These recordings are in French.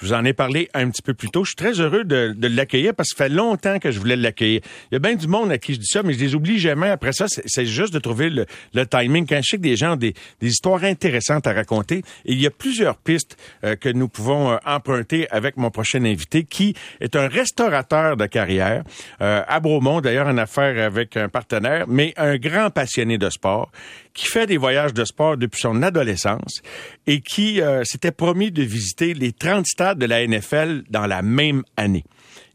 Je vous en ai parlé un petit peu plus tôt. Je suis très heureux de, l'accueillir parce que ça fait longtemps que je voulais l'accueillir. Il y a bien du monde à qui je dis ça, mais je les oublie jamais. Après ça, c'est juste de trouver le, timing. Quand je sais que des gens ont des, histoires intéressantes à raconter, il y a plusieurs pistes euh, que nous pouvons euh, emprunter avec mon prochain invité, qui est un restaurateur de carrière euh, à Bromont, d'ailleurs en affaire avec un partenaire, mais un grand passionné de sport qui fait des voyages de sport depuis son adolescence et qui euh, s'était promis de visiter les 30 stades de la NFL dans la même année.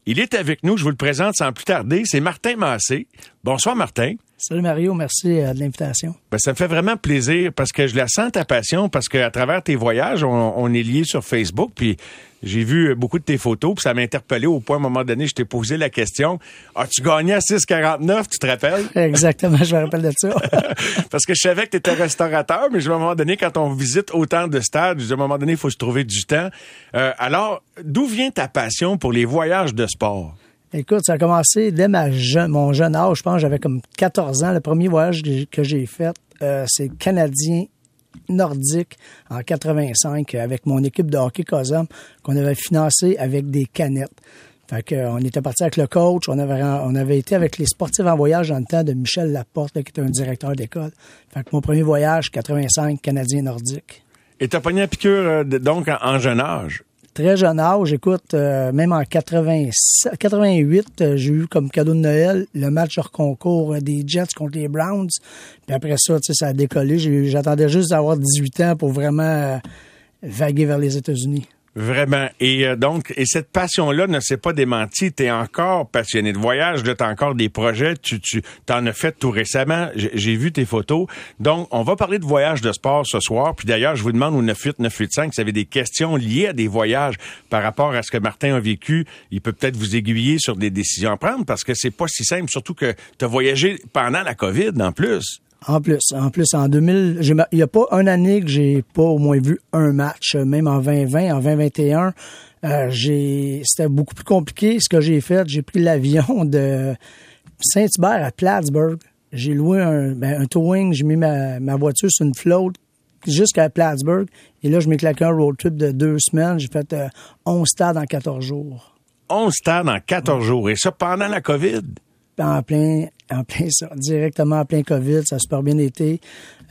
Il est avec nous, je vous le présente sans plus tarder, c'est Martin Massé. Bonsoir Martin. Salut Mario, merci euh, de l'invitation. Ben, ça me fait vraiment plaisir parce que je la sens ta passion, parce qu'à travers tes voyages, on, est liés sur Facebook, puis j'ai vu beaucoup de tes photos, puis ça m'a interpellé au point, à un moment donné, je t'ai posé la question, as-tu gagné à 6,49, tu te rappelles? Exactement, je me rappelle de ça. parce que je savais que tu étais restaurateur, mais à un moment donné, quand on visite autant de stades, à un moment donné, il faut se trouver du temps. Euh, alors, d'où vient ta passion pour les voyages de sport? Écoute, ça a commencé dès ma mon jeune âge. Je pense j'avais comme 14 ans. Le premier voyage que j'ai fait, euh, c'est canadien nordique en 85 avec mon équipe de hockey COSOM qu'on avait financé avec des canettes. Fait on était parti avec le coach, on avait, on avait été avec les sportifs en voyage dans le temps de Michel Laporte, qui était un directeur d'école. Fait que mon premier voyage, 85, canadien nordique. Et t'as pogné la piqûre, euh, donc, en jeune âge? Très jeune âge, écoute, euh, même en 88, euh, j'ai eu comme cadeau de Noël le match hors concours euh, des Jets contre les Browns. Puis après ça, tu sais, ça a décollé. J'attendais juste d'avoir 18 ans pour vraiment vaguer vers les États-Unis. Vraiment. Et euh, donc, et cette passion-là ne s'est pas démentie. Tu es encore passionné de voyage, tu encore des projets, tu, tu en as fait tout récemment. J'ai vu tes photos. Donc, on va parler de voyage de sport ce soir. Puis d'ailleurs, je vous demande au 98 985 si vous avez des questions liées à des voyages par rapport à ce que Martin a vécu. Il peut peut-être vous aiguiller sur des décisions à prendre parce que c'est pas si simple, surtout que tu as voyagé pendant la COVID en plus. En plus, en plus, en 2000, il n'y a pas une année que j'ai pas au moins vu un match, même en 2020, en 2021. Euh, c'était beaucoup plus compliqué. Ce que j'ai fait, j'ai pris l'avion de Saint-Hubert à Plattsburgh. J'ai loué un, ben, towing, j'ai mis ma, voiture sur une flotte jusqu'à Plattsburgh. Et là, je m'ai claqué un road trip de deux semaines. J'ai fait 11 euh, stades en 14 jours. 11 stades en 14 jours. Et ça pendant la COVID? En plein, en plein directement en plein COVID, ça a super bien été.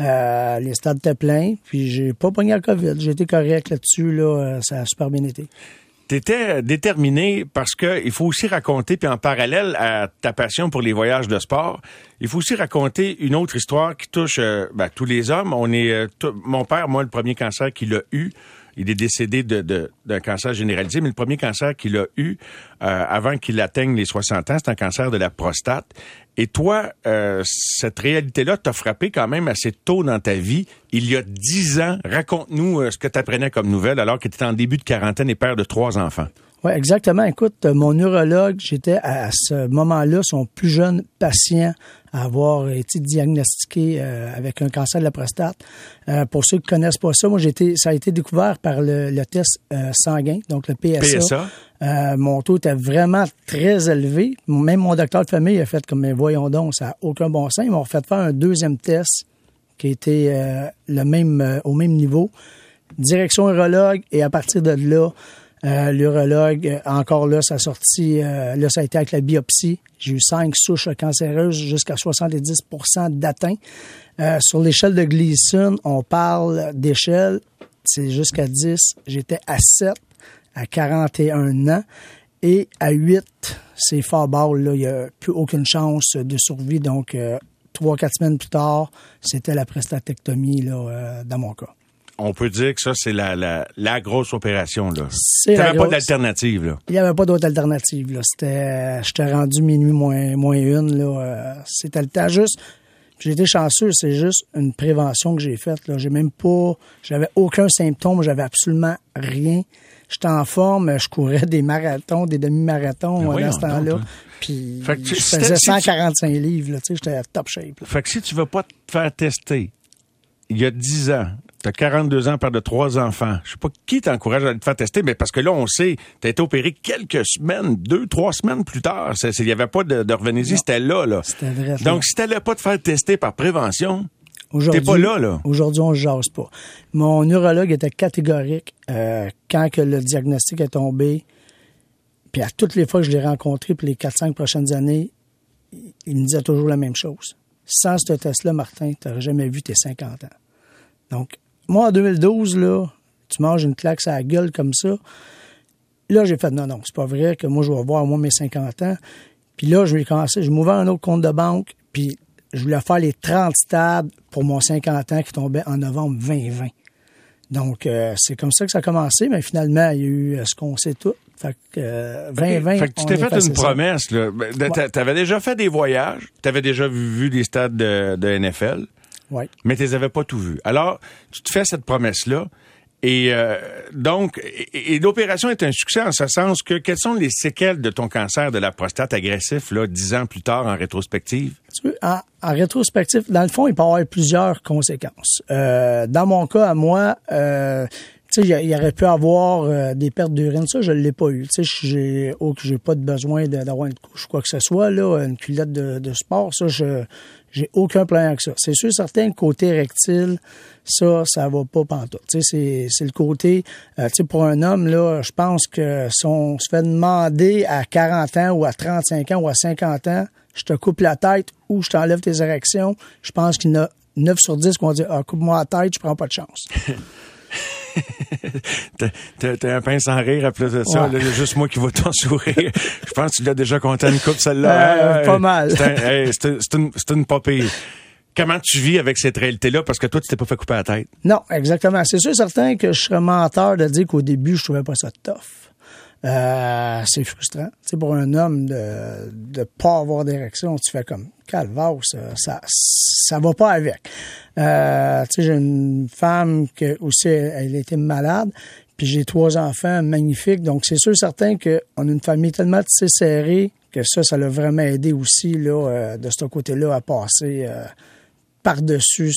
Euh, les stades étaient pleins, puis j'ai pas pogné la COVID. J'ai été correct là-dessus, là, euh, ça a super bien été. Tu étais déterminé parce que il faut aussi raconter, puis en parallèle à ta passion pour les voyages de sport, il faut aussi raconter une autre histoire qui touche euh, ben, tous les hommes. On est, mon père, moi, le premier cancer qu'il a eu, il est décédé d'un cancer généralisé, mais le premier cancer qu'il a eu euh, avant qu'il atteigne les 60 ans, c'est un cancer de la prostate. Et toi, euh, cette réalité-là t'a frappé quand même assez tôt dans ta vie. Il y a dix ans, raconte-nous euh, ce que tu apprenais comme nouvelle alors que tu en début de quarantaine et père de trois enfants. Oui, exactement. Écoute, mon neurologue, j'étais à ce moment-là son plus jeune patient à avoir été diagnostiqué euh, avec un cancer de la prostate. Euh, pour ceux qui connaissent pas ça, moi j'étais, ça a été découvert par le, test euh, sanguin, donc le PSA. mon taux était vraiment très élevé. Même mon docteur de famille a fait comme mais voyons donc, ça n'a aucun bon sens. Ils m'ont fait faire un deuxième test qui était le même au même niveau. Direction urologue et à partir de là, euh, l'urologue, euh, encore là, ça a sorti, euh, là, ça a été avec la biopsie. J'ai eu cinq souches cancéreuses jusqu'à 70% d'atteint. sur l'échelle de Gleason, on parle d'échelle, c'est jusqu'à 10. J'étais à 7 à 41 ans. Et à 8, c'est fort bas, là, il n'y a plus aucune chance de survie. Donc, trois, quatre semaines plus tard, c'était la prostatectomie, là, dans mon cas on peut dire que ça, c'est la, la, grosse opération. Là. Il n'y avait pas d'alternative. Il n'y avait pas d'autre alternative. Là. C'était, j'étais rendu minuit moins, moins une. Là. Euh, c'était le temps juste. J'ai été chanceux, c'est juste une prévention que j'ai faite. Là. J'ai même pas. J'avais aucun symptôme, j'avais absolument rien. J'étais en forme, je courais des marathons, des demi-marathons dans ce temps-là. Puis je faisais 145 livres, tu sais, j'étais top shape. Fait que si tu veux pas te faire tester, il y a 10 ans, tu as 42 ans, père de trois enfants. Je sais pas qui t'encourage à te faire tester, mais parce que là, on sait, tu as été opéré quelques semaines, deux, trois semaines plus tard. Il n'y avait pas de, de c'était là, là. C'était vrai. Donc, si t'allais pas te faire tester par prévention, T'es pas là, là. Aujourd'hui, on ne jase pas. Mon neurologue était catégorique euh, quand que le diagnostic est tombé. Puis à toutes les fois que je l'ai rencontré, pour les 4-5 prochaines années, il me disait toujours la même chose. Sans ce test-là, Martin, tu n'aurais jamais vu tes 50 ans. Donc, moi, en 2012, là, tu manges une claque à la gueule comme ça. Là, j'ai fait, non, non, c'est pas vrai que moi, je vais avoir moi mes 50 ans. Puis là, je vais commencer, je m'ouvrais un autre compte de banque, puis je voulais faire les 30 stades pour mon 50 ans qui tombait en novembre 2020. Donc, euh, c'est comme ça que ça a commencé, mais finalement, il y a eu euh, ce qu'on sait tout. Fait que euh, 2020. Fait que tu t'es fait une promesse. Là. Ben, tu avais déjà fait des voyages, tu avais déjà vu, des stades de, de NFL, ouais. mais tu les avais pas tout vus. Alors, tu te fais cette promesse-là. Et euh, donc, et, l'opération est un succès en ce sens que quelles sont les séquelles de ton cancer de la prostate agressif, là, dix ans plus tard en rétrospective? En, en rétrospective, dans le fond, il peut y avoir plusieurs conséquences. Euh, dans mon cas, à moi, euh, tu sais, il y aurait pu avoir euh, des pertes d'urine. Ça, je ne l'ai pas eu. Tu sais, j'ai oh, j'ai pas de besoin d'avoir une couche quoi que ce soit, là, une culotte de, sport. Ça, je j'ai aucun problème avec ça. C'est sûr, certain, côté rectile, ça, ça va pas pantoute. Tu sais, c'est le côté, euh, tu sais, pour un homme, là, je pense que si on se fait demander à 40 ans ou à 35 ans ou à 50 ans, je te coupe la tête ou je t'enlève tes érections, je pense qu'il y en a 9 sur 10 qui vont dire, ah, coupe-moi la tête, je prends pas de chance. T'as un pain sans rire après ça. il y a juste moi qui vais t'en sourire. Je pense que tu l'as déjà compté une coupe, celle-là. pas mal. C'est une, une pas Comment tu vis avec cette réalité-là? Parce que toi, tu t'es pas fait couper la tête. Non, exactement. C'est sûr certain que je serais menteur de dire qu'au début, je trouvais pas ça tough. Euh, c'est frustrant. C'est pour un homme de ne pas avoir d'érection, tu fais comme calvaire, ça, ça, va pas avec. Euh, tu sais, j'ai une femme qui aussi, elle était malade, puis j'ai trois enfants magnifiques, donc c'est sûr certain qu'on a une famille tellement serrée que ça, ça l'a vraiment aidé aussi là, euh, de ce côté-là à passer euh, par-dessus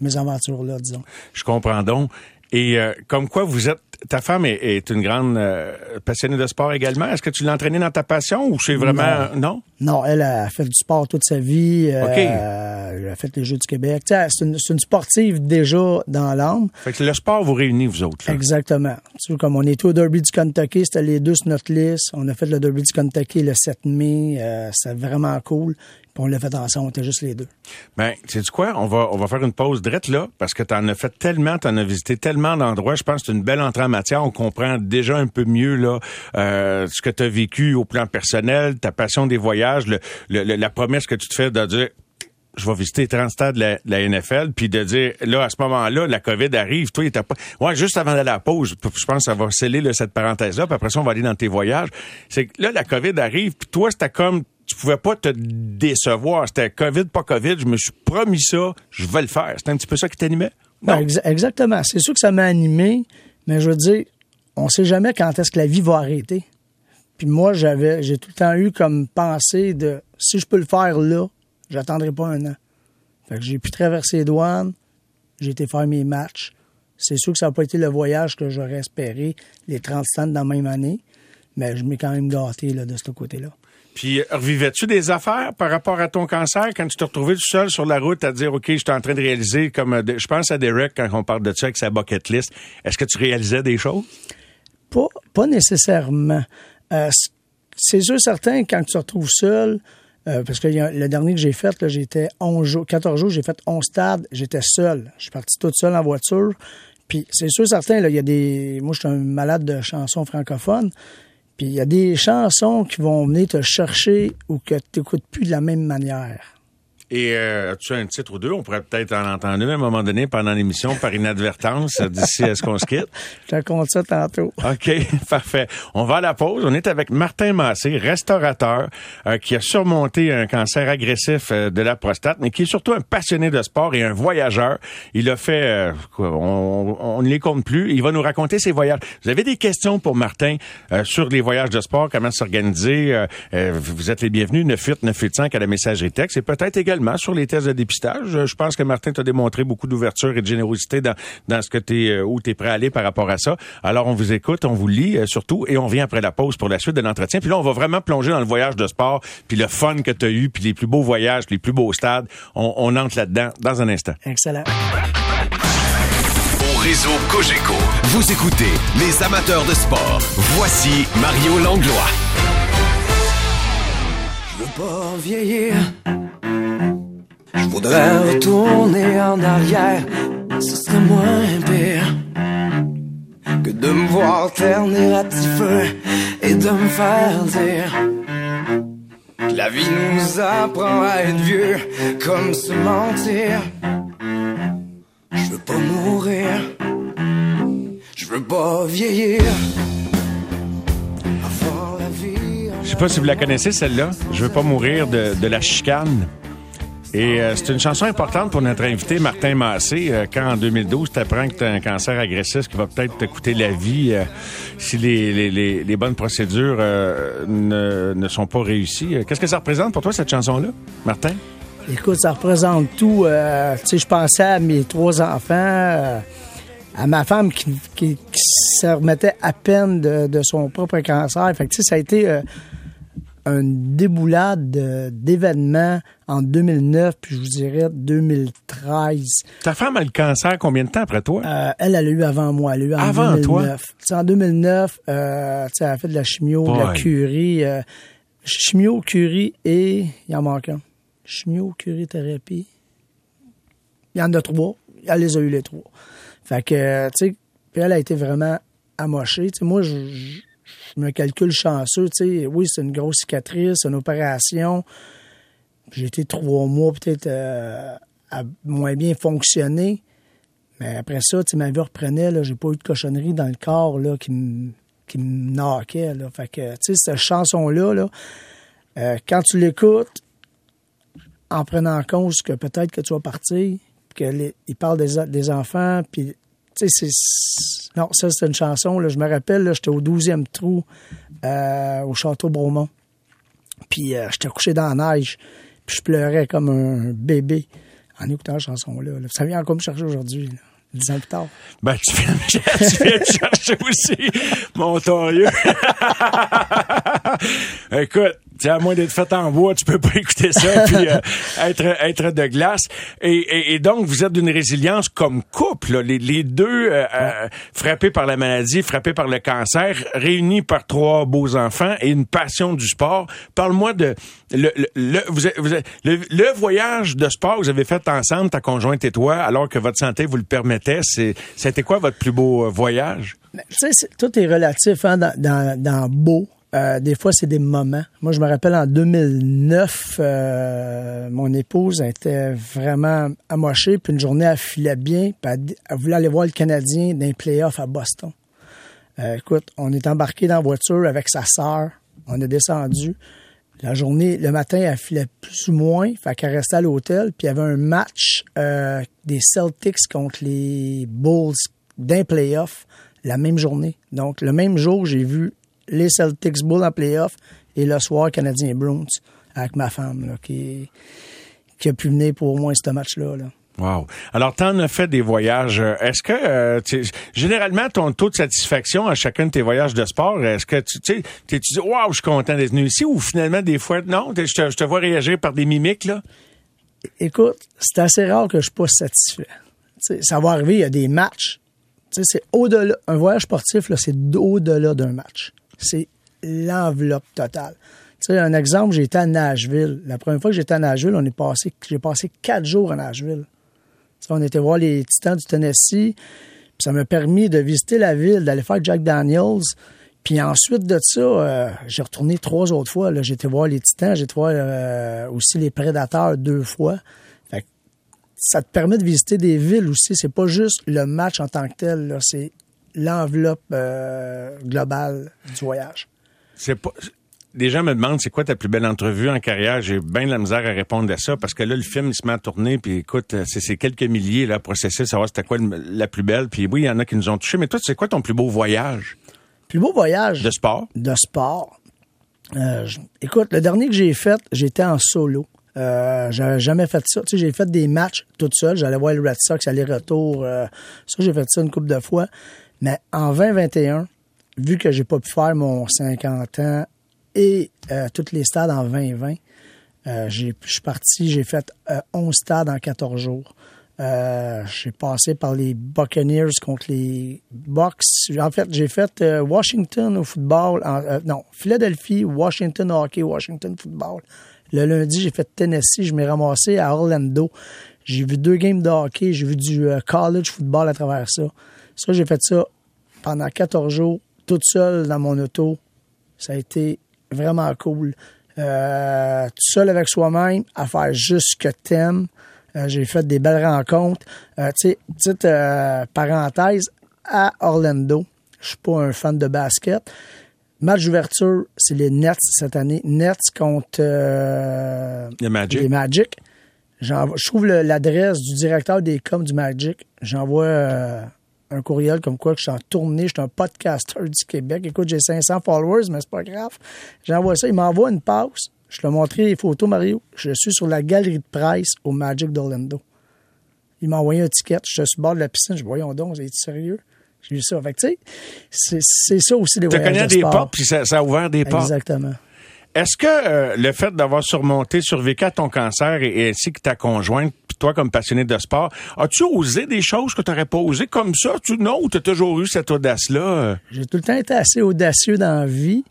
mes aventures-là, disons. Je comprends donc. Et comme quoi vous êtes ta femme est, une grande euh, passionnée de sport également. Est-ce que tu l'as entraînée dans ta passion ou c'est vraiment non. non? Elle a fait du sport toute sa vie. Euh, elle a fait les Jeux du Québec. C'est une, une, sportive déjà dans l'âme. Fait que le sport vous réunit vous autres. Exactement. Tu comme on est au Derby du Kentucky, c'était les deux sur notre liste. On a fait le Derby du Kentucky le 7 mai. Euh, c'est vraiment cool on l'a fait ensemble, on était juste les deux. Ben, sais du quoi? On va, on va faire une pause drette là, parce que tu en as fait tellement, tu en as visité tellement d'endroits. Je pense que c'est une belle entrée en matière. On comprend déjà un peu mieux là euh, ce que tu as vécu au plan personnel, ta passion des voyages, le, la promesse que tu te fais de dire je vais visiter 30 stades de la, NFL, puis de dire, là, à ce moment-là, la COVID arrive, toi, il pas... Ouais, juste avant d'aller à la pause, je pense que ça va sceller cette parenthèse-là, puis après ça, on va aller dans tes voyages. C'est que là, la COVID arrive, puis toi, c'était comme tu pouvais pas te décevoir. C'était COVID, pas COVID. Je me suis promis ça, je vais le faire. C'était un petit peu ça qui t'animait? Ben, exactement. C'est sûr que ça m'a animé, mais je veux dire, on sait jamais quand est-ce que la vie va arrêter. Puis moi, j'avais, j'ai tout le temps eu comme pensée de si je peux le faire là, j'attendrai pas un an. Fait que j'ai pu traverser les douanes, j'ai été faire mes matchs. C'est sûr que ça n'a pas été le voyage que j'aurais espéré, les 30 stands dans la même année, mais je m'ai quand même gâté là, de ce côté-là. Puis revivais-tu des affaires par rapport à ton cancer quand tu te retrouvais tout seul sur la route à dire OK, je suis en train de réaliser comme euh, je pense à Derek quand on parle de ça avec sa bucket list. Est-ce que tu réalisais des choses? Pas pas nécessairement. Euh, c'est sûr certain quand tu te retrouves seul euh, parce que le dernier que j'ai fait, j'étais 11 jours, 14 jours, j'ai fait 11 stades, j'étais seul. Je suis parti toute seule en voiture. Puis c'est sûr certain, il y a des. Moi, je suis un malade de chansons francophones. Puis il y a des chansons qui vont venir te chercher ou que tu n'écoutes plus de la même manière. Et euh, as-tu un titre ou deux? On pourrait peut-être en entendre un à un moment donné pendant l'émission par inadvertance d'ici à ce qu'on se quitte. Je te compte ça tantôt. OK, parfait. On va à la pause. On est avec Martin Massé, restaurateur, euh, qui a surmonté un cancer agressif euh, de la prostate, mais qui est surtout un passionné de sport et un voyageur. Il a fait, euh, on, on, ne les compte plus. Il va nous raconter ses voyages. Vous avez des questions pour Martin sur les voyages de sport, comment s'organiser? vous êtes les bienvenus, 98 985 à la messagerie texte et peut-être également également sur les tests de dépistage. Je pense que Martin t'a démontré beaucoup d'ouverture et de générosité dans, dans ce que t'es, euh, où tu es prêt à aller par rapport à ça. Alors, on vous écoute, on vous lit euh, surtout et on vient après la pause pour la suite de l'entretien. Puis là, on va vraiment plonger dans le voyage de sport, puis le fun que tu as eu, puis les plus beaux voyages, les plus beaux stades. On, on entre là-dedans dans un instant. Excellent. Au réseau Cogeco, vous écoutez les amateurs de sport. Voici Mario Langlois. Je veux pas vieillir. Je voudrais retourner en arrière. Ce serait moins pire que de me voir ternir à petit feu et de me faire dire que la vie nous apprend à être vieux comme se mentir. Je veux pas mourir. Je veux pas vieillir. Je sais pas si vous la connaissez, celle-là. Je veux pas mourir de, de la chicane. Et euh, c'est une chanson importante pour notre invité Martin Massé. euh, quand en 2012, tu apprends que tu as un cancer agressif qui va peut-être te coûter la vie euh, si les, bonnes procédures ne, sont pas réussies. Qu'est-ce que ça représente pour toi, cette chanson-là, Martin? Écoute, ça représente tout. tu sais, je pensais à mes trois enfants, à ma femme qui, se remettait à peine de, son propre cancer. Fait que, ça a été une déboulade de- d'événements en 2009, puis je vous dirais 2013. Ta femme a le cancer combien de temps après toi? Euh, elle, elle a eu avant moi. Elle a eu en Avant 2009. toi? En 2009, euh, elle a fait de la chimio, de la curie. euh, chimio, curie et... Il en manque un. Chimio, curie, thérapie. Il y en a trois. Elle les a eu les trois. Fait que, euh, tu sais, puis elle a été vraiment amochée. Tu sais, moi, je, je- je me calcule chanceux. Tu sais, oui, c'est une grosse cicatrice, une opération. J'ai été trois mois peut-être euh, à moins bien fonctionner. Mais après ça, ma vie reprenait. Là, j'ai pas eu de cochonnerie dans le corps là, qui me qui me knockait, Là. Fait que, cette chanson-là, là, euh, quand tu l'écoutes, en prenant en compte que peut-être que tu vas partir, que les, il parle des, des enfants, puis tu sais, c'est... Non, ça, c'est une chanson, là, je me rappelle, j'étais au 12e trou euh, au Château Bromont. Puis j'étais couché dans la neige, puis je pleurais comme un bébé en écoutant la chanson-là. là. Ça vient encore me chercher aujourd'hui, dix ans plus tard. Ben, tu viens, me cher- tu viens me chercher aussi, mon torieux. Écoute, à moins d'être fait en bois, tu peux pas écouter ça puis euh, être être de glace. Et, et, et donc, vous êtes d'une résilience comme couple, là. les, deux euh, euh, frappés par la maladie, frappés par le cancer, réunis par trois beaux enfants et une passion du sport. Parle-moi de le, le, le- vous vous le, voyage de sport que vous avez fait ensemble, ta conjointe et toi, alors que votre santé vous le permettait. C'est, c'était quoi votre plus beau euh, voyage? Mais, Tu sais, tout est relatif hein, dans, dans, dans beau. Euh, des fois, c'est des moments. Moi, je me rappelle en 2009, euh, mon épouse était vraiment amochée, puis une journée, elle filait bien, puis elle, voulait aller voir le Canadien d'un playoff à Boston. Euh, écoute, on est embarqué dans la voiture avec sa sœur, on est descendu. La journée, le matin, elle filait plus ou moins, fait qu'elle restait à l'hôtel, puis il y avait un match des Celtics contre les Bulls d'un playoff la même journée. Donc, le même jour, j'ai vu les Celtics Bulls en playoff et le soir, Canadien Bruins avec ma femme, là, qui, qui a pu venir pour au moins ce match-là. Là. Wow. Alors, tu en as fait des voyages. Euh, Est-ce que, euh, généralement, ton taux de satisfaction à chacun de tes voyages de sport, est-ce que tu tu sais, tu dis, waouh, je suis content d'être venu ici, ou finalement, des fois, non, je te, je te vois réagir par des mimiques, là? Écoute, c'est assez rare que je suis pas satisfait. Ça va arriver, il y a des matchs. C'est au-delà. Un voyage sportif, là, c'est au-delà d'un match. C'est l'enveloppe totale. Tu sais, un exemple, été à Nashville. La première fois que j'étais à Nashville, j'ai passé quatre jours à Nashville. On était voir les Titans du Tennessee. Ça m'a permis de visiter la ville, d'aller faire Jack Daniels. Puis ensuite de ça, euh, j'ai retourné trois autres fois. Là. J'ai été voir les Titans, j'ai été voir euh, aussi les Prédateurs deux fois. Ça te permet de visiter des villes aussi. C'est pas juste le match en tant que tel, c'est l'enveloppe euh, globale du voyage. C'est pas. Des gens me demandent c'est quoi ta plus belle entrevue en carrière? J'ai bien de la misère à répondre à ça parce que là, le film, il se met à tourner. Puis écoute, euh, c'est c'est quelques milliers là, à processer, savoir c'était quoi la plus belle. Puis oui, il y en a qui nous ont touchés. Mais toi, c'est quoi ton plus beau voyage? Plus beau voyage de sport? de sport. Euh, je- écoute, le dernier que j'ai fait, j'étais en solo. Euh, j'avais jamais fait ça. Tu sais, j'ai fait des matchs toute seule. J'allais voir le Red Sox aller-retour. Euh, ça, j'ai fait ça une couple de fois. Mais en 2021, vu que j'ai pas pu faire mon 50 ans et euh, tous les stades en 2020, euh, je suis parti, j'ai fait euh, 11 stades en 14 jours. Euh, j'ai passé par les Buccaneers contre les Bucks. En fait, j'ai fait euh, Washington au football. euh, non, Philadelphie, Washington hockey, Washington football. Le lundi, j'ai fait Tennessee. Je m'ai ramassé à Orlando. J'ai vu deux games de hockey. J'ai vu du euh, college football à travers ça. Ça, j'ai fait ça pendant 14 jours, toute seule dans mon auto. Ça a été vraiment cool. Euh, tout seul avec soi-même, à faire juste ce que t'aimes. Euh, j'ai fait des belles rencontres. Euh, petite euh, parenthèse, à Orlando, je suis pas un fan de basket. Match d'ouverture, c'est les Nets cette année. Nets contre euh, Le Magic. les Magic. Je trouve l'adresse du directeur des coms du Magic. J'envoie euh, un courriel comme quoi que je suis en tournée, je suis un podcaster du Québec. Écoute, j'ai 500 followers, mais c'est pas grave. J'envoie ça, il m'envoie une passe. Je te montrer les photos, Mario. Je suis sur la galerie de presse au Magic d'Orlando. Il m'a envoyé un ticket. Je suis sur le bord de la piscine. Je dis, voyons donc, es sérieux? J'ai vu ça. Fait que, tu sais, c'est- c'est ça aussi les Tu voyages connais de des portes, puis ça, ça a ouvert des portes. Exactement. Est-ce que euh, le fait d'avoir surmonté, survécu à ton cancer et, et ainsi que ta conjointe, puis toi comme passionné de sport, as-tu osé des choses que tu n'aurais pas osé comme ça? Tu, non, tu as toujours eu cette audace-là? J'ai tout le temps été assez audacieux dans la vie.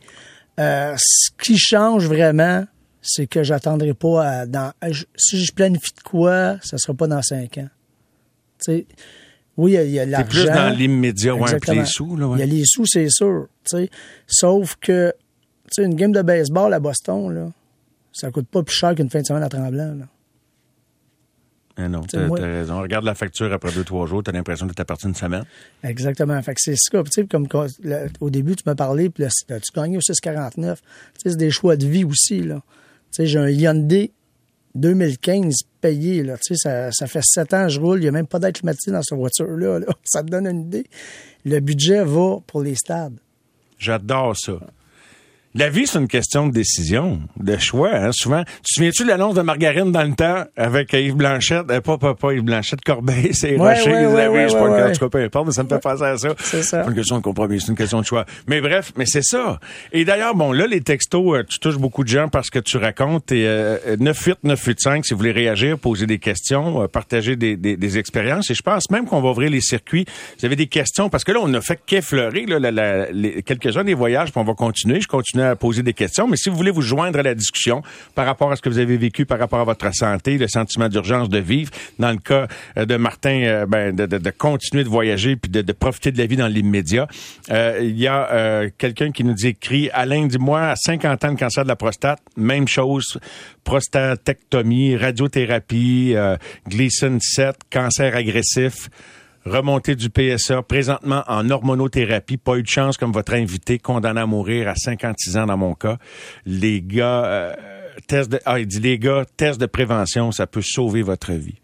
Euh, ce qui change vraiment, c'est que j'attendrai pas à, dans, si je planifie de quoi, ça sera pas dans cinq ans. Tu sais, oui, il y a- l'argent. plus dans l'immédiat, ouais, les sous, là, ouais. Il y a les sous, c'est sûr. Sauf que, sais, une game de baseball à Boston, là, ça coûte pas plus cher qu'une fin de semaine à Tremblant. Là. Ah non, t'as moi- raison. Regarde la facture après deux, trois jours, t'as l'impression que t'es parti une semaine. Exactement. Fait que c'est ça. Puis, tu sais, comme le- au début, tu m'as parlé, puis là, tu gagnais au 6,49. Tu sais, c'est des choix de vie aussi, là. Tu sais, j'ai un Hyundai 2015 payé, là. Tu sais, ça, ça fait sept ans que je roule. Il n'y a même pas d'air climatisé dans cette voiture-là, là. Ça te donne une idée. Le budget va pour les stades. J'adore ça. La vie, c'est une question de décision, de choix. Hein, souvent, tu te souviens-tu de l'annonce de margarine dans le temps avec Yves Blanchette? Euh, pas, pas, pas Yves Blanchette, Corbeil, c'est Ouais, Rocher. ouais, ouais, oui, ouais, c'est pas en tout cas, peu importe, mais ça me fait penser à ça. C'est ça. pas une question de compromis, c'est une question de choix. Mais bref, mais c'est ça. Et d'ailleurs, bon, là, les textos, euh, tu touches beaucoup de gens parce que tu racontes. Et, euh, 98 985, si vous voulez réagir, poser des questions, euh, partager des, des, des expériences. Et je pense même qu'on va ouvrir les circuits. Vous avez des questions, parce que là, on a fait qu'effleurer là, la- la- les- quelques-uns des voyages, puis on va continuer. Je continue poser des questions. Mais si vous voulez vous joindre à la discussion par rapport à ce que vous avez vécu, par rapport à votre santé, le sentiment d'urgence de vivre, dans le cas euh, de Martin, euh, ben, de, de- de continuer de voyager puis de, de profiter de la vie dans l'immédiat. Euh, Il y a euh, quelqu'un qui nous écrit, Alain, dis-moi, à 50 ans de cancer de la prostate, même chose, prostatectomie, radiothérapie, euh, Gleason 7, cancer agressif, remontée du PSA, présentement en hormonothérapie, pas eu de chance comme votre invité, condamné à mourir à 56 ans dans mon cas. Les gars, euh, test de, ah, il dit, les gars, test de prévention, ça peut sauver votre vie.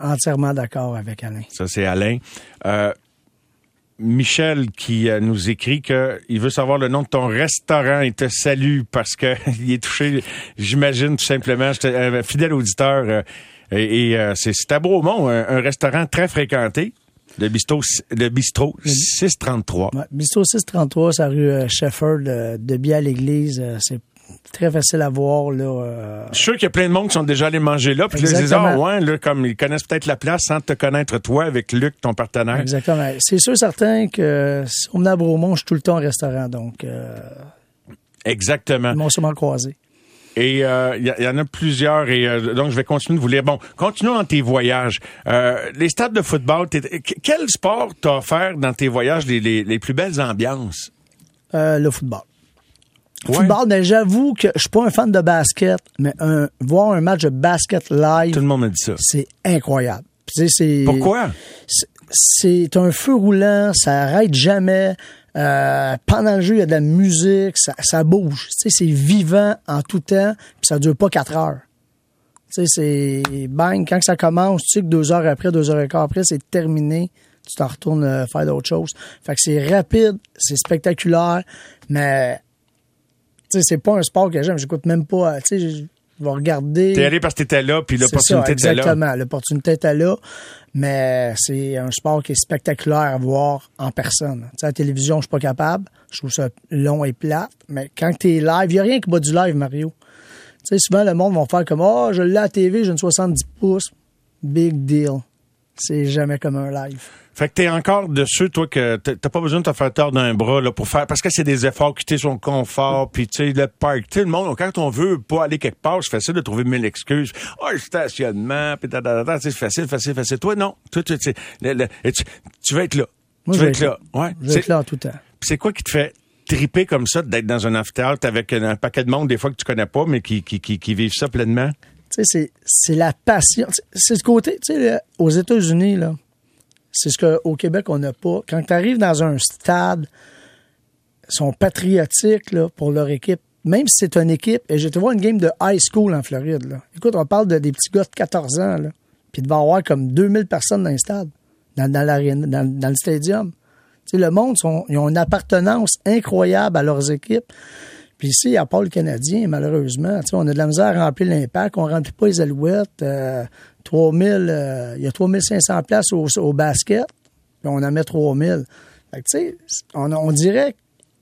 Entièrement d'accord avec Alain. Ça, c'est Alain. Euh, Michel qui euh, nous écrit que il veut savoir le nom de ton restaurant. Il te salue parce que il est touché, j'imagine tout simplement. Un fidèle auditeur euh, et, et, euh, c'est à Bromont, un, un restaurant très fréquenté. Le bistrot, le bistrot 633. Ouais, Bistro 633, c'est la rue euh, Shefford, euh, de Biais à l'église. Euh, c'est très facile à voir, là. euh, Je suis sûr qu'il y a plein de monde qui sont déjà allés manger là. Puis disent, ah ouais, là, comme ils connaissent peut-être la place sans te connaître toi avec Luc, ton partenaire. Exactement. C'est sûr certain que si on venait à Bromont, je suis tout le temps au restaurant, donc euh, Exactement. ils m'ont sûrement croisé. Et euh, il y, a- en a plusieurs et euh, donc je vais continuer de vous lire. Bon, continuons dans tes voyages. Euh, les stades de football, quel sport t'a offert dans tes voyages les, les, les plus belles ambiances? Le football. Ouais. Football, ben, j'avoue que je suis pas un fan de basket, mais un, voir un match de basket live, Tout le monde me dit ça. c'est incroyable. Pourquoi? c'est- C'est un feu roulant, ça arrête jamais. Euh, pendant le jeu, il y a de la musique, ça, ça bouge. C'est vivant en tout temps, puis ça dure pas quatre heures. C'est bang, quand ça commence, tu sais que deux heures après, deux heures et quart après, c'est terminé. Tu t'en retournes euh, faire d'autres choses. Fait que c'est rapide, c'est spectaculaire, mais c'est pas un sport que j'aime. J'écoute même pas. Tu vas regarder. T'es allé parce que t'étais là, puis l'opportunité était là. Exactement. L'opportunité était là. Mais c'est un sport qui est spectaculaire à voir en personne. Tu sais, à la télévision, je suis pas capable. Je trouve ça long et plate. Mais quand tu es live, il n'y a rien qui bat du live, Mario. Tu sais, souvent, le monde va faire comme Oh, je l'ai à la TV, j'ai une 70 pouces. Big deal. C'est jamais comme un live. Fait que t'es encore de ceux, toi, que t'as pas besoin de te faire tort d'un bras là, pour faire. Parce que c'est des efforts quitter son confort, puis tu sais, le parc. Tu le monde, quand on veut pas aller quelque part, c'est facile de trouver mille excuses. Ah, le stationnement, puis ta, ta, ta, ta, tu sais, c'est facile, facile, facile. Toi, non. Toi, tu, tu, tu, tu vas être là. Moi, tu vas être là. Ouais. Je vais être là en tout temps. C'est quoi qui te fait triper comme ça, d'être dans un amphithéâtre avec un paquet de monde, des fois que tu connais pas, mais qui, qui, qui, qui vivent ça pleinement? C'est- c'est la passion. C'est ce côté, tu sais, là, aux États-Unis, là, c'est ce qu'au Québec, on n'a pas. Quand tu arrives dans un stade, ils sont patriotiques là, pour leur équipe. Même si c'est une équipe, et j'ai été voir une game de high school en Floride. Là. Écoute, on parle de des petits gars de 14 ans, puis il devait y avoir comme 2000 personnes dans le stade, dans, dans, dans, le stadium. Le monde, ils ont une appartenance incroyable à leurs équipes. Puis ici, à part le Canadien, malheureusement, on a de la misère à remplir l'impact, on ne remplit pas les alouettes. Euh, 3000, euh, il y a 3500 places au, basket, puis on en met 3000. Fait que, on, on dirait,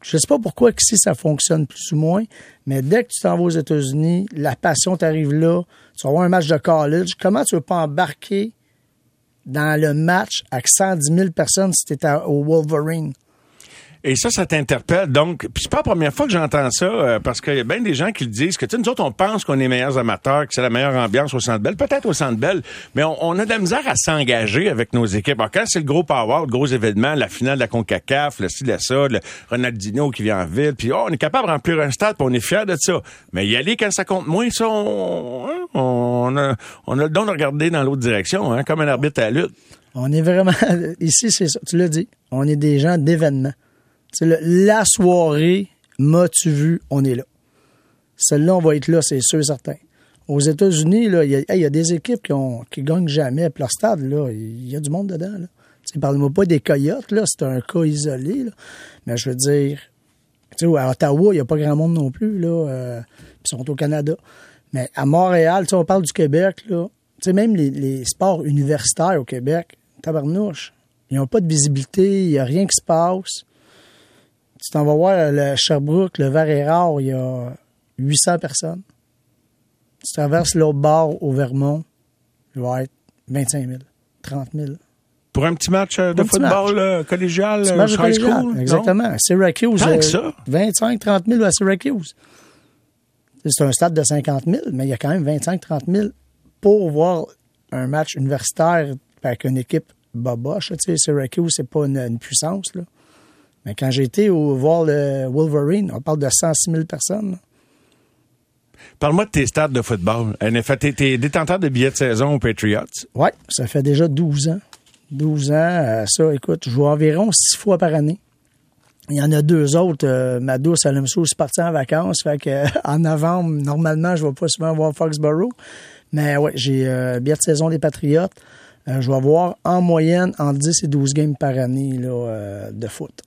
je sais pas pourquoi ici ça fonctionne plus ou moins, mais dès que tu t'en vas aux États-Unis, la passion t'arrive là, tu vas avoir un match de college, comment tu veux pas embarquer dans le match avec 110 000 personnes si tu au Wolverine? Et ça, ça t'interpelle. Donc, puis c'est pas la première fois que j'entends ça, euh, parce qu'il y a bien des gens qui le disent, que tu sais, nous autres, on pense qu'on est meilleurs amateurs, que c'est la meilleure ambiance au Centre Bell, peut-être au Centre Bell, mais on, on a de la misère à s'engager avec nos équipes. Alors, quand c'est le gros power, le gros événement, la finale de la CONCACAF, le style ça, le Ronaldinho qui vient en ville, puis oh, on est capable de remplir un stade, puis on est fiers de ça. Mais y aller quand ça compte moins, ça, on, on, a, on a le don de regarder dans l'autre direction, hein, comme un arbitre à la lutte. On est vraiment. Ici, c'est ça. Tu l'as dit. On est des gens d'événements. C'est la soirée, m'as-tu vu, on est là. Celle-là, on va être là, c'est sûr et certain. Aux États-Unis, il y, a- des équipes qui, ont, qui gagnent jamais. Puis leur stade, il y a du monde dedans. Là. Parle-moi pas des coyotes, là, c'est un cas isolé. Mais je veux dire, tu sais, à Ottawa, il n'y a pas grand monde non plus. Là, euh, ils sont au Canada. Mais à Montréal, on parle du Québec, là. Même les, les sports universitaires au Québec, tabarnouche, ils n'ont pas de visibilité, il n'y a rien qui se passe. Tu t'en vas voir le Sherbrooke, le Vert et Rare, il y a 800 personnes. Tu traverses l'autre bord au Vermont, il va être 25 000, 30 000. Pour un petit match de petit football collégial, match high collégial, school, non? Exactement. Syracuse. Tant que euh, ça. 25-30 000 à Syracuse. C'est un stade de 50 000, mais il y a quand même 25-30 000 pour voir un match universitaire avec une équipe boboche. Tu sais, Syracuse, c'est pas une, une puissance. Là. Mais quand j'ai été au, voir le Wolverine, on parle de 106 000 personnes. là. Parle-moi de tes stades de football. En effet, t'es, t'es détenteur de billets de saison aux Patriots. Oui, ça fait déjà 12 ans. 12 ans, euh, ça, écoute, je joue environ six fois par année. Il y en a deux autres. euh, ma douce, elle partir en vacances. Fait que, euh, en novembre, normalement, je vais pas souvent voir Foxborough. Mais ouais, j'ai euh, billet de saison des Patriotes. Euh, je vais avoir en moyenne entre 10 et 12 games par année là, euh, de foot.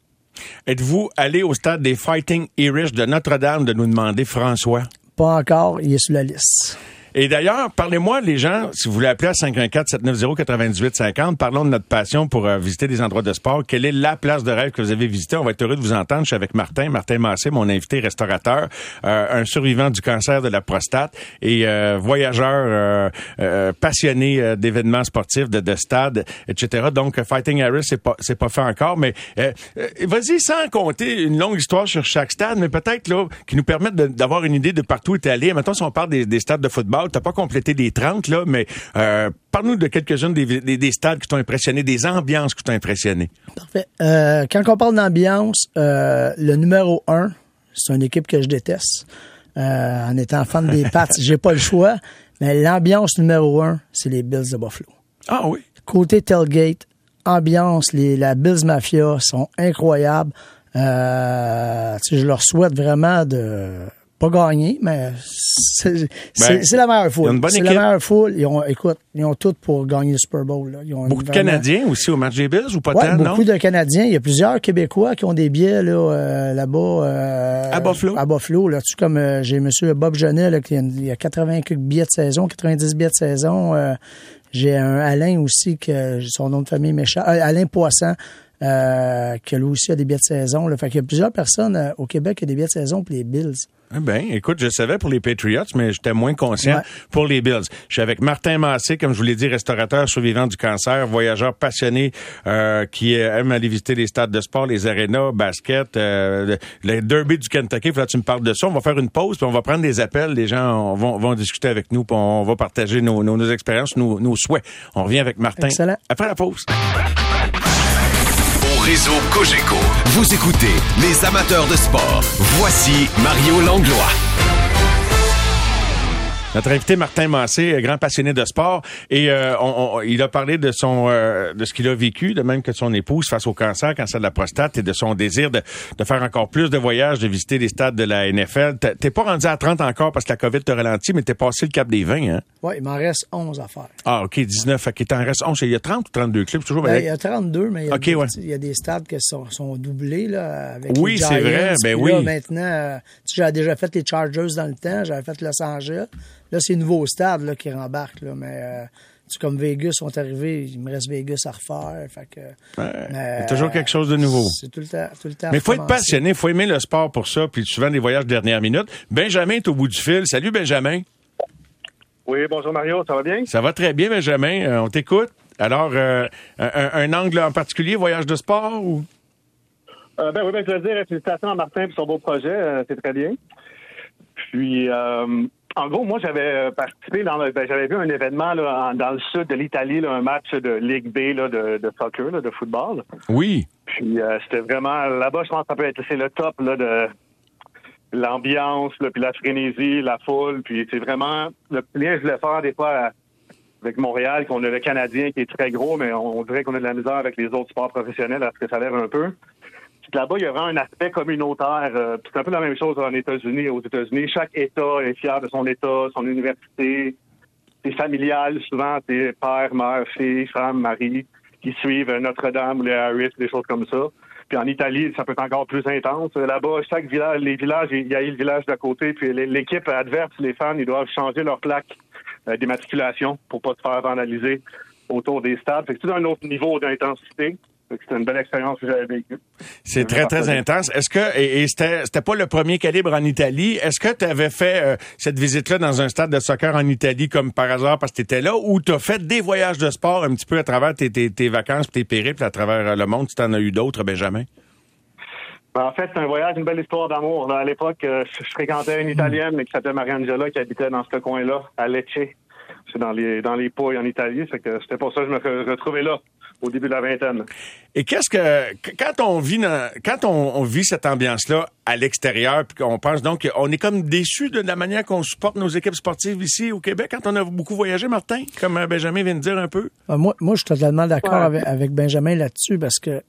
Êtes-vous allé au stade des Fighting Irish de Notre-Dame de nous demander François? Pas encore, il est sur la liste. Et d'ailleurs, parlez-moi, les gens, si vous voulez appeler à 514-790-9850, parlons de notre passion pour euh, visiter des endroits de sport. Quelle est la place de rêve que vous avez visitée? On va être heureux de vous entendre. Je suis avec Martin, Martin Massé, mon invité restaurateur, euh, un survivant du cancer de la prostate et euh, voyageur euh, passionné d'événements sportifs, de, de stades, etc. Donc, Fighting Harris, c'est pas, c'est pas fait encore, mais vas-y sans compter une longue histoire sur chaque stade, mais peut-être là qui nous permettent d'avoir une idée de partout où tu es allé. Maintenant, si on parle des stades de football, t'as pas complété les 30, là, mais euh, parle-nous de quelques-unes des, des, des stades qui t'ont impressionné, des ambiances qui t'ont impressionné. Parfait. Euh, quand on parle d'ambiance, euh, le numéro un, c'est une équipe que je déteste. En étant fan des Pats, j'ai pas le choix. Mais l'ambiance numéro un, c'est les Bills de Buffalo. Ah oui. Côté tailgate, ambiance, les, la Bills Mafia sont incroyables. Euh, je leur souhaite vraiment de pas gagné, mais c'est Ben, la meilleure foule. une bonne C'est la meilleure foule. Ils ont, écoute, ils ont tout pour gagner le Super Bowl. là. Ils ont Beaucoup de vraiment- Canadiens aussi au match des Bills ou pas Ouais, tant, non? beaucoup de Canadiens. Il y a plusieurs Québécois qui ont des billets là, euh, là-bas. euh, À Buffalo? À Buffalo. Là-dessus, comme euh, j'ai M. Bob Genet, là, qui a, il y a 80 quelques billets de saison, 90 billets de saison. j'ai un Alain aussi, que son nom de famille méchant. Alain Poisson, euh, qui lui aussi a des billets de saison. Là. Fait qu'il y a plusieurs personnes euh, au Québec qui ont des billets de saison pour les Bills. Eh ben, écoute, je savais pour les Patriots, mais j'étais moins conscient Ouais. pour les Bills. Je suis avec Martin Massé, comme je vous l'ai dit, restaurateur survivant du cancer, voyageur passionné euh, qui aime aller visiter les stades de sport, les arénas, basket, euh, le, le derby du Kentucky. Là, tu me parles de ça. On va faire une pause, puis on va prendre des appels. Les gens vont, vont discuter avec nous, puis on va partager nos, nos, nos expériences, nos, nos souhaits. On revient avec Martin Excellent. après la pause. Vous écoutez les amateurs de sport. Voici Mario Langlois. Notre invité Martin Massé, grand passionné de sport, et euh, on- on- il a parlé de son euh, de ce qu'il a vécu, de même que son épouse face au cancer, cancer de la prostate, et de son désir de, de faire encore plus de voyages, de visiter les stades de la NFL. T'es- pas rendu à 30 encore parce que la COVID te ralentit, mais t'es passé le cap des 20, hein? Oui, il m'en reste 11 à faire. Ah, OK, 19. Fait qu'il t'en reste 11. Il y a 30 ou 32 clubs, toujours Ben, il y a 32, mais il y a, des, ouais. petits- il y a des stades qui sont, sont doublés là, avec Oui, c'est vrai, ben là, oui. maintenant, euh, tu sais, j'avais déjà fait les Chargers dans le temps, j'avais fait Los Angeles. Là, c'est les nouveaux stades là, qui rembarquent. Là, mais euh, comme Vegas sont arrivés, il me reste Vegas à refaire. Fait que, Ouais, il y a mais, toujours quelque chose de nouveau. C'est tout le temps. Tout le temps Mais il faut être passionné, il faut aimer le sport pour ça, puis souvent des voyages de dernière minute. Benjamin est au bout du fil. Salut Benjamin. Oui, bonjour Mario, ça va bien? Ça va très bien, Benjamin. Euh, on t'écoute. Alors, euh, un, un angle en particulier, voyage de sport ou? Euh, ben oui, ben, je veux dire, félicitations à Martin pour son beau projet, euh, c'est très bien. Puis, euh, en gros, moi, j'avais euh, participé dans ben, j'avais vu un événement là, en- dans le sud de l'Italie, un match de Ligue B là, de, de soccer, là, de football. Oui. Puis, euh, c'était vraiment, là-bas, je pense que ça peut être, c'est le top là, de l'ambiance, puis la frénésie, la foule. Puis, c'est vraiment le lien que je voulais faire des fois à- avec Montréal, qu'on a le Canadien qui est très gros, mais on, on dirait qu'on a de la misère avec les autres sports professionnels à ce que ça a l'air un peu. Là-bas, il y aura un aspect communautaire. euh, c'est un peu la même chose en États-Unis. Aux États-Unis, chaque État est fier de son État, son université. C'est familial, souvent, c'est père, mère, fille, femme, mari qui suivent Notre-Dame ou les Harris, des choses comme ça. Puis en Italie, ça peut être encore plus intense. Là-bas, chaque village, les villages, il y a le village d'à côté, puis l'équipe adverse, les fans, ils doivent changer leur plaque euh, d'immatriculation pour pas se faire vandaliser autour des stades. C'est tout un autre niveau d'intensité. C'était une belle expérience que j'avais vécue. C'est très, très intense. Est-ce que, et, et c'était, c'était pas le premier calibre en Italie, est-ce que tu avais fait euh, cette visite-là dans un stade de soccer en Italie comme par hasard parce que tu étais là ou tu as fait des voyages de sport un petit peu à travers tes, tes, tes vacances, tes périples à travers euh, le monde? Tu t'en as eu d'autres, Benjamin? Ben, En fait, c'est un voyage, une belle histoire d'amour. là. À l'époque, euh, je fréquentais une Italienne mais qui s'appelait Mariangela qui habitait dans ce coin-là, à Lecce. C'est dans les dans les Pouilles en Italie. Que c'était pour ça que je me re- retrouvais là au début de la vingtaine. Et qu'est-ce que qu- quand on vit dans- quand on, on vit cette ambiance-là à l'extérieur, puis qu'on pense donc on est comme déçu de la manière qu'on supporte nos équipes sportives ici au Québec quand on a beaucoup voyagé, Martin, comme euh, Benjamin vient de dire un peu? Euh, Moi, moi, je suis totalement d'accord Ouais. avec, avec Benjamin là-dessus parce que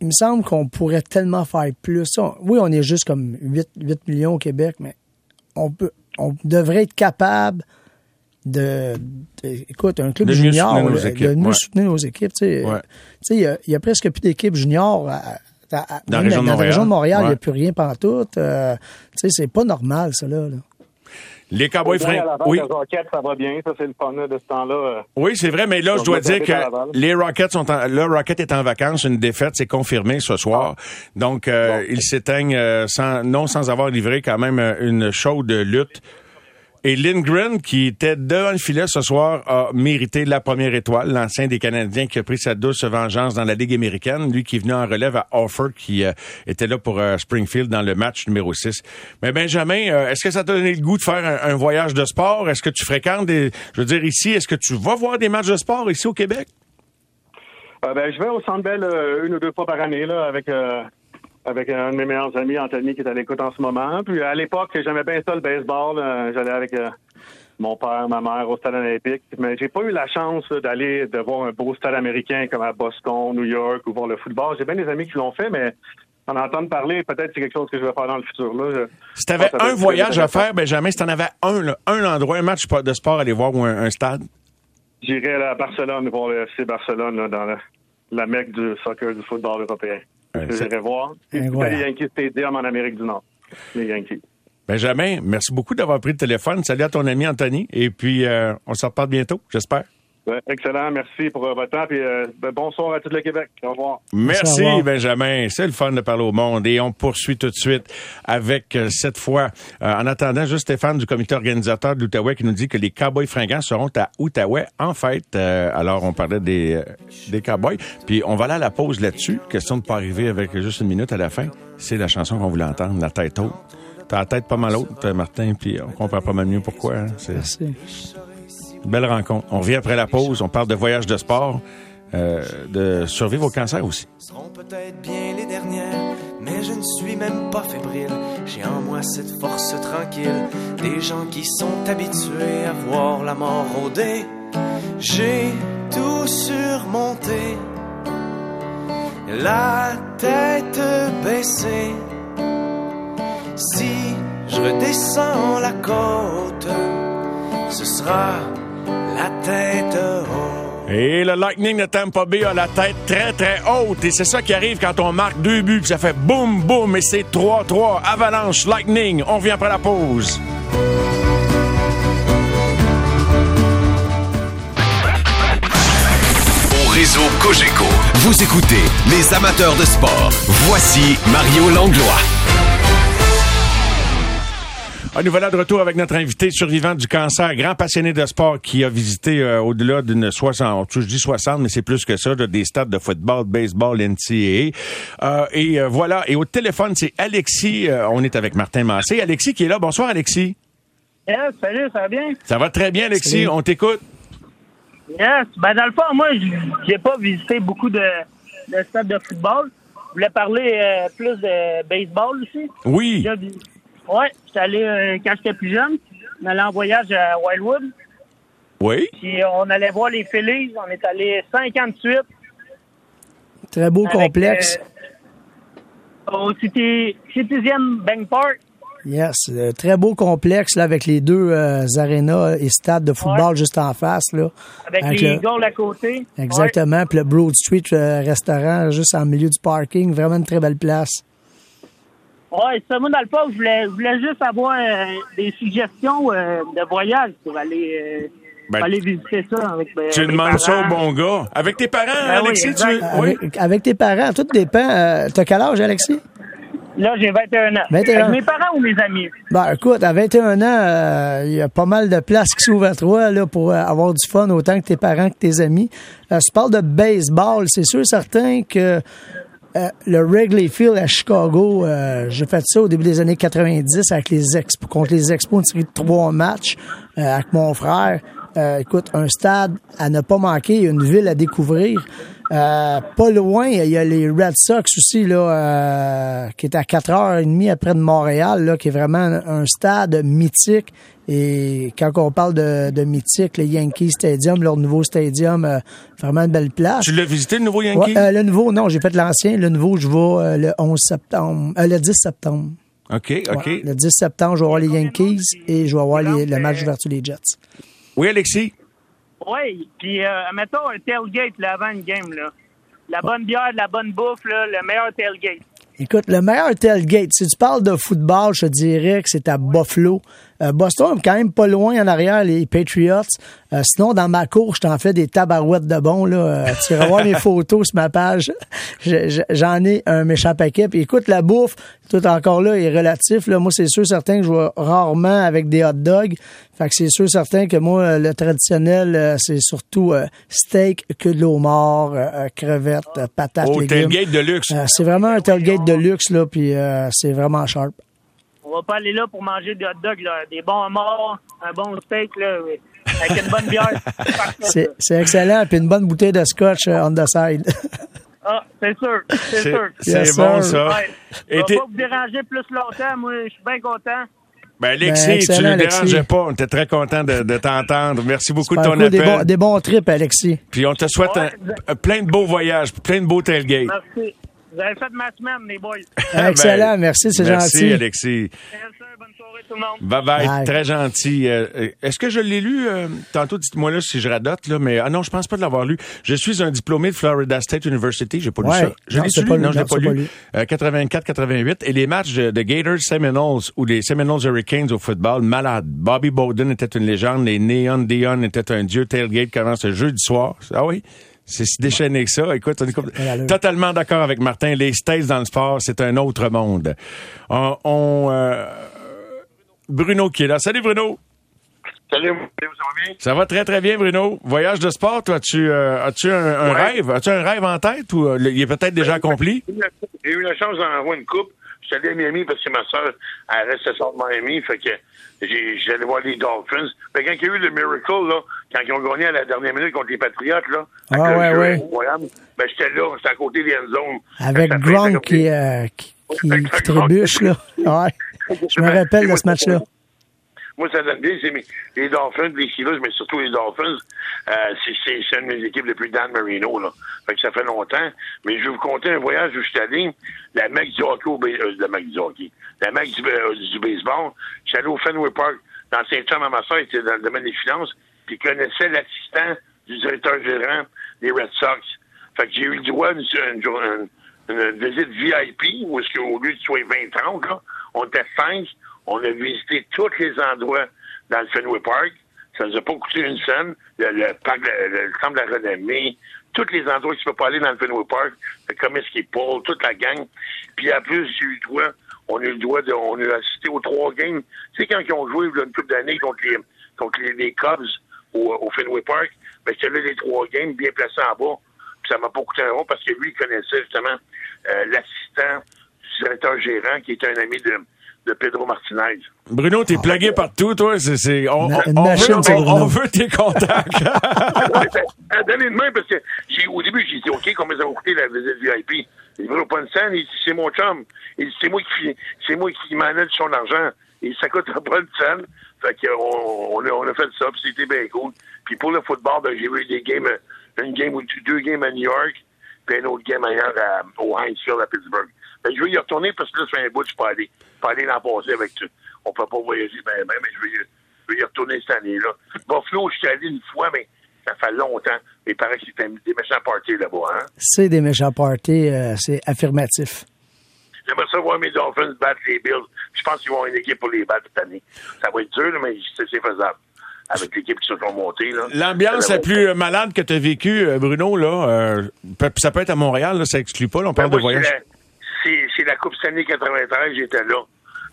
il me semble qu'on pourrait tellement faire plus. On- oui, on est juste comme 8, 8 millions au Québec, mais on peut, on devrait être capable de, de- écoute, un club De mieux junior, soutenir nos équipes, de mieux ouais. soutenir nos équipes. Tu sais, Ouais. Euh, tu sais, il y a- il y, a presque plus d'équipes juniors à- à- à- Dans la même région de dans la région de Montréal. Il n'y a plus rien pantoute. Euh, tu sais, c'est pas normal, ça, là. là. Les Cowboys Au moins, à Frin- Laval, Oui. le Rocket, ça va bien. Ça, c'est le fun de ce temps-là. euh. Oui, c'est vrai, mais là, je dois dire que les Rockets sont en, le Rocket est en vacances. Une défaite, c'est confirmé ce soir. Donc, euh, ils s'éteignent euh, sans, non sans avoir livré quand même une chaude lutte. Et Lindgren, qui était devant le filet ce soir, a mérité la première étoile. L'ancien des Canadiens qui a pris sa douce vengeance dans la Ligue américaine. Lui qui venu en relève à Offer, qui euh, était là pour euh, Springfield dans le match numéro 6. Mais Benjamin, euh, est-ce que ça t'a donné le goût de faire un, voyage de sport? Est-ce que tu fréquentes des... Je veux dire, ici, est-ce que tu vas voir des matchs de sport ici au Québec? Ben, je vais au Centre Bell une ou deux fois par année là, avec avec un de mes meilleurs amis, Anthony, qui est à l'écoute en ce moment. Puis à l'époque, j'aimais bien ça le baseball. là. J'allais avec euh, mon père, ma mère au stade olympique. Mais j'ai pas eu la chance d'aller de voir un beau stade américain comme à Boston, New York ou voir le football. J'ai bien des amis qui l'ont fait, mais en entendre parler, peut-être c'est quelque chose que je vais faire dans le futur. Là. Je- Si que ça un voyage à faire, Benjamin, si t'en avais un, là, un endroit, un match de sport à aller voir ou un, un stade, J'irai à Barcelone voir le FC Barcelone là, dans la, la mecque du soccer, du football européen. Ouais, c'est- j'irai voir. Incroyable. les Yankees Stadium en Amérique du Nord. Les Yankees. Benjamin, merci beaucoup d'avoir pris le téléphone. Salut à ton ami Anthony. Et puis, euh, on se reparle bientôt, j'espère. Excellent, merci pour euh, votre temps. Puis euh, ben, bonsoir à tout le Québec. Au revoir. Merci, Au revoir. Benjamin. C'est le fun de parler au monde. Et on poursuit tout de suite avec euh, cette fois, euh, en attendant, juste Stéphane du comité organisateur de l'Outaouais qui nous dit que les Cowboys fringants seront à Outaouais en fête. Euh, alors, on parlait des, euh, des Cowboys. Puis, on va aller à la pause là-dessus. Question de pas arriver avec juste une minute à la fin. C'est la chanson qu'on voulait entendre, La tête haute. T'as la tête pas mal haute, Martin, puis on comprend pas mal mieux pourquoi. hein. C'est Merci. Belle rencontre. On revient après la pause. On parle de voyage de sport, euh, de survivre au cancer aussi. seront peut-être bien les dernières, mais je ne suis même pas fébrile. J'ai en moi cette force tranquille, des gens qui sont habitués à voir la mort rôder. J'ai tout surmonté, la tête baissée. Si je redescends la côte, ce sera tête haute. Et le Lightning de Tampa Bay a la tête très, très haute. Et c'est ça qui arrive quand on marque deux buts. Puis ça fait boum, boum. Et c'est 3-3. Avalanche, Lightning. On revient après la pause. Au réseau Cogeco, vous écoutez les amateurs de sport. Voici Mario Langlois. Ah, nous voilà de retour avec notre invité survivant du cancer, grand passionné de sport qui a visité euh, au-delà d'une 60, je dis 60, mais c'est plus que ça, des stades de football, de baseball, NCAA. Euh, et euh, voilà, et au téléphone, c'est Alexis, euh, on est avec Martin Massé. Alexis qui est là. Bonsoir Alexis. Yes, salut, ça va bien? Ça va très bien Alexis, Salut. on t'écoute. Yes. Ben, dans le fond, moi, j'ai pas visité beaucoup de, de stades de football. Je voulais parler euh, plus de baseball aussi. Oui. Ouais, j'étais allé euh, quand j'étais plus jeune. On allait en voyage à Wildwood. Oui. Puis euh, on allait voir les Phillies. On est allé 58. Très beau avec, complexe. euh, au City, Citizen Bank Park. Yes, euh, très beau complexe là, avec les deux euh, arénas et stades de football Ouais. juste en face. Là, Avec, Avec les le- Eagles à côté. Exactement. Puis le Broad Street euh, restaurant juste en milieu du parking. Vraiment une très belle place. Ça, moi, dans le fond, je voulais, je voulais juste avoir euh, des suggestions euh, de voyage pour aller, euh, Ben, aller visiter ça. Avec, euh, Tu demandes ça au bon gars. Avec tes parents, Ben oui, Alexis, tu... exact. Oui. Avec, avec tes parents, tout dépend. Euh, T'as quel âge, Alexis? Là, j'ai 21 ans. 21. Avec mes parents ou mes amis? Ben, écoute, à 21 ans, euh, il y a pas mal de places qui s'ouvrent à toi là, pour euh, avoir du fun autant que tes parents que tes amis. Euh, tu parles de baseball, c'est sûr certain que euh, le Wrigley Field à Chicago, euh, j'ai fait ça au début des années 90 avec les Expos, contre les Expos, une série de trois matchs euh, avec mon frère. Euh, écoute, un stade à ne pas manquer, une ville à découvrir. Euh, pas loin, il y a les Red Sox aussi, là, euh, qui est à 4h30 après de Montréal, là, qui est vraiment un, un stade mythique. Et quand on parle de, de mythique, le Yankee Stadium, leur nouveau stadium, euh, vraiment une belle place. Tu l'as visité, le nouveau Yankee? Ouais, euh, le nouveau, non, j'ai fait l'ancien. Le nouveau, je vais euh, le 11 septembre, euh, le 10 septembre. OK, OK. Ouais, le 10 septembre, je vais voir les Yankees et je vais voir les- le match d'ouverture des Jets. Oui, Alexis? Oui, puis euh, mettons un tailgate là, avant une game. Là. La bonne bière, la bonne bouffe, là, le meilleur tailgate. Écoute, le meilleur tailgate, si tu parles de football, je te dirais que c'est à Buffalo. Euh, Boston, quand même pas loin en arrière, les Patriots. Euh, sinon, dans ma cour, je t'en fais des tabarouettes de bon. Là. Euh, tu iras voir mes photos sur ma page. Je- je- J'en ai un méchant paquet. Puis écoute, la bouffe, tout encore là, est relatif. Là. Moi, c'est sûr certain que je vais rarement avec des hot dogs. Fait que c'est sûr certain que moi, le traditionnel, c'est surtout euh, steak, que de l'homard, euh, euh, crevettes, patates, Au légumes. tailgate de luxe. Euh, c'est vraiment un tailgate de luxe, là, puis c'est vraiment sharp. On va pas aller là pour manger des hot dogs, là. des bons morts, un bon steak, là, avec une bonne bière. C'est excellent, puis une bonne bouteille de scotch euh, on the side. Ah, c'est sûr, c'est C'est sûr. c'est bon, ça. Ouais. Je vais pas vous déranger plus longtemps. Moi, je suis bien content. Ben, Alexis, Ben, tu ne dérangeais pas. On était très content de, de t'entendre. Merci beaucoup de ton cool, des, appel. bons, des bons trips, Alexis. Puis on te souhaite Ouais. un- un- plein de beaux voyages, plein de beaux tailgates. Merci. Vous avez fait ma semaine, les boys. Excellent, Ben, merci, c'est Merci, gentil. Alexis. Merci, bonne soirée tout le monde. Bye bye, Bye. très gentil. Euh, Est-ce que je l'ai lu euh, tantôt? Dites-moi là si je radote là, mais ah non, je pense pas de l'avoir lu. Je suis un diplômé de Florida State University. J'ai pas lu ça. Je l'ai lu? pas- Non, je l'ai pas lu. pas lu. Euh, 84-88 et les matchs de, de Gators Seminoles ou les Seminoles Hurricanes au football, malade. Bobby Bowden était une légende, les Neon Dion était un dieu. Tailgate commence ce jeudi soir. Ah oui? C'est si déchaîné que ça. Écoute, on est totalement d'accord avec Martin. Les States dans le sport, c'est un autre monde. On, on, euh, Bruno qui est là. Salut Bruno. Salut, vous allez bien? Ça va très très bien Bruno. Voyage de sport, toi, tu euh, as-tu un, un Ouais. rêve, as-tu un rêve en tête ou euh, il est peut-être déjà accompli? J'ai eu la chance d'en avoir une coupe. Je suis allé à Miami parce que ma soeur, elle reste à Miami. Fait que j'allais voir les Dolphins. Que quand il y a eu le Miracle, là, quand ils ont gagné à la dernière minute contre les Patriotes, là, Ah, ouais, jeu ouais. ben, j'étais là, j'étais à côté des zones. Avec Gronk qui, euh, qui, qui, trébuche, là. Ouais. Je me rappelle de ce match-là. Moi, ça donne bien. C'est mes- les Dolphins, les Steelers, mais surtout les Dolphins. Euh, c'est- une de mes équipes depuis Dan Marino. Là. Fait que ça fait longtemps. Mais je vais vous conter un voyage où je suis allé. La mec du hockey au euh, la mec du hockey. La mec du, euh, du baseball. Je suis allé au Fenway Park. Dans Saint-Jean, ma soeur était dans le domaine des finances. Puis connaissait l'assistant du directeur gérant des Red Sox. Fait que j'ai eu le droit d'une une, jour- une- une visite VIP, où est-ce qu'au lieu de soit 20-30, là, on était cinq. On a visité tous les endroits dans le Fenway Park. Ça nous a pas coûté une scène. Le, le parc, le, le centre de la renommée, tous les endroits que tu peux pas aller dans le Fenway Park, le qui Paul, toute la gang. Puis en plus, j'ai eu le droit, on a eu le droit de, on a assisté aux trois games. Tu sais, quand ils ont joué une couple d'années contre les, contre les, les Cubs au, au Fenway Park, ben, c'était là les trois games bien placés en bas. Puis ça m'a pas coûté un rond parce que lui, il connaissait justement euh, l'assistant du directeur gérant qui était un ami de, de Pedro Martinez. Bruno, t'es plugué partout, toi. C'est, c'est, on, Une- on- une on veut, c'est on, Bruno. on veut tes contacts. ouais, ben, euh, donnez de main parce que j'ai, au début, j'ai dit, OK, combien ça va coûter la visite VIP? Il veut pas une scène, il dit, c'est mon chum. Il dit, c'est moi qui, c'est moi qui manage son argent. Et ça coûtera pas une scène. Fait que, on, on, a, on a fait ça, puis c'était bien cool. Puis pour le football, ben, j'ai vu des games, euh, une game ou deux, games à New York, puis un autre game ailleurs à, au Heinz Field à Pittsburgh. Ben, je veux y retourner parce que là, c'est un bout, je peux aller. Je peux aller l'an passé avec tu. On peut pas voyager, ben, ben, mais je veux, y- je veux y retourner cette année-là. Buffalo, je suis allé une fois, mais ça fait longtemps. Mais il paraît que c'était des méchants parties là-bas, hein. C'est des méchants parties, euh, c'est affirmatif. J'aimerais ça voir mes Dolphins battre les Bills. Je pense qu'ils vont avoir une équipe pour les battre cette année. Ça va être dur, mais c'est c'est faisable. Avec l'équipe qui se sont montées, là. L'ambiance la plus euh, malade que tu as vécue, euh, Bruno, là, euh, ça peut être à Montréal, là, ça exclut pas, là, on parle Ben, de moi, c'est voyage. C'est c'est la Coupe Stanley 93, j'étais là.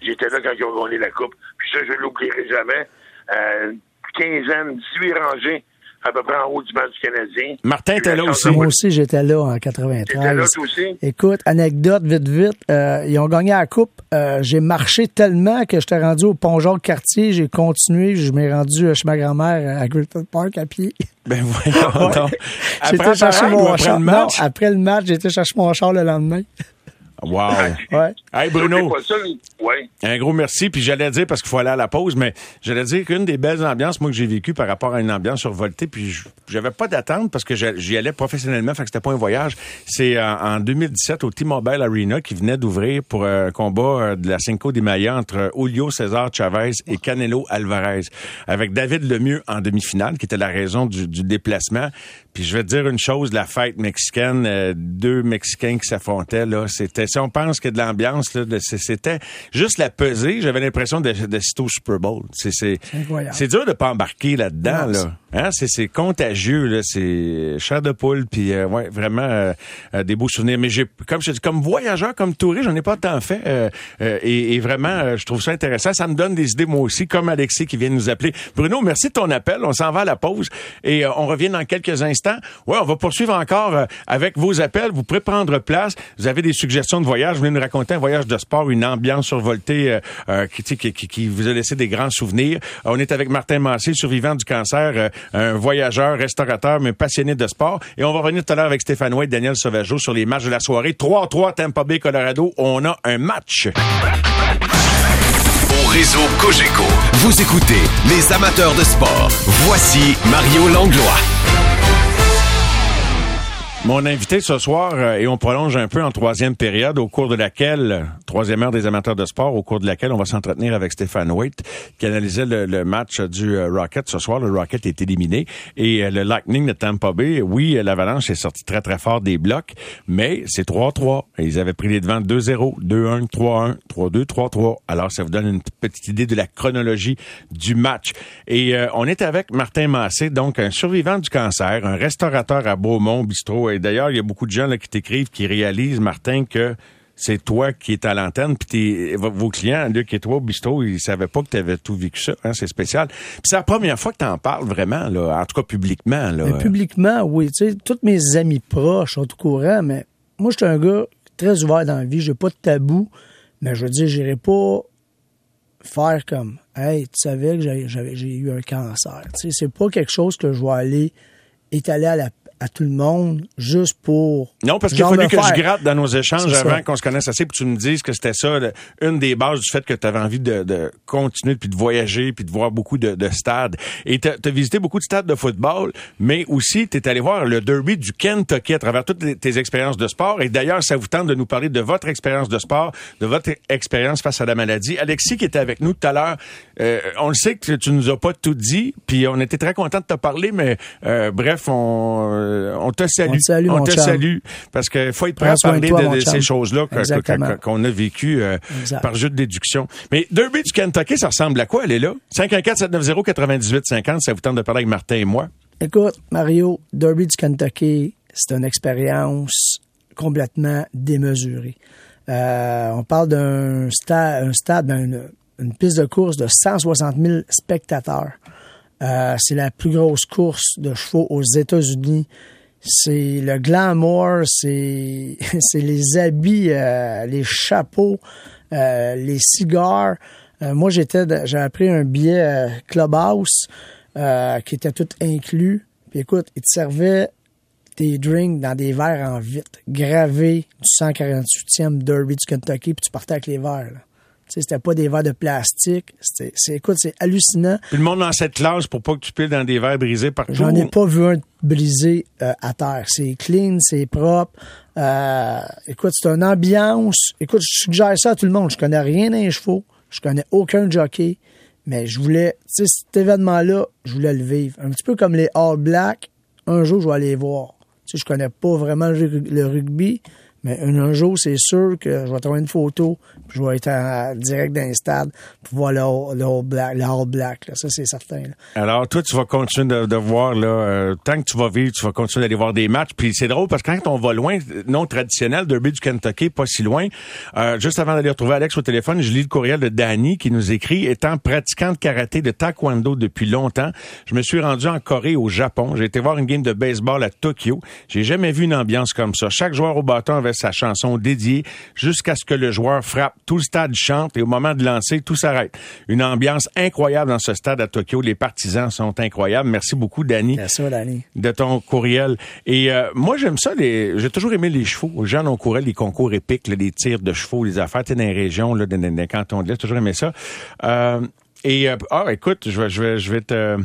J'étais là quand ils ont gagné la Coupe. Puis ça, je ne l'oublierai jamais. Euh, 15 ans, 18 rangées, à peu près en haut du banc du Canadien. Martin était là aussi. Moi aussi, j'étais là en T'étais là, 93. toi aussi? Écoute, anecdote, vite, vite. euh, ils ont gagné la coupe. Euh, j'ai marché tellement que j'étais rendu au pont Jacques-Cartier. J'ai continué. Je m'ai rendu euh, chez ma grand-mère à Griffith Park à pied. Ben voyons Après été chercher mon après char. le match? Non, après le match, été chercher mon char le lendemain. Wow. Ouais. Hey Bruno, ouais. un gros merci. Puis j'allais dire, parce qu'il faut aller à la pause, mais j'allais dire qu'une des belles ambiances, moi, que j'ai vécues par rapport à une ambiance survoltée, puis j'avais pas d'attente parce que j'y allais professionnellement, fait que c'était pas un voyage. C'est en, en 2017 au T-Mobile Arena qui venait d'ouvrir pour un combat euh, de la Cinco de Mayo entre euh, Julio César Chavez et Canelo Alvarez, avec David Lemieux en demi-finale, qui était la raison du, du déplacement. Puis je vais te dire une chose, la fête mexicaine, euh, deux Mexicains qui s'affrontaient, là, c'était, si on pense que de l'ambiance, de- c'était juste la pesée, j'avais l'impression de- d'assister au Super Bowl. C'est, c'est, incroyable. c'est dur de pas embarquer là-dedans, là. Hein, c'est, contagieux, là, c'est chair de poule, puis euh, ouais, vraiment euh, euh, des beaux souvenirs. Mais j'ai, comme je dis, comme voyageur, comme touriste, j'en ai pas tant fait, euh, euh, et, et vraiment, euh, je trouve ça intéressant. Ça me donne des idées moi aussi, comme Alexis qui vient nous appeler. Bruno, merci de ton appel. On s'en va à la pause et euh, on revient dans quelques instants. Ouais, on va poursuivre encore euh, avec vos appels. Vous pourrez prendre place. Vous avez des suggestions de voyage. Vous voulez nous raconter un voyage de sport, une ambiance survoltée euh, euh, qui, qui, qui, qui vous a laissé des grands souvenirs. Euh, on est avec Martin Massé, survivant du cancer, euh, un voyageur, restaurateur, mais passionné de sport. Et on va revenir tout à l'heure avec Stéphane White, Daniel Sauvageau sur les matchs de la soirée. 3-3 Tampa Bay, Colorado. On a un match. Au réseau Cogeco, vous écoutez les amateurs de sport. Voici Mario Langlois. Mon invité ce soir, euh, et on prolonge un peu en troisième période, au cours de laquelle, euh, troisième heure des amateurs de sport, au cours de laquelle on va s'entretenir avec Stéphane Waite, qui analysait le, le match du euh, Rocket ce soir. Le Rocket est éliminé. Et le Lightning de Tampa Bay, oui, l'Avalanche est sorti très, très fort des blocs, mais c'est 3-3. Ils avaient pris les devants 2-0, 2-1, 3-1, 3-2, 3-3. Alors, ça vous donne une petite idée de la chronologie du match. Et on est avec Martin Massé, donc un survivant du cancer, un restaurateur à Beaumont, bistrot d'ailleurs, il y a beaucoup de gens là, qui t'écrivent, qui réalisent, Martin, que c'est toi qui es à l'antenne, puis vos clients, Luc et toi, Bisto, ils savaient pas que tu avais tout vécu ça. Hein, c'est spécial. Puis c'est la première fois que tu en parles vraiment, en tout cas publiquement. Publiquement, oui. Tous mes amis proches sont au courant, mais moi, je suis un gars très ouvert dans la vie. J'ai pas de tabou, mais je veux dire, j'irai pas faire comme Hey, tu savais que j'ai eu un cancer. Tu sais, c'est pas quelque chose que je vais aller étaler à la à tout le monde juste pour. Non, parce qu'il a fallu que je gratte dans nos échanges avant qu'on se connaisse assez, puis tu me dises que c'était ça, une des bases du fait que tu avais envie de, de, continuer, puis de voyager, puis de voir beaucoup de, de stades. Et tu as, visité beaucoup de stades de football, mais aussi tu es allé voir le derby du Kentucky à travers toutes tes expériences de sport. Et d'ailleurs, ça vous tente de nous parler de votre expérience de sport, de votre expérience face à la maladie. Alexis, qui était avec nous tout à l'heure, euh, on le sait que tu nous as pas tout dit, puis on était très content de te parler, mais euh, bref, on euh, on te salue. On, te salue parce qu'il faut être prêt à parler de, ces choses-là qu'on a vécues euh, par jeu de déduction. Mais Derby du Kentucky, ça ressemble à quoi? Elle est là. 514-790-9850, ça vous tente de parler avec Martin et moi. Écoute, Mario, Derby du Kentucky, c'est une expérience complètement démesurée. Euh, on parle d'un stade, un stade, une, une piste de course de 160 000 spectateurs. Euh, c'est la plus grosse course de chevaux aux États-Unis. C'est le glamour, c'est les habits, euh, les chapeaux, euh, les cigares. moi, j'étais, j'avais pris un billet Clubhouse qui était tout inclus. Puis écoute, il te servait tes drinks dans des verres en vitre, gravés du 148e Derby du Kentucky, puis tu partais avec les verres. Là. C'était pas des verres de plastique. C'est, écoute, c'est hallucinant. Puis le monde dans cette classe pour pas que tu piles dans des verres brisés partout. J'en ai pas vu un brisé euh, à terre. C'est clean, c'est propre. Euh, écoute, c'est une ambiance. Écoute, je suggère ça à tout le monde. Je connais rien d'un chevaux. Je connais aucun jockey. Mais je voulais, tu sais, cet événement-là, je voulais le vivre. Un petit peu comme les All Blacks. Un jour, je vais aller voir. Tu sais, je connais pas vraiment le rugby, mais un, jour, c'est sûr que je vais trouver une photo, puis je vais être en, direct dans un stade pour voir le, All Black. Le black Ça, c'est certain. Alors, toi, tu vas continuer de, voir, là, euh, tant que tu vas vivre, tu vas continuer d'aller voir des matchs. Puis c'est drôle parce que quand on va loin, non traditionnel, Derby du Kentucky, pas si loin, euh, juste avant d'aller retrouver Alex au téléphone, je lis le courriel de Danny qui nous écrit, étant pratiquant de karaté, de taekwondo depuis longtemps, je me suis rendu en Corée, au Japon. J'ai été voir une game de baseball à Tokyo. J'ai jamais vu une ambiance comme ça. Chaque joueur au bâton avait sa chanson dédiée jusqu'à ce que le joueur frappe. Tout le stade chante et au moment de lancer, tout s'arrête. Une ambiance incroyable dans ce stade à Tokyo. Les partisans sont incroyables. Merci beaucoup, Danny. Merci, Danny. De ton courriel. Et euh, moi, j'aime ça. Les... J'ai toujours aimé les chevaux. Les gens, on courait les concours épiques, les tirs de chevaux, les affaires. Tu dans les régions, là, dans, les cantons de l'Est. toujours aimé ça. Euh, et, euh, ah, écoute, je vais, je vais, je vais te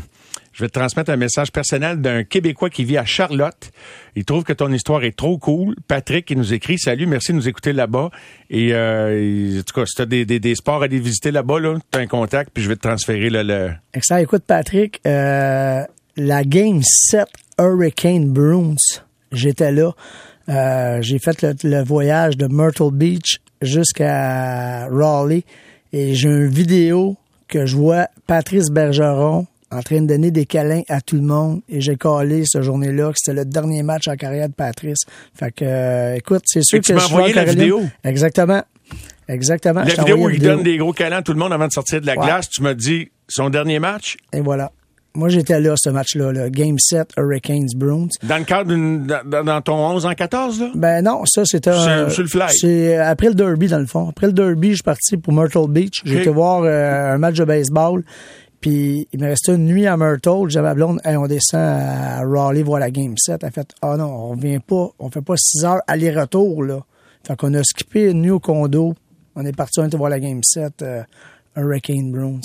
je vais te transmettre un message personnel d'un Québécois qui vit à Charlotte. Il trouve que ton histoire est trop cool. Patrick qui nous écrit Salut, merci de nous écouter là-bas. Et euh, en tout cas, si tu as des, des, sports à aller visiter là-bas, là, tu as un contact, puis je vais te transférer le. le... Excellent. Écoute, Patrick, euh, la Game 7 Hurricane Bruins, j'étais là. Euh, j'ai fait le, le, voyage de Myrtle Beach jusqu'à Raleigh et j'ai une vidéo que je vois Patrice Bergeron en train de donner des câlins à tout le monde. Et j'ai collé ce journée-là que c'était le dernier match en carrière de Patrice. Fait que, euh, écoute, c'est sûr que tu m'as envoyé la vidéo. Exactement. Exactement. La vidéo où il donne des gros câlins à tout le monde avant de sortir de la glace, tu m'as dit son dernier match? Et voilà. Moi, j'étais là, ce match-là, le Game 7 Hurricanes Bruins. Dans le cadre d'une, dans, ton 11 en 14, là? Ben non, ça, c'était... Sur, le fly. C'est après le derby, dans le fond. Après le derby, je suis parti pour Myrtle Beach. J'ai été voir euh, un match de baseball. Puis il me restait une nuit à Myrtle. J'avais blonde, on descend à Raleigh voir la game 7. Elle a fait, ah non, on vient pas, on fait pas 6 heures aller-retour, là. Fait qu'on a skippé une nuit au condo. On est parti, on était voir la game 7, euh, Hurricane Bruins.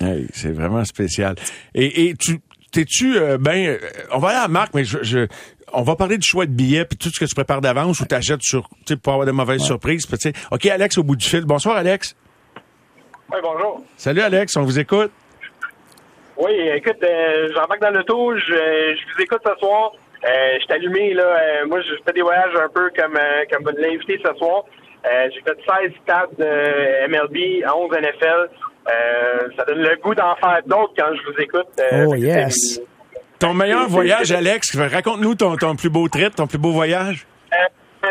Hey, c'est vraiment spécial. Et, et tu, t'es-tu, euh, ben, euh, on va aller à Marc, mais je, je on va parler du choix de billets puis tout ce que tu prépares d'avance ou t'achètes sur, tu sais, pour avoir de mauvaises surprises. OK, Alex, au bout du fil. Bonsoir, Alex. Oui, bonjour. Salut, Alex. On vous écoute. Oui, écoute, euh, j'embarque dans l'auto, je, je vous écoute ce soir. Euh, je suis allumé, là. Euh, moi, je fais des voyages un peu comme, euh, comme l'invité ce soir. Euh, j'ai fait 16 stades de MLB, 11 NFL. Euh, ça donne le goût d'en faire d'autres quand je vous écoute. Euh, Oh, yes. Ton meilleur voyage, Alex. Raconte-nous ton, ton plus beau trip, ton plus beau voyage. Euh, euh,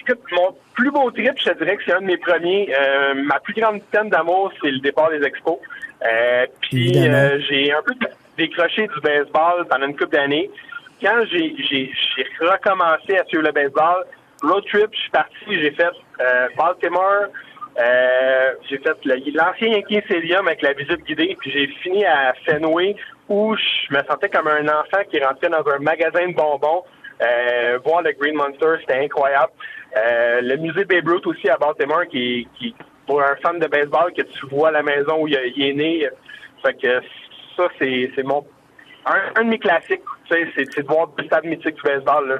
écoute, mon plus beau trip, je te dirais que c'est un de mes premiers. Euh, ma plus grande peine d'amour, c'est le départ des expos. Euh, Puis euh, j'ai un peu décroché du baseball pendant une couple d'années. Quand j'ai j'ai j'ai recommencé à suivre le baseball, road trip, je suis parti, j'ai fait euh, Baltimore, euh, j'ai fait le- l'ancien Yankee Stadium avec la visite guidée, puis j'ai fini à Fenway où je me sentais comme un enfant qui rentrait dans un magasin de bonbons. Euh, voir le Green Monster, c'était incroyable. Euh, le musée Babe Ruth aussi à Baltimore, qui, qui pour un fan de baseball que tu vois à la maison où il, est né. Fait que ça, c'est mon un, un de mes classiques. tu sais, C'est c'est de voir le stade mythique du baseball. Là.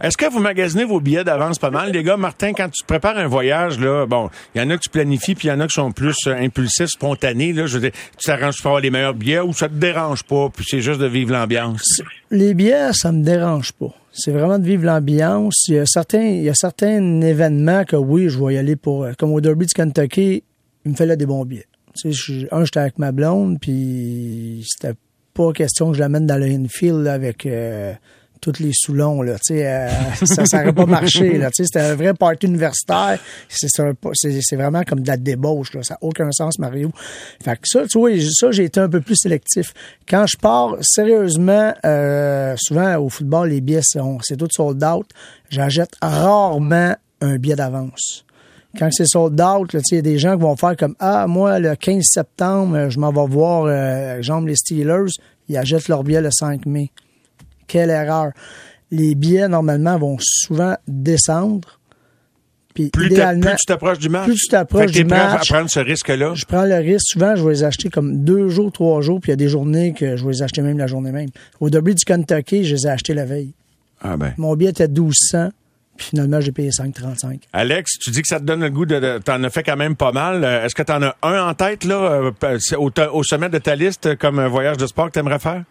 Est-ce que vous magasinez vos billets d'avance pas mal, les gars? Martin, quand tu prépares un voyage, là, bon, il y en a que tu planifies, puis il y en a qui sont plus euh, impulsifs, spontanés. Je veux dire, tu t'arranges pour avoir les meilleurs billets ou ça te dérange pas, puis c'est juste de vivre l'ambiance? Les billets, ça me dérange pas. C'est vraiment de vivre l'ambiance. Il y a certains, événements que oui, je vais y aller pour, euh, comme au Derby du Kentucky, il me fallait des bons billets. Tu un, j'étais avec ma blonde, puis c'était pas question que je l'amène dans le infield avec euh, tous les soulons là. Tu sais, euh, ça, ça aurait pas marché là. Tu sais, c'était un vrai party universitaire. C'est vraiment comme de la débauche là. Ça n'a aucun sens, Mario. Fait que ça, tu vois, ça j'ai été un peu plus sélectif. Quand je pars sérieusement, euh, souvent au football, les billets c'est tout sold out. J'achète rarement un billet d'avance quand c'est sold out, il y a des gens qui vont faire comme Ah, moi, le 15 septembre, je m'en vais voir, euh, les Steelers, ils achètent leur billet le 5 mai. Quelle erreur. Les billets, normalement, vont souvent descendre. Puis, Plus, plus tu t'approches du match. plus tu t'approches du prêt à match, prendre ce risque-là. je prends le risque. Souvent, je vais les acheter comme deux jours, trois jours, puis il y a des journées que je vais les acheter même la journée même. Au Derby du Kentucky, je les ai achetés la veille. Ah ben. Mon billet était 1200, puis finalement, j'ai payé 5,35. Alex, tu dis que ça te donne le goût de, de- t'en as fait quand même pas mal. Euh, Est-ce que t'en as un en tête, là, euh, au, au sommet de ta liste, euh, comme un voyage de sport que t'aimerais faire?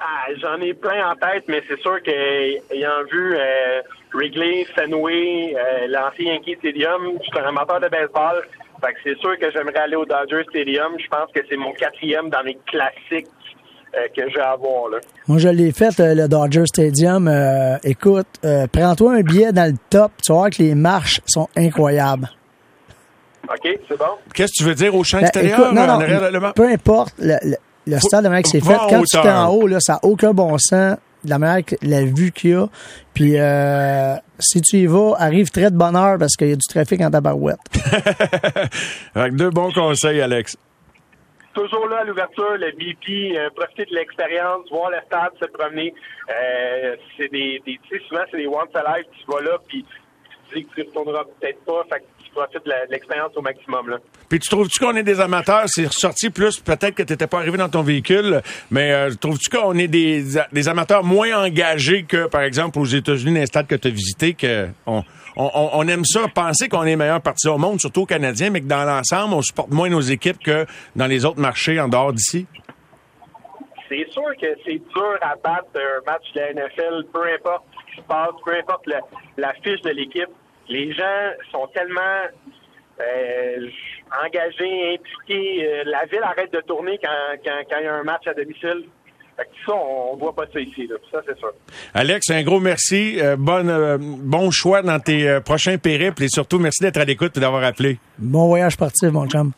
Ah, J'en ai plein en tête, mais c'est sûr qu'ayant vu euh, Wrigley, Fenway, euh, l'ancien Yankee Stadium, je suis un amateur de baseball. Fait que c'est sûr que j'aimerais aller au Dodger Stadium. Je pense que c'est mon quatrième dans les classiques euh, que je vais avoir. Là. Moi, je l'ai fait, euh, le Dodger Stadium. Euh, écoute, euh, prends-toi un billet dans le top. Tu vas voir que les marches sont incroyables. OK, c'est bon? Qu'est-ce que tu veux dire au champ Ben, extérieur? écoute, non, en non, le peu importe le, le, le stade de manière que c'est fait. Quand tu es en haut, là, ça n'a aucun bon sens de la manière que la vue qu'il y a. Puis euh, si tu y vas, arrive très de bonne heure parce qu'il y a du trafic en tabarouette. Avec deux bons conseils, Alex. Toujours là à l'ouverture, le BP, euh, profiter de l'expérience, voir le stade, se promener. Euh, c'est des, des tu sais, souvent c'est des once a life, tu vas là, puis tu dis que tu ne retourneras peut-être pas, fait de l'expérience au maximum. Là. Puis tu trouves-tu qu'on est des amateurs? C'est ressorti plus, peut-être que tu n'étais pas arrivé dans ton véhicule, mais euh, trouves-tu qu'on est des, des amateurs moins engagés que, par exemple, aux États-Unis, dans les stades que tu as visités, que on, aime ça, penser qu'on est les meilleurs partis au monde, surtout aux Canadiens, mais que dans l'ensemble, on supporte moins nos équipes que dans les autres marchés en dehors d'ici? C'est sûr que c'est dur à battre un match de la NFL, peu importe ce qui se passe, peu importe le- la fiche de l'équipe. Les gens sont tellement euh, engagés, impliqués. Euh, la ville arrête de tourner quand, quand, quand il y a un match à domicile. Fait que ça, on ne voit pas ça ici. Là. Ça, c'est sûr. Alex, un gros merci. Euh, bonne, euh, bon choix dans tes euh, prochains périples et surtout, merci d'être à l'écoute et d'avoir appelé. Bon voyage sportif, mon chum.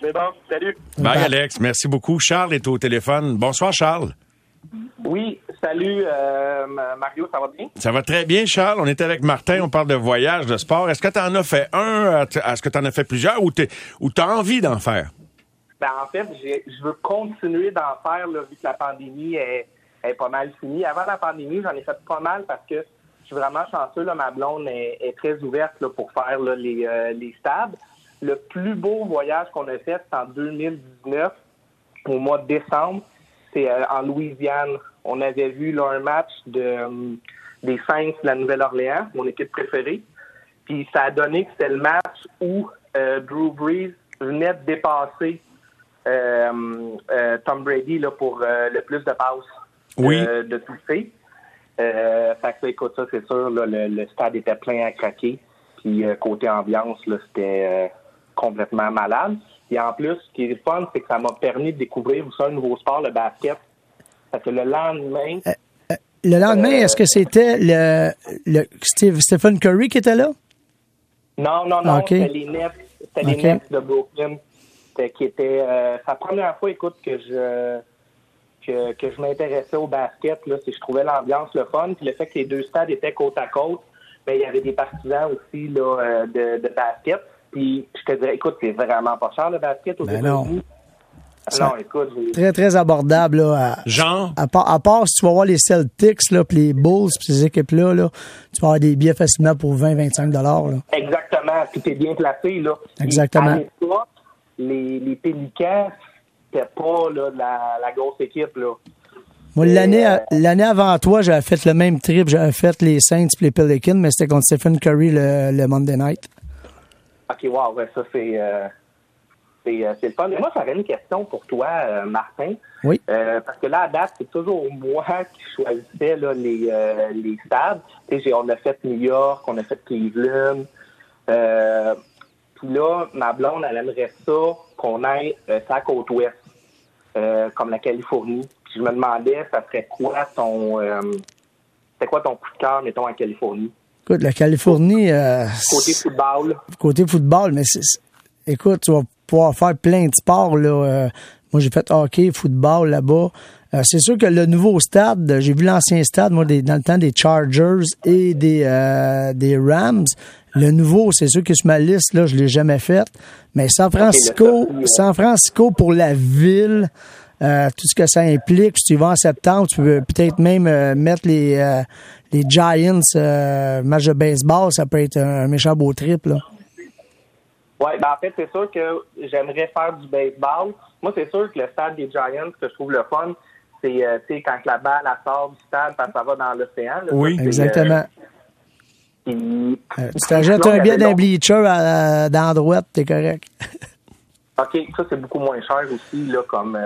C'est bon. Salut. Bye, Bye. Alex. Merci beaucoup. Charles est au téléphone. Bonsoir, Charles. Oui, salut euh, Ma- Mario, ça va bien? Ça va très bien, Charles. On est avec Martin, on parle de voyage, de sport. Est-ce que tu en as fait un? Est-ce que tu en as fait plusieurs ou tu as envie d'en faire? Ben, en fait, je veux continuer d'en faire là, vu que la pandémie est, est pas mal finie. Avant la pandémie, j'en ai fait pas mal parce que je suis vraiment chanceux. Là, ma blonde est, est très ouverte là, pour faire là, les, euh, les stades. Le plus beau voyage qu'on a fait, c'est en 2019, au mois de décembre. C'est euh, en Louisiane. On avait vu là, un match de, euh, des Saints de la Nouvelle-Orléans, mon équipe préférée. Puis ça a donné que c'était le match où euh, Drew Brees venait de dépasser euh, euh, Tom Brady là, pour le plus de passes Oui. de tout fait. Fait que, écoute, ça, c'est sûr, là, le, le stade était plein à craquer. Puis côté ambiance, c'était complètement malade. Et en plus, ce qui est le fun, c'est que ça m'a permis de découvrir aussi un nouveau sport, le basket. Parce que le lendemain, Le lendemain, Euh, est-ce que c'était le, le Steve, Stephen Curry qui était là? non, non, non, c'était les Nets, c'était les Nets de Brooklyn C'était- qui était euh, la première fois, écoute, que je que, que je m'intéressais au basket. Là, que je trouvais l'ambiance le fun, puis le fait que les deux stades étaient côte à côte. Ben, il y avait des partisans aussi là, euh, de, de basket. Puis je te dirais, écoute, c'est vraiment pas cher le basket aux Ben Ça- Non, écoute, Très, très abordable. Là, à, Genre? à, part, à part si tu vas voir les Celtics, là, puis les Bulls, puis ces équipes-là, là, tu vas avoir des billets facilement pour 20-25 dollars. Exactement. Puis t'es bien placé, là. Exactement. À les, les Pélicans, c'était pas là, la, la grosse équipe, là. Moi, Et, l'année, euh, l'année avant toi, j'avais fait le même trip. J'avais fait les Saints puis les Pelicans, mais c'était contre Stephen Curry le, le Monday night. OK, wow, ouais, ça, c'est... euh, c'est euh, c'est le fun. Mais moi, j'avais une question pour toi, euh, Martin. Oui. Euh, parce que là, à date, c'est toujours moi qui choisissais là, les, euh, les stades. J'ai- on a fait New York, on a fait Cleveland. Puis là, ma blonde, elle aimerait ça qu'on aille sur la côte ouest, comme la Californie. Puis je me demandais, ça serait quoi ton... C'est quoi ton coup de cœur, mettons, en Californie? Écoute, la Californie, euh, Côté football, côté football, mais écoute, tu vas pouvoir faire plein de sports. Là. Euh, moi, j'ai fait hockey, football là-bas. Euh, c'est sûr que le nouveau stade, j'ai vu l'ancien stade, moi, des- dans le temps des Chargers et des, euh, des Rams. Le nouveau, c'est sûr que sur ma liste, là, je l'ai jamais fait. Mais San Francisco, San Francisco pour la ville, euh, tout ce que ça implique. Si tu vas en septembre, tu peux peut-être même mettre les, les Giants, euh, match de baseball, ça peut être un, méchant beau trip. Là. Oui, ben en fait, c'est sûr que j'aimerais faire du baseball. Moi, c'est sûr que le stade des Giants, que je trouve le fun, c'est euh, tu sais, quand la balle elle sort du stade, parce que ça va dans l'océan. Oui. Ça, Exactement. euh, puis- Euh, tu Sinon, un billet d'un bleacher à, à- dans la droite, t'es correct. OK, ça, c'est beaucoup moins cher aussi, là, comme...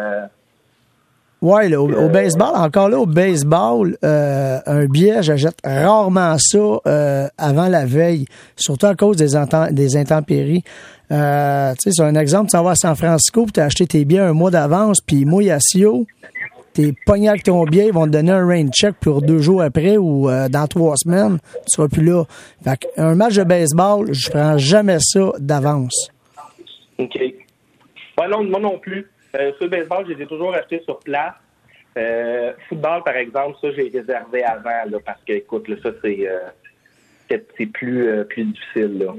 Ouais, là, au, au Euh, baseball, encore là, au baseball, euh, un billet, j'achète rarement ça euh, avant la veille, surtout à cause des, des intempéries. Euh, tu sais, c'est un exemple, tu vas à San Francisco, puis tu as acheté tes billets un mois d'avance, puis à Sio, t'es pogné avec ton billet, ils vont te donner un rain check pour deux jours après ou dans trois semaines, tu seras plus là. Fait un match de baseball, je prends jamais ça d'avance. OK. Ouais, non, moi non plus. Euh, sur le baseball, je les ai toujours achetés sur place. Euh, football, par exemple, ça, j'ai réservé avant, parce que, écoute, là, ça, c'est... euh, c'est plus, plus difficile, là.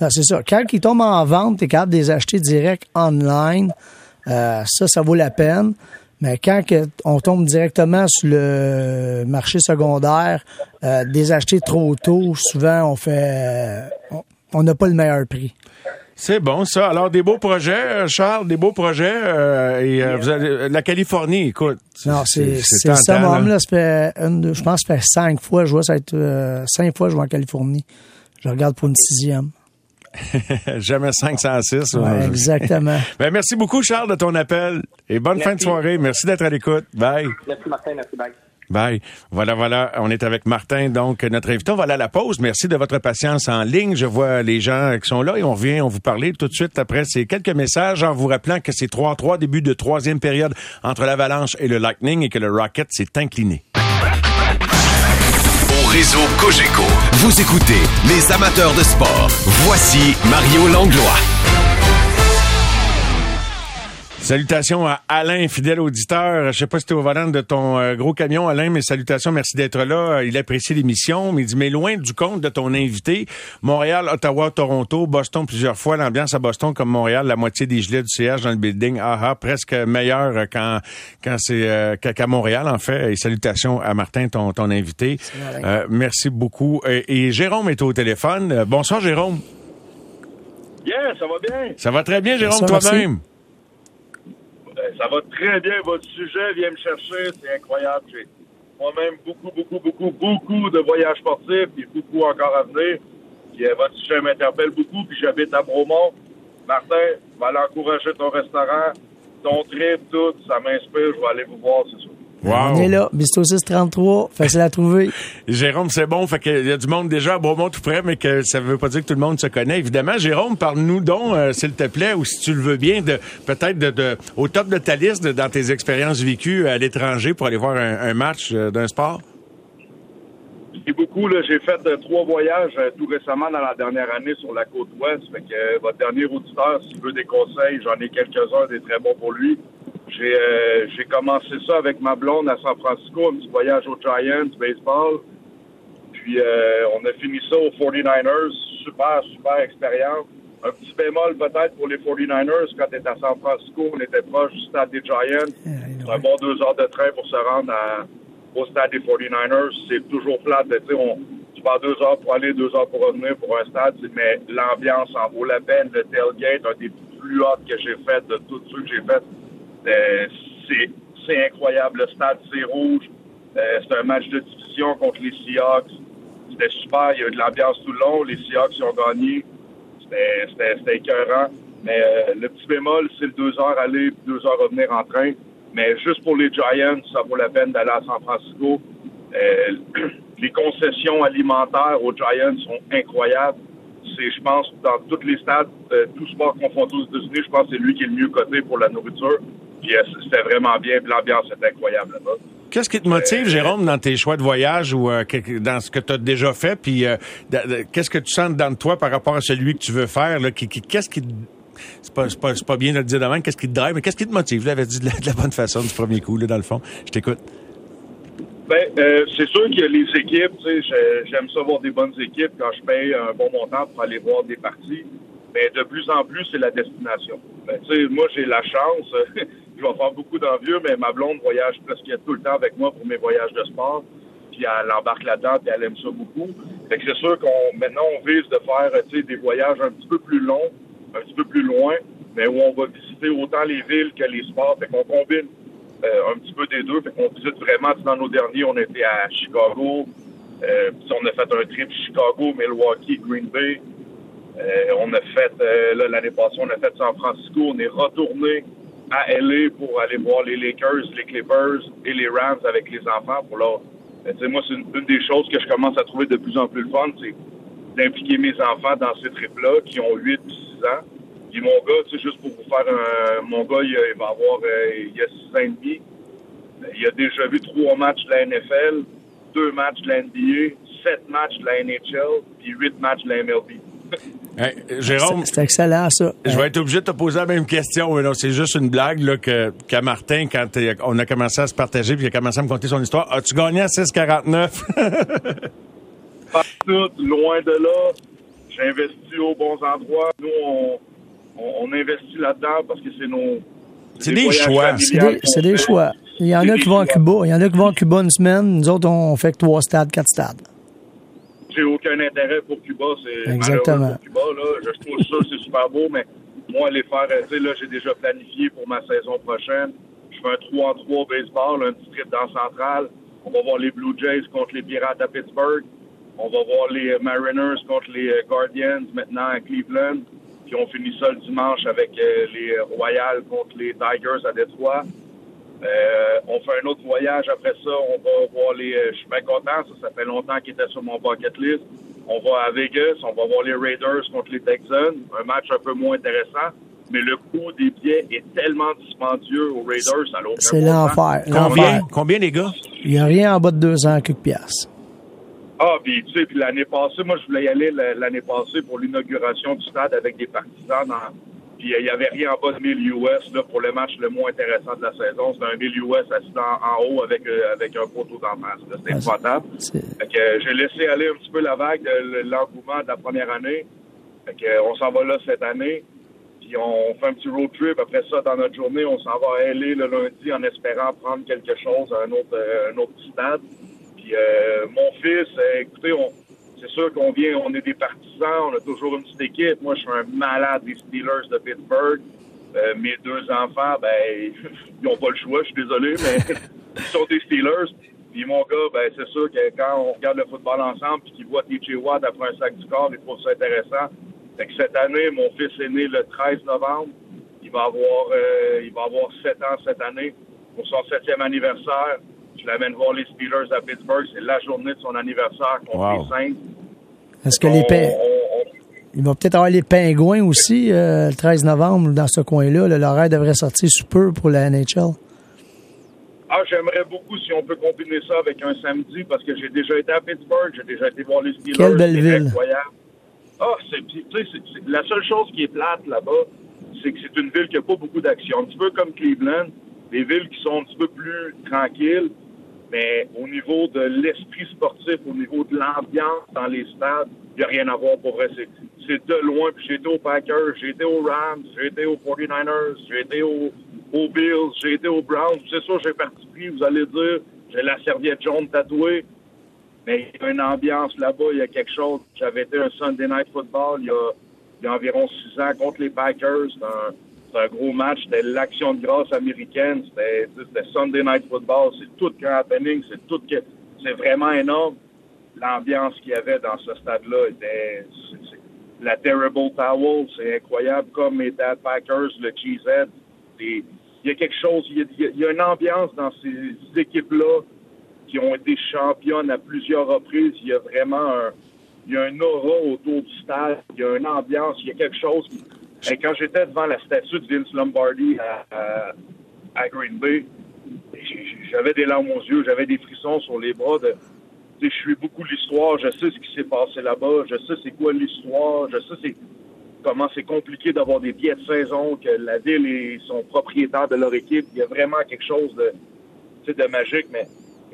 Non, c'est ça. Quand ils tombent en vente, tu es capable de les acheter direct online. Ça, ça vaut la peine. Mais quand on tombe directement sur le marché secondaire, des acheter trop tôt, souvent on fait on n'a pas le meilleur prix. C'est bon, ça. Alors, des beaux projets, euh, Charles, des beaux projets. euh, et euh, vous allez- la Californie, écoute. Non, c'est ça, là. moi, là, ça fait une, deux- je pense que ça fait cinq fois, je vois, ça va être euh, cinq fois que je vais en Californie. Je regarde pour une sixième. Jamais 506. Ouais, exactement. Ben, merci beaucoup, Charles, de ton appel. Et bonne Merci. fin de soirée. Merci d'être à l'écoute. Bye. Merci, Martin. Merci, bye. Bye. Voilà, voilà. On est avec Martin, donc notre invité. On va aller à la pause. Merci de votre patience en ligne. Je vois les gens qui sont là et on vient, on vous parler tout de suite après ces quelques messages en vous rappelant que c'est 3-3, début de troisième période entre l'Avalanche et le Lightning et que le Rocket s'est incliné. Au réseau Cogeco, vous écoutez les amateurs de sport. Voici Mario Langlois. Salutations à Alain, fidèle auditeur. Je sais pas si tu es au volant de ton euh, gros camion, Alain, mais salutations, merci d'être là. Il apprécie l'émission, mais il dit, mais loin du compte de ton invité, Montréal, Ottawa, Toronto, Boston plusieurs fois, l'ambiance à Boston comme Montréal, la moitié des gilets du CH dans le building, aha, presque meilleur euh, quand, quand c'est euh, qu'à qu'à Montréal, en fait. Et salutations à Martin, ton, ton invité. Euh, merci beaucoup. Et, et Jérôme est au téléphone. Euh, bonsoir, Jérôme. Yeah, ça va bien. Ça va très bien, Jérôme, toi-même? Euh, ça va très bien. Votre sujet vient me chercher. C'est incroyable. J'ai moi-même beaucoup, beaucoup, beaucoup, beaucoup de voyages sportifs et beaucoup encore à venir. Puis, euh, votre sujet m'interpelle beaucoup. Puis j'habite à Bromont. Martin, va aller encourager ton restaurant, ton trip, tout. Ça m'inspire. Je vais aller vous voir, c'est sûr. On est là, Bisto 633, facile à trouver. Jérôme, c'est bon, fait qu'il y a du monde déjà à Beaumont tout près, mais que ça veut pas dire que tout le monde se connaît. Évidemment, Jérôme, parle-nous donc, euh, s'il te plaît, ou si tu le veux bien, de peut-être de, de, au top de ta liste de- dans tes expériences vécues à l'étranger pour aller voir un, un match euh, d'un sport. J'ai beaucoup, là, j'ai fait euh, trois voyages euh, tout récemment dans la dernière année sur la côte ouest. Fait que euh, votre dernier auditeur, s'il veut des conseils, j'en ai quelques-uns, des très bons pour lui. J'ai euh, j'ai commencé ça avec ma blonde à San Francisco, un petit voyage aux Giants, baseball. Puis euh, on a fini ça aux 49ers. Super, super expérience. Un petit bémol peut-être pour les 49ers, quand tu à San Francisco, on était proche du stade des Giants. C'est un bon deux heures de train pour se rendre à- au stade des 49ers. C'est toujours plat. On, tu pars deux heures pour aller, deux heures pour revenir pour un stade, mais l'ambiance en vaut la peine. Le tailgate, un des plus hauts que j'ai fait de tous ceux que j'ai fait. Euh, c'est incroyable. Le stade, c'est rouge. Euh, c'est un match de division contre les Seahawks. C'était super. Il y a eu de l'ambiance tout le long. Les Seahawks ont gagné. C'était- écœurant. Mais euh, le petit bémol, c'est le deux heures aller, deux heures revenir en train. Mais juste pour les Giants, ça vaut la peine d'aller à San Francisco. Euh, les concessions alimentaires aux Giants sont incroyables. C'est, je pense, dans tous les stades, euh, tout sport confondu aux États-Unis, je pense que c'est lui qui est le mieux coté pour la nourriture. Puis euh, c'était vraiment bien. L'ambiance est incroyable là-bas. Qu'est-ce qui te motive, Jérôme, dans tes choix de voyage ou euh, que- dans ce que tu as déjà fait? Puis euh, de- de- qu'est-ce que tu sens dans toi par rapport à celui que tu veux faire? Qu'est-ce qui te- c'est pas, c'est pas, c'est pas bien de le dire demain, qu'est-ce qui te drive, mais qu'est-ce qui te motive? Je l'avais dit de la, de la bonne façon du premier coup, là, dans le fond. Je t'écoute. Ben, euh, c'est sûr a les équipes. Tu sais, j'ai- j'aime ça voir des bonnes équipes quand je paye un bon montant pour aller voir des parties. Mais de plus en plus, c'est la destination. Ben, moi, j'ai la chance. je vais faire beaucoup d'envieux, mais ma blonde voyage presque tout le temps avec moi pour mes voyages de sport. Puis elle embarque là-dedans, puis elle aime ça beaucoup. Fait que c'est sûr qu'on maintenant on vise de faire des voyages un petit peu plus longs, un petit peu plus loin, mais où on va visiter autant les villes que les sports. Fait qu'on combine euh, un petit peu des deux. Fait qu'on visite vraiment, dans nos derniers, on était à Chicago. Euh, puis on a fait un trip Chicago, Milwaukee, Green Bay. Euh, on a fait, euh, l'année passée, on a fait San Francisco. On est retourné à LA pour aller voir les Lakers, les Clippers et les Rams avec les enfants pour leur. Euh, moi, c'est une, des choses que je commence à trouver de plus en plus le fun, c'est d'impliquer mes enfants dans ces trips-là qui ont 8 puis 6 ans. Puis mon gars, tu sais, juste pour vous faire un. Mon gars, il, il va avoir. euh, il a 6 ans et demi. Il a déjà vu trois matchs de la NFL, deux matchs de la NBA, sept matchs de la NHL, puis huit matchs de la MLB. Hey, Jérôme, C'est excellent, ça. je vais être obligé de te poser la même question. mais non, c'est juste une blague là, que, qu'à Martin, quand t'es- on a commencé à se partager puis il a commencé à me conter son histoire. As-tu gagné à 6,49? Pas tout, loin de là. J'ai investi aux bons endroits. Nous, on, on, on investit là-dedans parce que c'est nos. C'est des choix. C'est des, c'est choix. Il y en a qui vont à. Cuba. Il y en a qui vont à Cuba une semaine. Nous autres, on fait que trois stades, quatre stades. J'ai aucun intérêt pour Cuba. C'est Exactement. malheureux pour Cuba. Là. Je trouve ça, c'est super beau, mais moi, aller faire, euh, tu sais, là, j'ai déjà planifié pour ma saison prochaine. Je fais un 3 en 3 baseball, un petit trip dans Central. On va voir les Blue Jays contre les Pirates à Pittsburgh. On va voir les euh, Mariners contre les euh, Guardians maintenant à Cleveland. Puis on finit ça le dimanche avec les Royals contre les Tigers à Détroit. Euh, on fait un autre voyage après ça. On va voir les. euh, je suis bien content. Ça, ça fait longtemps qu'il était sur mon bucket list. On va à Vegas. On va voir les Raiders contre les Texans. Un match un peu moins intéressant. Mais le coût des billets est tellement dispendieux aux Raiders. Ça n'a aucun C'est l'enfer. Combien? l'enfer. Combien, les gars? Il n'y a rien en bas de 200 quelques piastres. Ah, puis tu sais, puis l'année passée, moi, je voulais y aller la- l'année passée pour l'inauguration du stade avec des partisans. Dans, il y avait rien en bas de 1000 US là, pour le match le moins intéressant de la saison. C'était un 1000 US assis en, en haut avec, euh, avec un poteau d'en face. C'était Ah, épouvantable. Euh, j'ai laissé aller un petit peu la vague de l'engouement de la première année. Fait que, euh, on s'en va là cette année. Puis on fait un petit road trip. Après ça, dans notre journée, on s'en va à LA le lundi en espérant prendre quelque chose à un autre, un autre stade. Puis euh, mon fils, écoutez, on, c'est sûr qu'on vient, on est des partisans, on a toujours une petite équipe. Moi, je suis un malade des Steelers de Pittsburgh. Euh, mes deux enfants, ben, ils n'ont pas le choix, je suis désolé, mais ils sont des Steelers. Puis mon gars, ben, c'est sûr que quand on regarde le football ensemble puis qu'il voit TJ Watt après un sac du corps, il trouve ça intéressant. Fait que cette année, mon fils est né le 13 novembre. Il va avoir, euh, il va avoir 7 ans cette année. Pour son septième anniversaire, je l'amène voir les Steelers à Pittsburgh. C'est la journée de son anniversaire contre Wow. les Saints. Est-ce que les On- pin- on- on- il va peut-être avoir les pingouins aussi euh, le 13 novembre dans ce coin-là. là. L'horaire devrait sortir sous peu pour la NHL. Ah, j'aimerais beaucoup si on peut combiner ça avec un samedi parce que j'ai déjà été à Pittsburgh, j'ai déjà été voir les Steelers. Quelle belle ville. incroyable. Ah, c'est, puis, tu sais, c'est- c'est- la seule chose qui est plate là-bas, c'est que c'est une ville qui n'a pas beaucoup d'action. Un petit peu comme Cleveland, des villes qui sont un petit peu plus tranquilles, mais au niveau de l'esprit sportif, au niveau de l'ambiance dans les stades, il n'y a rien à voir pour vrai. C'est, de loin. Puis j'ai été aux Packers, j'ai été aux Rams, j'ai été aux 49ers, j'ai été aux, Bills, j'ai été aux Browns. C'est sûr, j'ai participé, vous allez dire, j'ai la serviette jaune tatouée. Mais il y a une ambiance là-bas, il y a quelque chose. J'avais été un Sunday Night Football il y a, il y a environ six ans contre les Packers. Un, c'était un gros match. C'était l'action de grâce américaine. C'était Sunday Night Football. C'est tout qu'un happening. C'est. C'est vraiment énorme. L'ambiance qu'il y avait dans ce stade-là était. la Terrible Towel, c'est incroyable. Comme était à Packers, le Cheesehead. Il y a quelque chose. Il y a, une ambiance dans ces équipes-là qui ont été championnes à plusieurs reprises. Il y a vraiment un, y a un aura autour du stade. Il y a une ambiance. Il y a quelque chose. qui- Et quand j'étais devant la statue de Vince Lombardi à, à, à Green Bay, j'avais des larmes aux yeux, j'avais des frissons sur les bras. De, je suis beaucoup l'histoire. Je sais ce qui s'est passé là-bas. Je sais c'est quoi l'histoire. Je sais comment c'est compliqué d'avoir des billets de saison, que la ville et son propriétaire de leur équipe. Il y a vraiment quelque chose de, de magique, mais